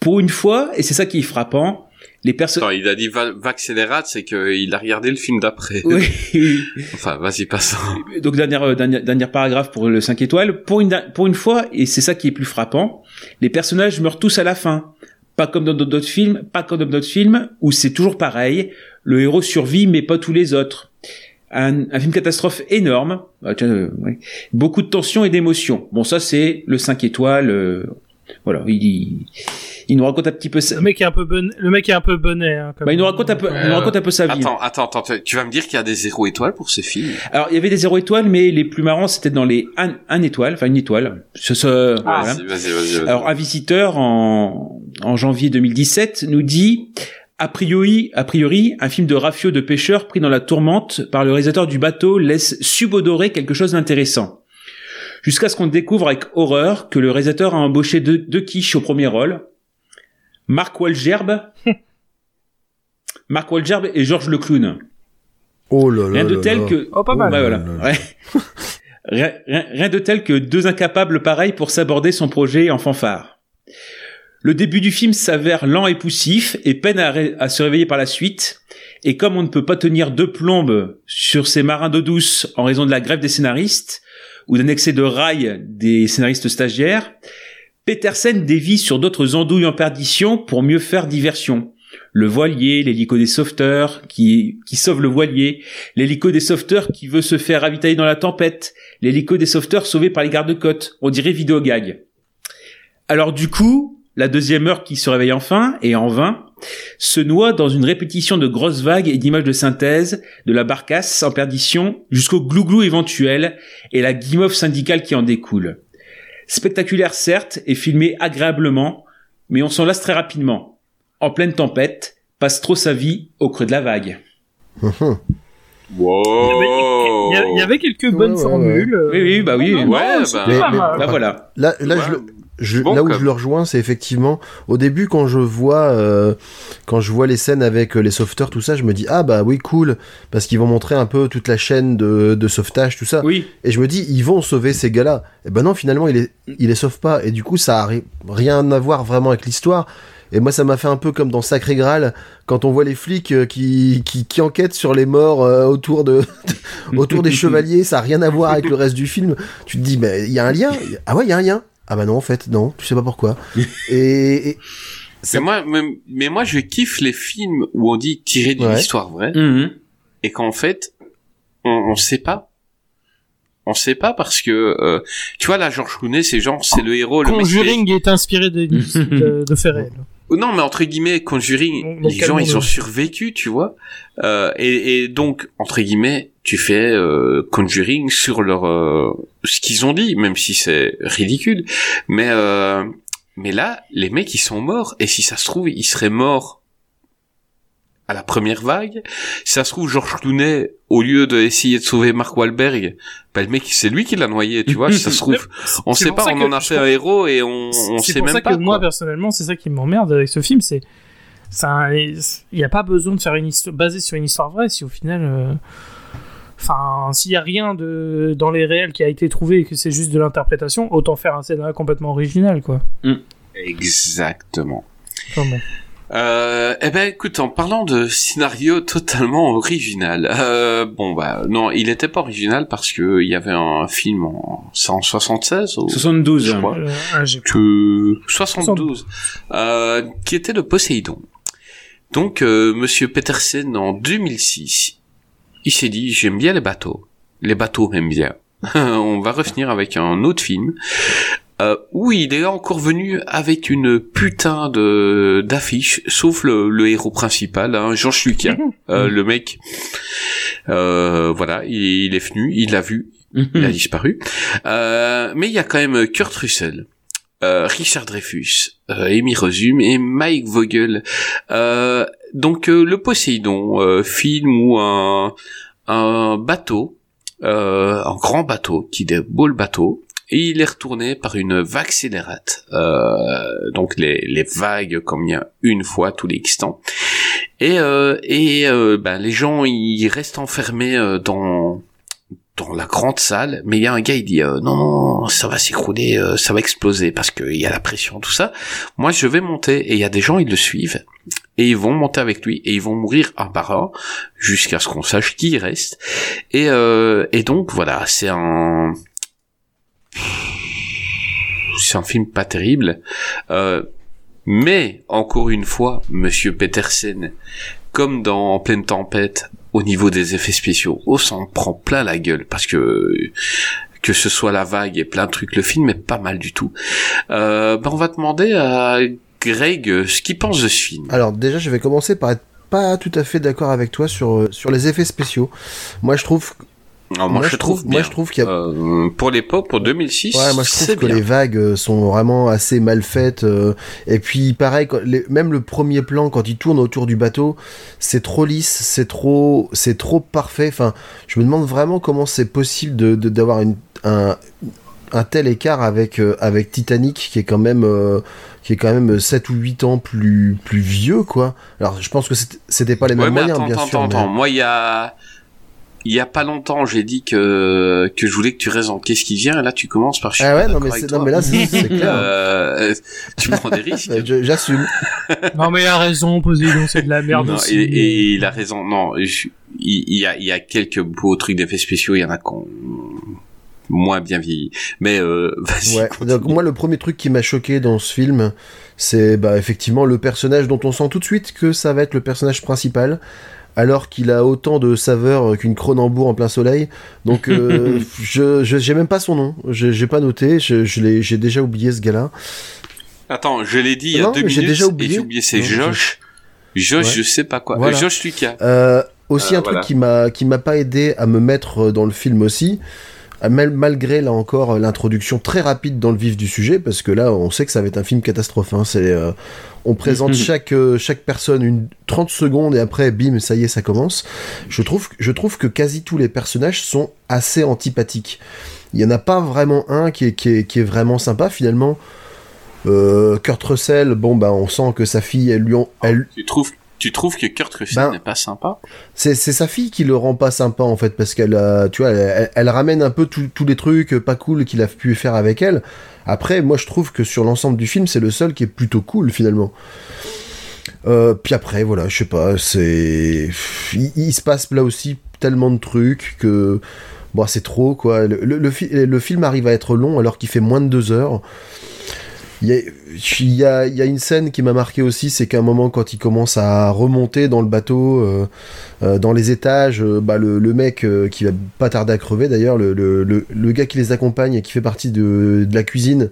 Pour une fois, et c'est ça qui est frappant, les personnes... Il a dit va- Vaccélérate, c'est qu'il a regardé le film d'après. Oui, enfin, vas-y, passe. Donc dernière, euh, dernière, dernière paragraphe pour le 5 étoiles. Pour une, pour une fois, et c'est ça qui est plus frappant, les personnages meurent tous à la fin. Pas comme dans d'autres films, pas comme dans d'autres films, où c'est toujours pareil. Le héros survit, mais pas tous les autres. Un, un film catastrophe énorme. Ah, euh. Beaucoup de tension et d'émotion. Bon, ça c'est le 5 étoiles. Voilà, il, il, il nous raconte un petit peu ça. Le mec est un peu bon... le mec est un peu bonnet. Hein, Bah, il nous raconte un peu, il nous raconte un peu sa vie. Attends, attends, attends, tu vas me dire qu'il y a des zéro étoiles pour ce film Alors, il y avait des zéro étoiles, mais les plus marrants, c'était dans les un, un étoile, enfin une étoile. Ce, ce, Ah, voilà. Vas-y, vas-y, vas-y. vas-y. Alors, un visiteur en, en janvier 2017 nous dit, a priori, a priori, un film de rafio de pêcheurs pris dans la tourmente par le réalisateur du bateau laisse subodorer quelque chose d'intéressant. Jusqu'à ce qu'on découvre avec horreur que le réalisateur a embauché deux, deux quiches au premier rôle. Mark Wahlgerb. Mark Wahlgerb et Georges Leclown. Oh là là. Rien de là tel là. que... Oh, pas mal. Ouais, voilà. là là. Rien, rien- rien de tel que deux incapables pareils pour s'aborder son projet en fanfare. Le début du film s'avère lent et poussif et peine à, ré- à se réveiller par la suite. Et comme on ne peut pas tenir deux plombes sur ces marins d'eau douce en raison de la grève des scénaristes ou d'un excès de rail des scénaristes stagiaires, Petersen dévie sur d'autres andouilles en perdition pour mieux faire diversion. Le voilier, l'hélico des sauveteurs qui, qui sauve le voilier, l'hélico des sauveteurs qui veut se faire ravitailler dans la tempête, l'hélico des sauveteurs sauvé par les gardes-côtes. On dirait vidéo gag. Alors du coup, la deuxième heure qui se réveille enfin, et en vain, se noie dans une répétition de grosses vagues et d'images de synthèse, de la barcasse en perdition jusqu'au glouglou éventuel et la guimauve syndicale qui en découle. Spectaculaire certes et filmé agréablement, mais on s'en lasse très rapidement. En pleine tempête, passe trop sa vie au creux de la vague. Wow. Il y, a- il y avait quelques bonnes ouais, ouais. formules. euh, Oui, oui, bah oui. Ouais, bah- Mais- mais-. Bah voilà. Là, là Ouais. je, le- je- Bon, là où comme. je le rejoins, c'est effectivement au début quand je vois euh, quand je vois les scènes avec euh, les sauveteurs, tout ça, je me dis ah bah oui cool parce qu'ils vont montrer un peu toute la chaîne de, de sauvetage, tout ça. Oui. Et je me dis ils vont sauver ces gars-là. Et ben non, finalement ils les ils les sauvent pas. Et du coup ça a ri- rien à voir vraiment avec l'histoire. Et moi, ça m'a fait un peu comme dans Sacré Graal, quand on voit les flics euh, qui, qui, qui enquêtent sur les morts euh, autour, de, autour des chevaliers, ça a rien à voir avec le reste du film. Tu te dis, mais il y a un lien Ah ouais, il y a un lien Ah bah non, en fait, non, tu sais pas pourquoi. et, et- Mais moi, mais, mais moi, je kiffe les films où on dit tirer d'une Ouais. histoire vraie Mhm. et qu'en fait, on, on sait pas. On sait pas parce que, euh, tu vois, là, Georges Clooney, c'est genre, c'est le héros, le mec qui est- Conjuring est inspiré de, de, de faits réels. Non, mais entre guillemets, Conjuring, les gens, ils ont survécu, tu vois. Euh, et, et donc, entre guillemets, tu fais euh, Conjuring sur leur euh, ce qu'ils ont dit, même si c'est ridicule. Mais euh, mais là, les mecs, ils sont morts. Et si ça se trouve, ils seraient morts à la première vague. Si ça se trouve, Georges Clooney, au lieu d'essayer de sauver Mark Wahlberg, bah, le mec, c'est lui qui l'a noyé, tu vois. Si ça se trouve, on sait pas, on en a fait un héros et on, on C'est sait pour même ça pas. que moi, personnellement, c'est ça qui m'emmerde avec ce film, c'est ça, il n'y a pas besoin de faire une histoire basée sur une histoire vraie si au final, euh, enfin, s'il y a rien de dans les réels qui a été trouvé et que c'est juste de l'interprétation, autant faire un scénario complètement original, quoi. Exactement. Enfin, bon. Euh, eh ben, écoute, en parlant de scénario totalement original, euh, bon bah non, il était pas original parce que il y avait un film en, c'est en 76 ou 72. je crois, Euh, ah, que 72, euh, qui était le Poséidon. Donc, euh, Monsieur Petersen en 2006, il s'est dit j'aime bien les bateaux, les bateaux m'aiment bien. On va revenir avec un autre film euh, où il est encore venu avec une putain de d'affiche, sauf le, le héros principal, hein, Georges Lucas, euh, le mec. Euh, voilà, il, il est venu, il l'a vu, il a disparu. Euh, mais il y a quand même Kurt Russell, euh, Richard Dreyfus, euh, Amy Rossum et Mike Vogel. Euh, donc euh, le Poséidon, euh, film où un, un bateau, euh, un grand bateau, qui est beau le bateau, et il est retourné par une vague scélérate. Euh, donc les, les vagues comme il y a une fois tous les X temps. Et, euh, et euh, ben, les gens ils restent enfermés euh, dans dans la grande salle, mais il y a un gars, il dit euh, non, non, ça va s'écrouler, euh, ça va exploser parce qu'il y a la pression, tout ça. Moi, je vais monter et il y a des gens, ils le suivent et ils vont monter avec lui et ils vont mourir un par un jusqu'à ce qu'on sache qui reste. Et, euh, et donc voilà, c'est un c'est un film pas terrible, euh, mais encore une fois, Monsieur Petersen, comme dans pleine tempête, au niveau des effets spéciaux, on s'en prend plein la gueule parce que que ce soit la vague et plein de trucs, le film est pas mal du tout. Euh, ben on va demander à Greg ce qu'il pense de ce film. Alors déjà, je vais commencer par être pas tout à fait d'accord avec toi sur, euh, sur les effets spéciaux. Moi, je trouve, Alors, moi, je trouve bien. moi, je trouve qu'il y a Euh, pour l'époque, pour 2006, Ouais, moi je trouve que bien. les vagues euh, sont vraiment assez mal faites. euh, et puis pareil, quand- les- même le premier plan quand il tourne autour du bateau, c'est trop lisse, c'est trop, c'est trop parfait. Enfin, je me demande vraiment comment c'est possible de de- d'avoir une un un tel écart avec euh, avec Titanic qui est quand même euh, qui est quand même 7 ou 8 ans plus plus vieux quoi. Alors je pense que c'était- pas les Ouais, mêmes mais moyens attends, bien attends, sûr. attends, mais-. Moi, il y a, il y a pas longtemps, j'ai dit que que je voulais que tu restes en qu'est-ce qui vient? Et là, tu commences par. Ah ouais, non mais, non là c'est, clair. Euh, tu prends des risques. J'assume. Non mais il a raison, Poséidon, c'est de la merde Non, aussi. et, et il a raison. Non, je- il, il y a il y a quelques beaux trucs d'effets spéciaux. Il y en a qu'on moins bien vieilli. Mais euh, vas-y. Ouais. continue. Donc moi le premier truc qui m'a choqué dans ce film, c'est bah effectivement le personnage dont on sent tout de suite que ça va être le personnage principal. Alors qu'il a autant de saveur qu'une Cronenbourg en plein soleil. Donc, euh, je, je- j'ai même pas son nom. J'ai, j'ai pas noté. Je, je l'ai, j'ai déjà oublié ce gars-là. Attends, je l'ai dit il y a Non, deux mais j'ai minutes déjà oublié. et j'ai oublié. C'est Non, je- Josh. Josh, Ouais. je sais pas quoi. Voilà. Euh, Josh Lucas. Euh, aussi Euh, un truc voilà. qui m'a qui m'a pas aidé à me mettre dans le film aussi, euh, malgré là encore l'introduction très rapide dans le vif du sujet, parce que là on sait que ça va être un film catastrophe. hein. C'est euh, on présente chaque euh, chaque personne une 30 secondes et après bim ça y est ça commence. Je trouve je trouve que quasi tous les personnages sont assez antipathiques. Il y en a pas vraiment un qui est qui est, qui est vraiment sympa finalement. Euh, Kurt Russell, bon bah on sent que sa fille, elle lui en- elle, Tu trouves tu trouves que Kurt Russell Ben, n'est pas sympa c'est c'est sa fille qui le rend pas sympa en fait parce qu'elle a- tu vois elle, elle- elle ramène un peu tous tous les trucs pas cool qu'il a pu faire avec elle. Après moi je trouve que sur l'ensemble du film c'est le seul qui est plutôt cool finalement. Euh, puis après voilà je sais pas c'est il, il se passe là aussi tellement de trucs que bon c'est trop quoi. Le, le, le fi- le film arrive à être long alors qu'il fait moins de deux heures. Il y, a, il, y a, il y a une scène qui m'a marqué aussi, c'est qu'à un moment, quand il commence à remonter dans le bateau, euh, euh, dans les étages, euh, bah, le, le mec euh, qui va pas tarder à crever d'ailleurs, le, le, le, le gars qui les accompagne et qui fait partie de, de la cuisine,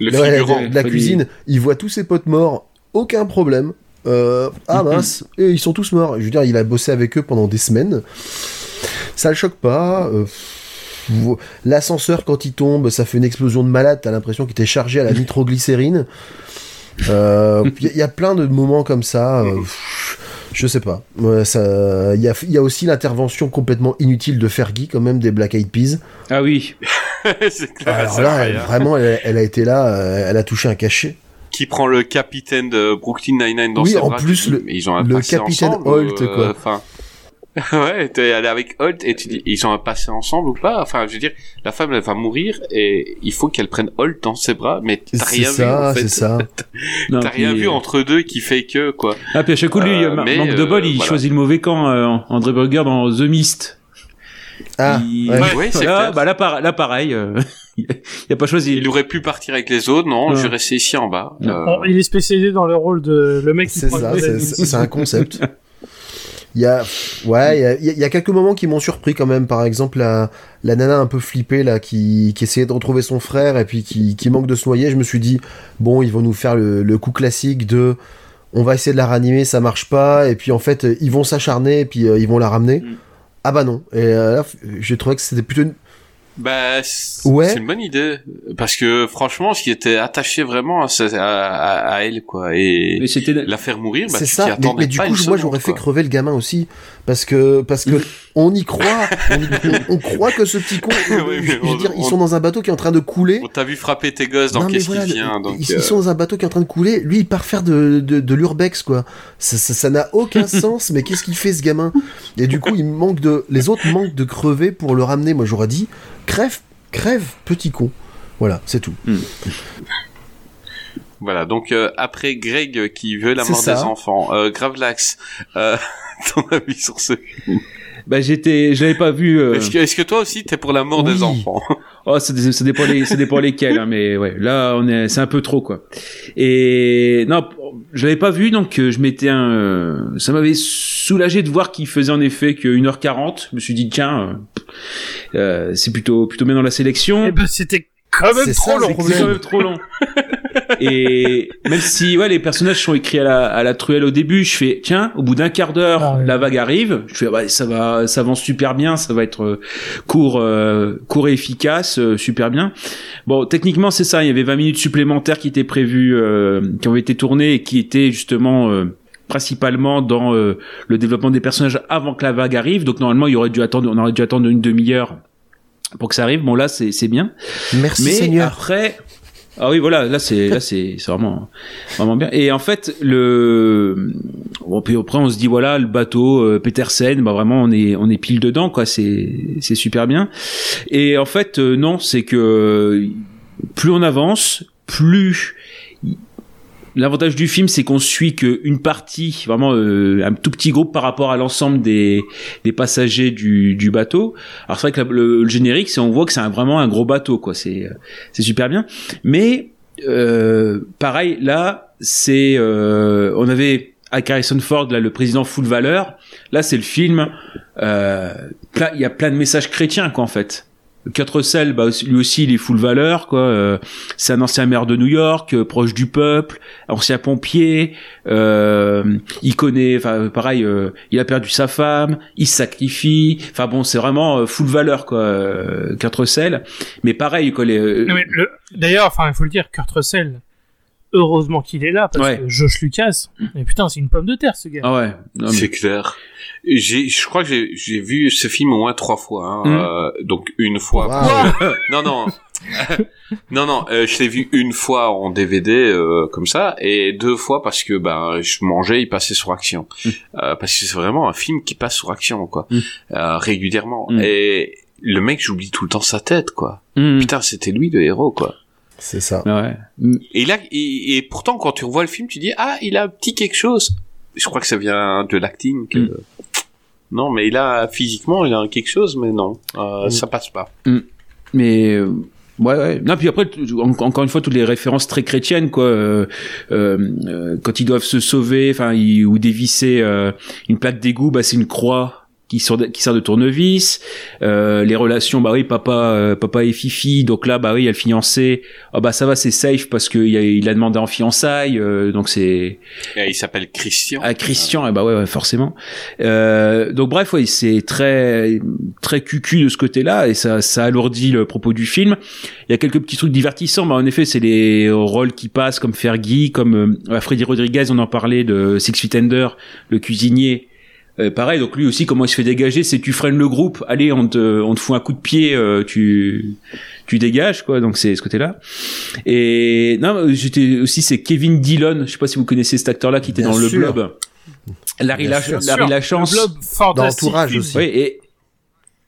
Le Ouais, figurant. de, de la cuisine, il voit tous ses potes morts, aucun problème. Euh, ah mince, et ils sont tous morts. Je veux dire, il a bossé avec eux pendant des semaines. Ça le choque pas. Euh, L'ascenseur, quand il tombe, ça fait une explosion de malade. T'as l'impression qu'il était chargé à la nitroglycérine. Euh, Il y, y a plein de moments comme ça. euh, je sais pas. Ouais, Il y, a, il y a aussi l'intervention complètement inutile de Fergie, quand même, des Black Eyed Peas. Ah oui. c'est clair. Alors là, elle- hein. vraiment, elle, elle a été là, euh, elle a touché un cachet. Qui prend le capitaine de Brooklyn Nine-Nine dans Oui, ses en bras, plus, le- mais ils ont le capitaine ensemble, Holt, euh, quoi. Enfin, ouais, t'es allé avec Holt et tu dis, ils ont passé ensemble ou pas? Enfin, je veux dire, la femme, elle va mourir et il faut qu'elle prenne Holt dans ses bras, mais t'as rien vu ça, en fait. c'est ça. T'as rien puis- vu entre deux qui fait que quoi. Ah, puis à chaque coup, lui, Euh, ma- mais, manque de euh, bol, il voilà. choisit le mauvais camp, euh, André Burger dans The Mist. Ah, Il- ouais. Ouais, c'est Là, clair. bah là, par- là, pareil, euh, il a pas choisi. Il aurait pu partir avec les autres, non, Non. je vais rester ici en bas. Euh, Bon, il est spécialisé dans le rôle de le mec qui C'est ça, c'est un concept. Il y a, ouais, il y y a quelques moments qui m'ont surpris quand même. Par exemple, la, la nana un peu flippée là, qui, qui essayait de retrouver son frère et puis qui, qui manque de se noyer. Je me suis dit, bon, ils vont nous faire le, le coup classique de, on va essayer de la ranimer, ça marche pas, et puis en fait, ils vont s'acharner et puis euh, ils vont la ramener. Mm. Ah bah non. Et euh, là, j'ai trouvé que c'était plutôt une... Bah, c'est Ouais. une bonne idée. Parce que, franchement, ce qui était attaché vraiment à, elle, quoi. Et Mais c'était, la faire mourir, bah, c'est ça. Mais, mais du pas coup, moi, j'aurais fait crever le gamin aussi, parce que parce que on y croit. On, y- on- on croit que ce petit con. Oui, mais je veux dire, ils on- sont dans un bateau qui est en train de couler. On t'a vu frapper tes gosses dans Qu'est-ce voilà, qui vient, donc... ils, euh, ils sont dans un bateau qui est en train de couler. Lui, il part faire de, de, de l'urbex, quoi. Ça ça- ça n'a aucun sens, mais qu'est-ce qu'il fait, ce gamin? Et du coup, il manque de. Les autres manquent de crever pour le ramener. Moi, j'aurais dit crève, crève, petit con. Voilà, c'est tout. Voilà, donc euh, après Greg euh, qui veut la mort des enfants, euh, Gravelax, euh, ton avis sur ce bah j'étais, je l'avais pas vu. euh, Est-ce que, est-ce que toi aussi t'es pour la mort des enfants Oh, ça, dé- ça dépend les, ça dépend lesquels, hein, mais ouais, là, on est, c'est un peu trop, quoi. Et, non, je l'avais pas vu, donc, euh, je m'étais un, euh, ça m'avait soulagé de voir qu'il faisait en effet que 1h40. Je me suis dit, tiens, euh, euh, c'est plutôt, plutôt bien dans la sélection. Eh ben, c'était quand même trop ça, long. C'est quand même trop long. Et même si ouais les personnages sont écrits à la, à la truelle au début, je fais tiens au bout d'un quart d'heure Ah la vague arrive, je fais bah, ça va ça avance super bien, ça va être euh, court euh, court et efficace, euh, super bien. Bon techniquement c'est ça, il y avait 20 minutes supplémentaires qui étaient prévues, euh, qui ont été tournées et qui étaient justement euh, principalement dans euh, le développement des personnages avant que la vague arrive. Donc normalement il aurait dû attendre, on aurait dû attendre une demi-heure pour que ça arrive. Bon là c'est c'est bien. Merci Mais Seigneur. après, Ah oui, voilà, là c'est là c'est vraiment vraiment bien. Et en fait, le bon, puis après on se dit voilà, le bateau euh, Petersen, bah vraiment on est on est pile dedans quoi, c'est c'est super bien. Et en fait euh, non, c'est que plus on avance, plus L'avantage du film, c'est qu'on suit qu'une partie, vraiment euh, un tout petit groupe par rapport à l'ensemble des, des passagers du, du bateau. Alors c'est vrai que le, le générique, c'est on voit que c'est vraiment un gros bateau, quoi. C'est euh, c'est super bien. Mais euh, pareil, là, c'est euh, on avait avec Harrison Ford, là, le président full valeur. Là, c'est le film. Euh, il y a plein de messages chrétiens, quoi, en fait. Quatre Sel, bah, lui aussi, il est full valeur, quoi. Euh, c'est un ancien maire de New York, euh, proche du peuple, ancien pompier. Euh, il connaît, enfin, pareil, euh, il a perdu sa femme, il sacrifie. Enfin bon, c'est vraiment euh, full valeur, quoi. Euh, Quatre Sel. Mais pareil, quoi. Les, D'ailleurs, enfin, il faut le dire, Kurt Russell, heureusement qu'il est là, parce Ouais. que Josh Lucas, mais putain, c'est une pomme de terre, ce gars. Ah ouais. Mais- C'est clair. J'ai, je crois que j'ai, j'ai vu ce film au moins trois fois. Hein, Mm. euh, donc une fois. Waouh. Non, non. non, non. euh, je l'ai vu une fois en DVD euh, comme ça et deux fois parce que ben je mangeais, il passait sur Action. Mm. Euh, parce que c'est vraiment un film qui passe sur Action quoi, Mm. euh, régulièrement. Mm. Et le mec, j'oublie tout le temps sa tête quoi. Hmm. Putain, c'était lui le héros quoi. C'est ça. Ouais. Et là, et, et pourtant, quand tu revois le film, tu dis ah, il a un petit quelque chose. Je crois que ça vient de l'acting. Que... Mm. Non, mais il a physiquement, il a un quelque chose, mais non, euh, Mm. ça passe pas. Mais euh, ouais, ouais. Non, puis après, encore une fois, toutes les références très chrétiennes, quoi. euh, euh, euh, quand ils doivent se sauver, enfin, ils- ou dévisser euh, une plaque d'égout, bah c'est une croix qui sort de, qui sert de tournevis. Euh, les relations, bah oui, papa, euh, papa et Fifi. Donc là, bah oui, il y a le fiancé. Ah bah ça va, c'est safe parce que il a, il a demandé en fiançailles. euh, donc c'est Et il s'appelle Christian. à Christian, eh bah ouais, ouais, forcément. Euh, donc bref, ouais, c'est très très cucu de ce côté-là et ça ça alourdit le propos du film. Il y a quelques petits trucs divertissants, bah en effet, c'est les rôles qui passent comme Fergie, comme euh, Freddy Rodriguez, on en parlait de Six Feet Under, le cuisinier. Euh, pareil, donc lui aussi, comment il se fait dégager, c'est tu freines le groupe, allez, on te, on te fout un coup de pied, euh, tu, tu dégages, quoi. Donc c'est ce côté-là. Et non, j'étais aussi, c'est Kevin Dillon. Je sais pas si vous connaissez cet acteur-là qui était Bien dans le blob. Larry, la. Larry Lachance. Le blob fantastique. Entourage aussi. Oui, et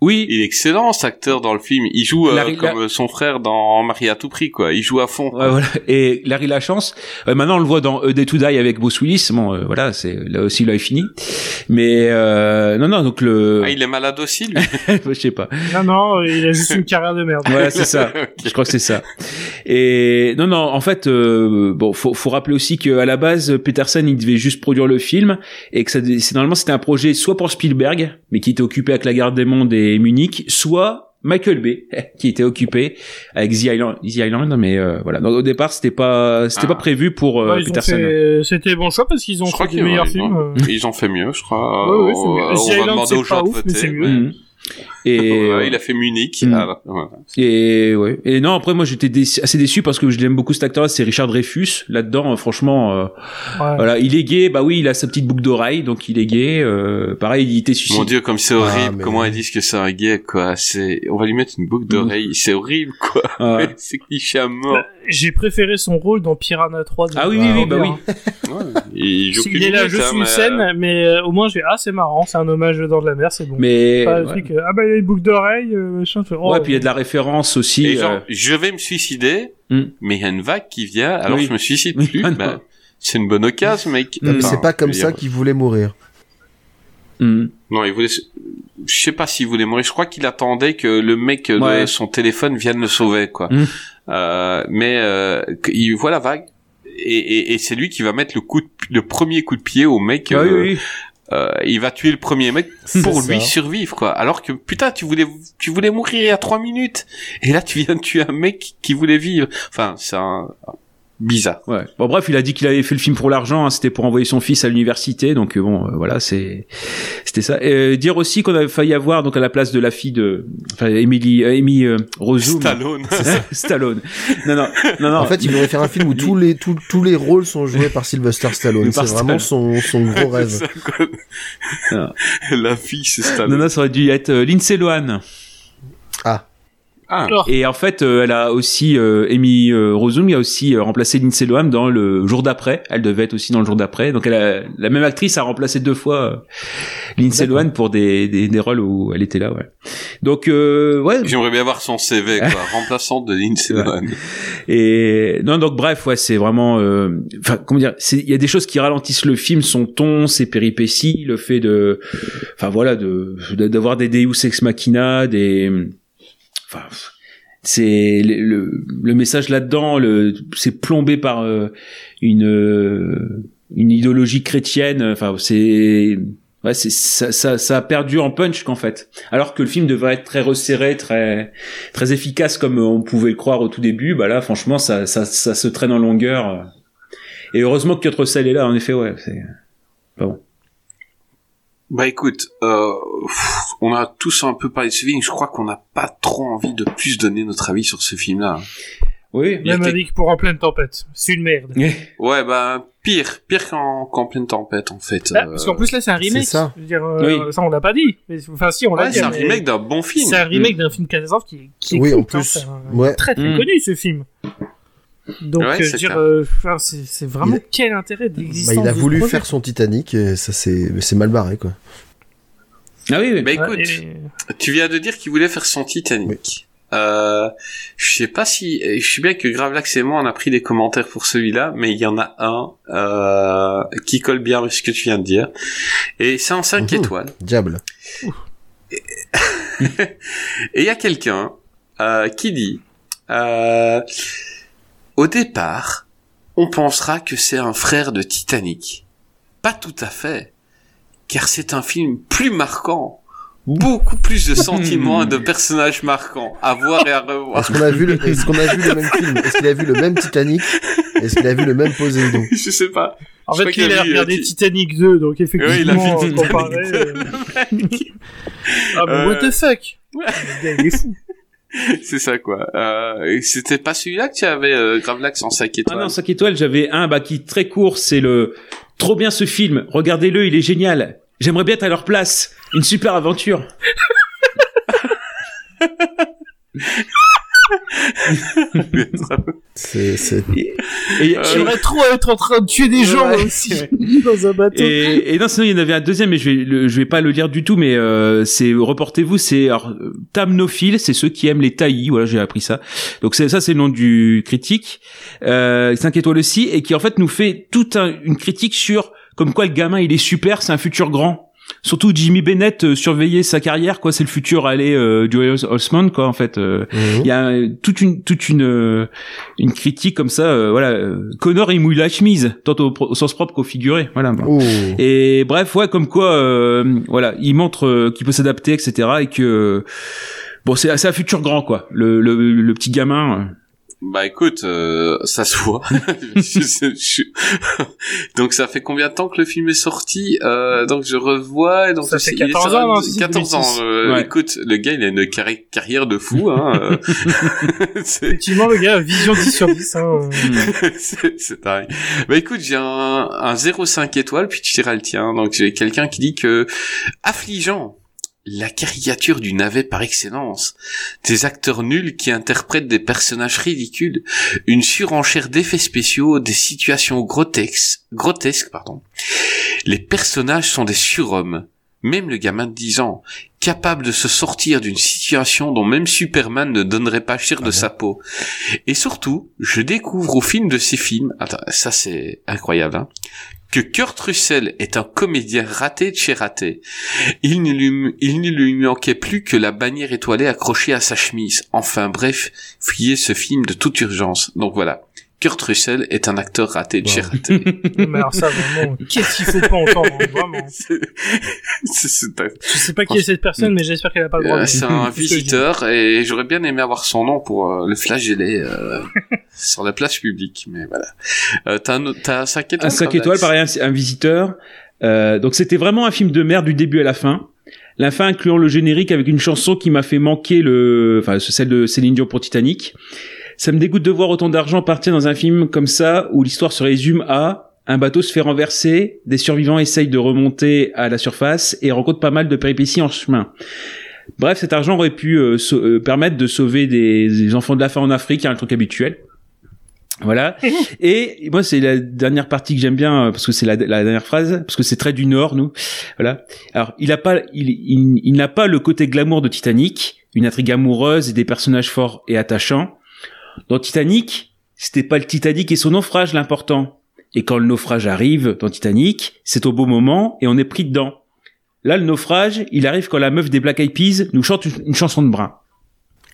oui, Il est excellent, cet acteur dans le film. Il joue euh, Larry- comme euh, son frère dans Marie à tout prix, quoi. Il joue à fond. Ouais, voilà. Et Larry Lachance, euh, maintenant on le voit dans A Day to Die avec Bruce Willis. Bon, euh, voilà, c'est là aussi là est fini. Mais euh, non, non, donc le, Ah, il est malade aussi, lui. je sais pas. Non, non, il a juste une carrière de merde. Voilà, c'est ça. Je crois que c'est ça. Et non, non, en fait, euh, bon, faut, faut rappeler aussi qu'à la base, Peterson, il devait juste produire le film et que ça, c'est normalement c'était un projet soit pour Spielberg, mais qui était occupé avec la Garde des Mondes et Munich, soit Michael Bay, qui était occupé avec The Island, The Island mais euh, voilà. Donc au départ, c'était pas, c'était Ah. pas prévu pour euh, Ouais, ont Peterson. fait- C'était bon choix parce qu'ils ont Je fait des meilleurs ils films. ont, euh. ils ont fait mieux, je crois. Ouais, ouais, on, mieux. on The va Island, demander c'est aux gens pas de voter. Et Ouais, euh, il a fait Munich. Mm. ah, voilà. Et ouais. Et non, après moi j'étais déçu- assez déçu parce que je l'aime beaucoup cet acteur-là, c'est Richard Dreyfus. Là-dedans, euh, franchement, euh, Ouais. voilà, il est gay. Bah oui, il a sa petite boucle d'oreille, donc il est gay. Euh, pareil, il était Mon suicidé. dieu, comme c'est Ah, horrible. mais- Comment ils disent que c'est un gay, quoi. C'est, on va lui mettre une boucle d'oreille. C'est horrible, quoi. Ouais. c'est cliché à mort. Bah, J'ai préféré son rôle dans Piranha 3. de- Ah oui, oui, oui, bah oui. Ouais. Il joue Il est là juste minute, une hein, scène, mais euh, au moins j'ai ah c'est marrant, c'est un hommage dans de la mer, c'est bon. Mais Pas le ouais. truc, euh, ah bah il y a une boucle d'oreille, euh, machin. oh, ouais, puis il y a de la référence aussi. Et genre, euh, je vais me suicider, Hmm. mais il y a une vague qui vient, alors Oui. je me suicide Oui, plus. ah. Bah, c'est une bonne occasion, mec. Mais C'est pas comme veux ça qu'il voulait mourir. hmm. Non, il voulait, je sais pas s'il voulait mourir. Je crois qu'il attendait que le mec de Ouais. son téléphone vienne le sauver, quoi. Mm. Euh, mais euh, il voit la vague. Et, et, et c'est lui qui va mettre le coup de, le premier coup de pied au mec. Ah oui, oui. Euh, il va tuer le premier mec pour lui ça. survivre, quoi. Alors que putain, tu voulais, tu voulais mourir il y a trois minutes. Et là, tu viens de tuer un mec qui voulait vivre. Enfin, c'est un bizarre. Ouais. Bon bref, il a dit qu'il avait fait le film pour l'argent, hein, c'était pour envoyer son fils à l'université, donc euh, bon, euh, voilà, c'est c'était ça. Euh, dire aussi qu'on avait failli avoir donc à la place de la fille de, enfin Emily, euh, Amy euh. Stallone. Stallone. Non non non non. En fait, il voudrait faire un film où tous les, tous, tous les rôles sont joués par Sylvester Stallone. C'est vraiment son, son gros rêve. Ça. La fille, c'est Stallone. non non, ça aurait dû être euh, Lindsay Lohan. Ah. Ah. Et en fait, euh, elle a aussi euh, Amy euh, Rossum a aussi euh, remplacé Lindsay Lohan dans le jour d'après. Elle devait être aussi dans le jour d'après. Donc elle a, la même actrice a remplacé deux fois euh, Lindsay. Lohan pour des, des des rôles où elle était là. Ouais. Donc euh, ouais. J'aimerais bien voir son CV, quoi. Remplaçante de Lindsay Ouais. Lohan. Et non donc bref ouais c'est vraiment euh, enfin comment dire c'est il y a des choses qui ralentissent le film son ton ses péripéties le fait de enfin voilà de- d'avoir des Deus ex machina des enfin c'est le, le, le message là-dedans c'est plombé par euh, une euh, une idéologie chrétienne enfin c'est ouais c'est ça, ça ça perdure en punch qu'en fait. Alors que le film devrait être très resserré très très efficace comme on pouvait le croire au tout début bah là franchement ça ça ça se traîne en longueur. Et heureusement que Kurt Russell est là en effet ouais c'est pas bon Bah écoute, euh, pff, on a tous un peu parlé de ce film. Je crois qu'on n'a pas trop envie de plus donner notre avis sur ce film-là. oui Il y a Même avis que pour en pleine tempête. C'est une merde. Ouais, bah pire, pire qu'en pleine tempête en fait. Ah, Euh, parce qu'en plus là c'est un remake. c'est ça. Je veux dire, euh, ça on l'a pas dit. Mais, enfin si on l'a ouais, dit. c'est un remake d'un bon film. C'est un remake d'un film catastrophe qui, est- qui est Oui, en hein, Ouais. très très Mm. connu ce film. Donc Ouais, euh, dire, euh, enfin, c'est c'est vraiment Il- quel intérêt Bah, d'existence. il a de voulu projet. faire son Titanic et ça c'est c'est mal barré quoi. ah oui, oui. Bah écoute, et- tu viens de dire qu'il voulait faire son Titanic. Euh, je sais pas si, je sais bien que Gravelax et moi on a pris des commentaires pour celui-là, mais il y en a un euh, qui colle bien avec ce que tu viens de dire, et c'est en 5 Mhm. étoiles. Diable. Et il y a quelqu'un euh, qui dit, euh, au départ, on pensera que c'est un frère de Titanic. Pas tout à fait, car c'est un film plus marquant, beaucoup plus de sentiments et de personnages marquants à voir et à revoir. Est-ce qu'on a vu le est-ce qu'on a vu le même film? Est-ce qu'il a vu le même Titanic? Est-ce qu'il a vu le même Poséidon Je sais pas. En Je fait, il a a vu, regardé euh, Ti- Titanic 2, donc Oui, il a effectivement, vu euh, Titanic comparé, 2. euh, Ah, mais Euh, what the fuck? ouais. Le gars, il est fou. C'est ça quoi. Euh, c'était pas celui-là que tu avais euh, Gravelax en 5 Ah étoiles. non, 5 étoiles, j'avais un bah, qui est très court, c'est le trop bien ce film, regardez-le, il est génial. J'aimerais bien être à leur place, une super aventure. C'est c'est Et, et- Euh, J'aimerais trop être en train de tuer des gens Ouais. aussi dans un bateau. Et, et non, sinon il y en avait un deuxième, mais je vais, le- je vais pas le lire du tout, mais euh, c'est reportez-vous, c'est alors, Tamnophile, c'est ceux qui aiment les taillis, voilà, j'ai appris ça. Donc c'est ça, c'est le nom du critique, euh, 5 étoiles aussi, et qui en fait nous fait toute un- une critique sur comme quoi le gamin il est super, c'est un futur grand. Surtout Jimmy Bennett euh, surveiller sa carrière, quoi, c'est le futur aller euh, du Osman, quoi, en fait. euh, Mhm. il y a euh, toute une toute une euh, une critique comme ça euh, voilà Connor il mouille la chemise tant au, au sens propre qu'au figuré voilà Oh. et bref ouais comme quoi euh, voilà il montre qu'il peut s'adapter etc et que bon c'est un futur grand quoi le le, le petit gamin. Bah écoute, euh, ça se voit. Je- je- je- donc ça fait combien de temps que le film est sorti euh, Donc je revois. et Donc Ça fait il est 14 sorti- ans, si, 14 ans. 2006. euh, Ouais. Écoute, le gars il a une carri- carrière de fou. Hein, euh. Effectivement, le gars, vision 10 sur 10. Hein. c'est c'est dingue. Bah écoute, j'ai un, un 0,5 étoiles, puis tu diras le tien. Donc j'ai quelqu'un qui dit que affligeant. La caricature du navet par excellence. Des acteurs nuls qui interprètent des personnages ridicules. Une surenchère d'effets spéciaux, des situations grotesques, grotesques, pardon. Les personnages sont des surhommes. Même le gamin de 10 ans, capable de se sortir d'une situation dont même Superman ne donnerait pas cher de sa peau. Et surtout, je découvre au film de ces films, attends, ça c'est incroyable, hein, que Kurt Russell est un comédien raté de chez raté. Il ne lui, manquait plus que la bannière étoilée accrochée à sa chemise. Enfin bref, fuyez ce film de toute urgence. Donc voilà. Kurt Russell est un acteur raté de chez raté. Mais alors ça, vraiment, qu'est-ce qu'il faut pas entendre, hein, vraiment. C'est- c'est- c'est un- Je sais pas qui est cette personne, mais j'espère qu'elle a pas le droit. Euh, de- c'est un visiteur et j'aurais bien aimé avoir son nom pour euh, le flageller euh, sur la place publique, mais voilà. Euh, t'as un t'as 5 étoiles. un 5 Pavlas étoiles pareil un, un visiteur euh, donc c'était vraiment un film de merde du début à la fin la fin incluant le générique avec une chanson qui m'a fait manquer le enfin celle de Céline Dion pour Titanic ça me dégoûte de voir autant d'argent partir dans un film comme ça où l'histoire se résume à un bateau se fait renverser, des survivants essayent de remonter à la surface et rencontrent pas mal de péripéties en chemin. Bref, cet argent aurait pu euh, euh, permettre de sauver des, des enfants de la faim en Afrique, hein, un truc habituel. Voilà. Et moi, c'est la dernière partie que j'aime bien euh, parce que c'est la, la dernière phrase, parce que c'est très du Nord, nous. Voilà. Alors, il a pas, il, il, il n'a pas le côté glamour de Titanic, une intrigue amoureuse et des personnages forts et attachants. Dans Titanic, c'était pas le Titanic et son naufrage l'important. Et quand le naufrage arrive dans Titanic, c'est au beau moment et on est pris dedans. Là, le naufrage, il arrive quand la meuf des Black Eyed Peas nous chante une, une chanson de brun.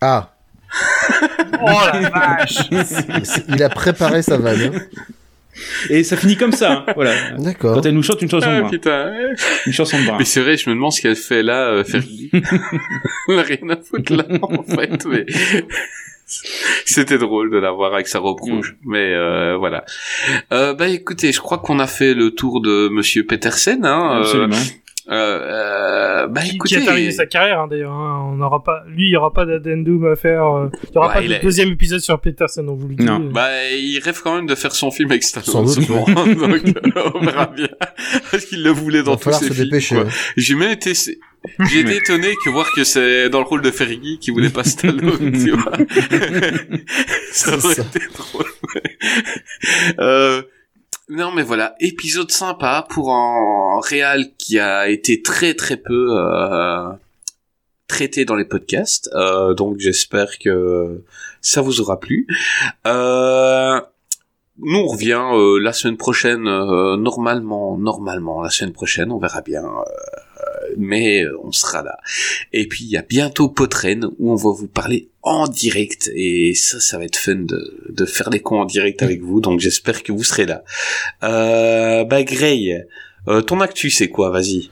Ah, Oh la vache il a préparé sa vanne. hein. Et ça finit comme ça, hein, voilà. D'accord. Quand elle nous chante une chanson de Ah, brun. putain. Une chanson de brun. Mais c'est vrai, je me demande ce qu'elle fait là, euh, rien à foutre là, en fait, mais... C'était drôle de la voir avec sa robe rouge, mais euh, voilà. Euh, bah écoutez, je crois qu'on a fait le tour de Monsieur Petersen. Hein, Absolument. euh, euh, bah qui, écoutez, qui a terminé sa carrière hein, d'ailleurs. hein. On n'aura pas, lui, il y aura pas d'addendum à faire. euh, Il y aura Ouais, pas de deuxième épisode sur Peterson, on vous le dit. Non. Euh, Bah, il rêve quand même de faire son film avec Stallone. Sans doute, souvent. Donc, euh, on verra bien. Parce qu'il le voulait dans tous ses se films. dépêcher. hein. J'ai même été, j'ai été étonné que voir que c'est dans le rôle de Fergie qui voulait pas Stallone, tu vois. ça aurait ça. été drôle. euh, non, mais voilà, épisode sympa pour un réal qui a été très très peu euh, traité dans les podcasts. Euh, donc j'espère que ça vous aura plu. Euh, nous on revient la semaine prochaine, normalement, normalement la semaine prochaine, on verra bien. mais on sera là. Et puis il y a bientôt Potren où on va vous parler en direct et ça, ça va être fun de, faire les cons en direct avec vous. Donc j'espère que vous serez là. Euh, bah Grey, euh, ton actu c'est quoi? Vas-y.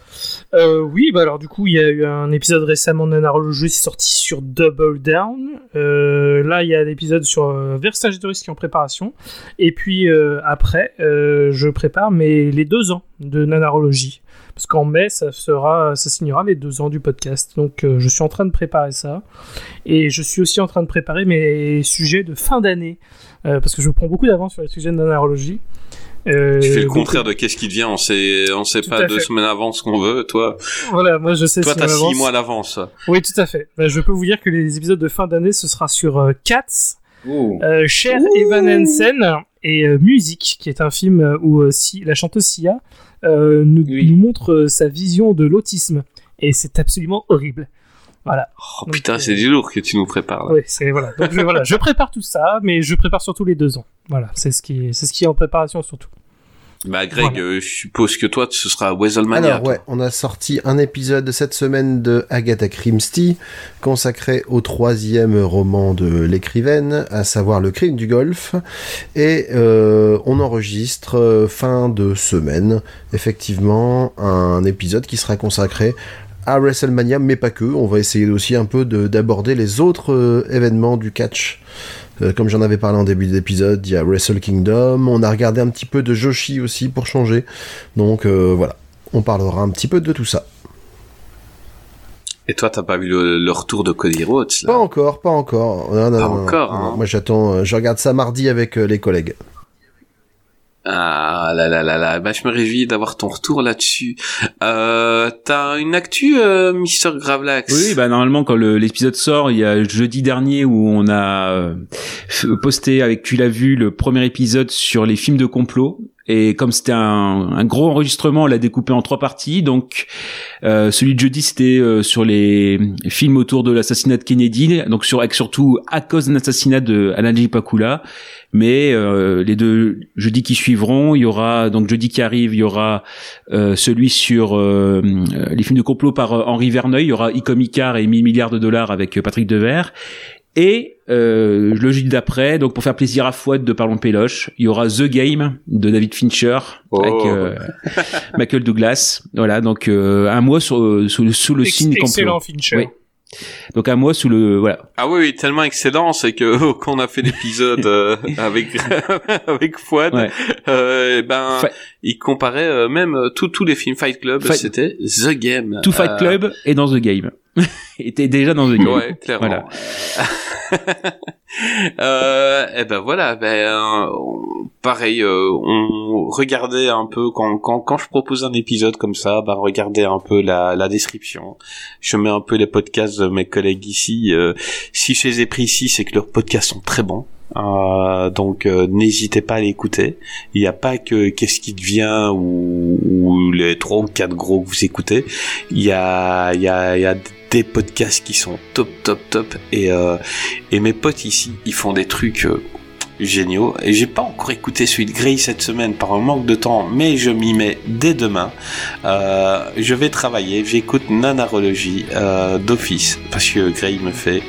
Euh, oui, bah alors du coup, il y a eu un épisode récemment de Nanarologie sorti sur Double Down. Euh, là, il y a l'épisode sur euh, Vercingétorix qui est en préparation. Et puis après, je prépare mes, les deux ans de Nanarologie. Parce qu'en mai, ça, sera, ça signera les deux ans du podcast. Donc je suis en train de préparer ça. Et je suis aussi en train de préparer mes sujets de fin d'année. Parce que je prends beaucoup d'avance sur les sujets de Nanarologie. Euh, Tu fais le beaucoup- contraire de qu'est-ce qui devient. On sait, on sait Tout pas à deux fait. semaines avant ce qu'on veut. Toi, Voilà, moi je sais toi t'as six mois d'avance. Oui, tout à fait. Bah, je peux vous dire que les épisodes de fin d'année, ce sera sur euh, Cats, euh, Cher Evan Hansen et euh, Music, qui est un film euh, où euh, si, la chanteuse Sia euh, nous, Oui. nous montre euh, sa vision de l'autisme. Et c'est absolument horrible. Voilà. Oh Donc, putain, euh, c'est du lourd que tu nous prépares. Là. Oui, c'est voilà. Donc je, voilà, je prépare tout ça, mais je prépare surtout les deux ans. Voilà, c'est ce qui est, c'est ce qui est en préparation surtout. Bah Greg, Voilà. euh, je suppose que toi, ce sera Weaselmania. Alors ouais, on a sorti un épisode cette semaine de Agatha Christie consacré au troisième roman de l'écrivaine, à savoir Le Crime du Golfe, et euh, on enregistre euh, fin de semaine effectivement un épisode qui sera consacré à WrestleMania, mais pas que. On va essayer aussi un peu de- d'aborder les autres euh, événements du catch. Euh, comme j'en avais parlé en début d'épisode, il y a Wrestle Kingdom. On a regardé un petit peu de Joshi aussi pour changer. Donc euh, voilà, on parlera un petit peu de tout ça. Et toi, t'as pas vu le, le retour de Cody Rhodes là? Pas encore, pas encore. Non, non, Pas non, encore, hein. Moi j'attends, je regarde ça mardi avec les collègues. Ah là là là là, bah je me réjouis d'avoir ton retour là-dessus. Euh, t'as une actu, euh, Mister Gravelax Oui, bah normalement quand l'épisode sort, il y a jeudi dernier où on a euh, posté avec tu l'as vu le premier épisode sur les films de complot et comme c'était un, un gros enregistrement, on l'a découpé en trois parties. Donc euh, celui de jeudi c'était euh, sur les films autour de l'assassinat de Kennedy, donc sur surtout à cause d'un assassinat de Anandji Pakula. Mais euh, les deux jeudis qui suivront, il y aura donc jeudi qui arrive, il y aura euh, celui sur euh, euh, les films de complot par Henri Verneuil. Il y aura Icom Icar et 1000 milliards de dollars avec Patrick Devers. Et euh, le jeudi d'après, donc pour faire plaisir à Fouad de Parlons Péloche, il y aura The Game de David Fincher Oh. avec euh, Michael Douglas. Voilà, donc euh, un mois sur, euh, sous, le- sous le Ex- signe excellent complot. Fincher. Oui. Donc un mois sous le voilà. Ah oui, oui, tellement excellent, c'est que quand on a fait l'épisode euh, avec avec Fouad, Ouais. euh, ben Fa- il comparait euh, même tous tous les films Fight Club, c'était The Game. Tout Fight Club et dans The Game. était déjà dans The Game. Ouais, clairement. Voilà. euh, et ben voilà, ben euh, pareil, euh, on regardait un peu quand, quand quand je propose un épisode comme ça, bah regardez un peu la, la description. Je mets un peu les podcasts de mes collègues ici. Euh, si je les ai pris ici, c'est que leurs podcasts sont très bons. Euh, donc euh, n'hésitez pas à l'écouter. Il n'y a pas que qu'est-ce qui devient ou, ou les trois ou quatre gros que vous écoutez. Il y a il y a il y a des podcasts qui sont top top top. Et euh, et mes potes ici ils font des trucs euh, géniaux. Et j'ai pas encore écouté celui de Grey cette semaine par un manque de temps mais je m'y mets dès demain. Euh, je vais travailler. J'écoute Nanarologie d'office. Parce que Grey me fait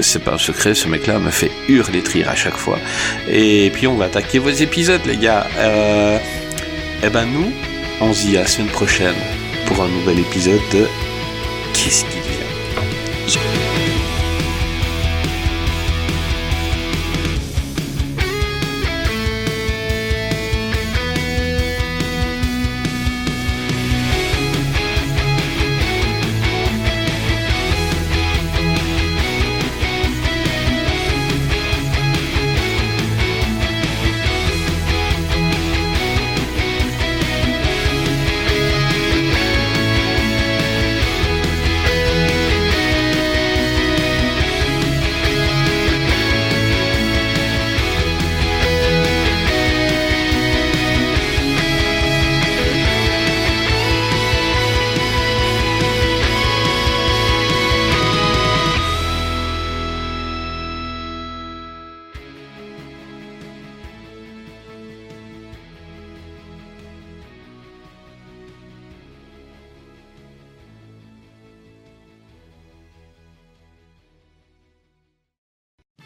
c'est pas un secret ce mec là me fait hurler de rire à chaque fois. Et puis on va attaquer vos épisodes les gars. Et ben nous on se dit à la semaine prochaine pour un nouvel épisode de Qu'est-ce qui Show.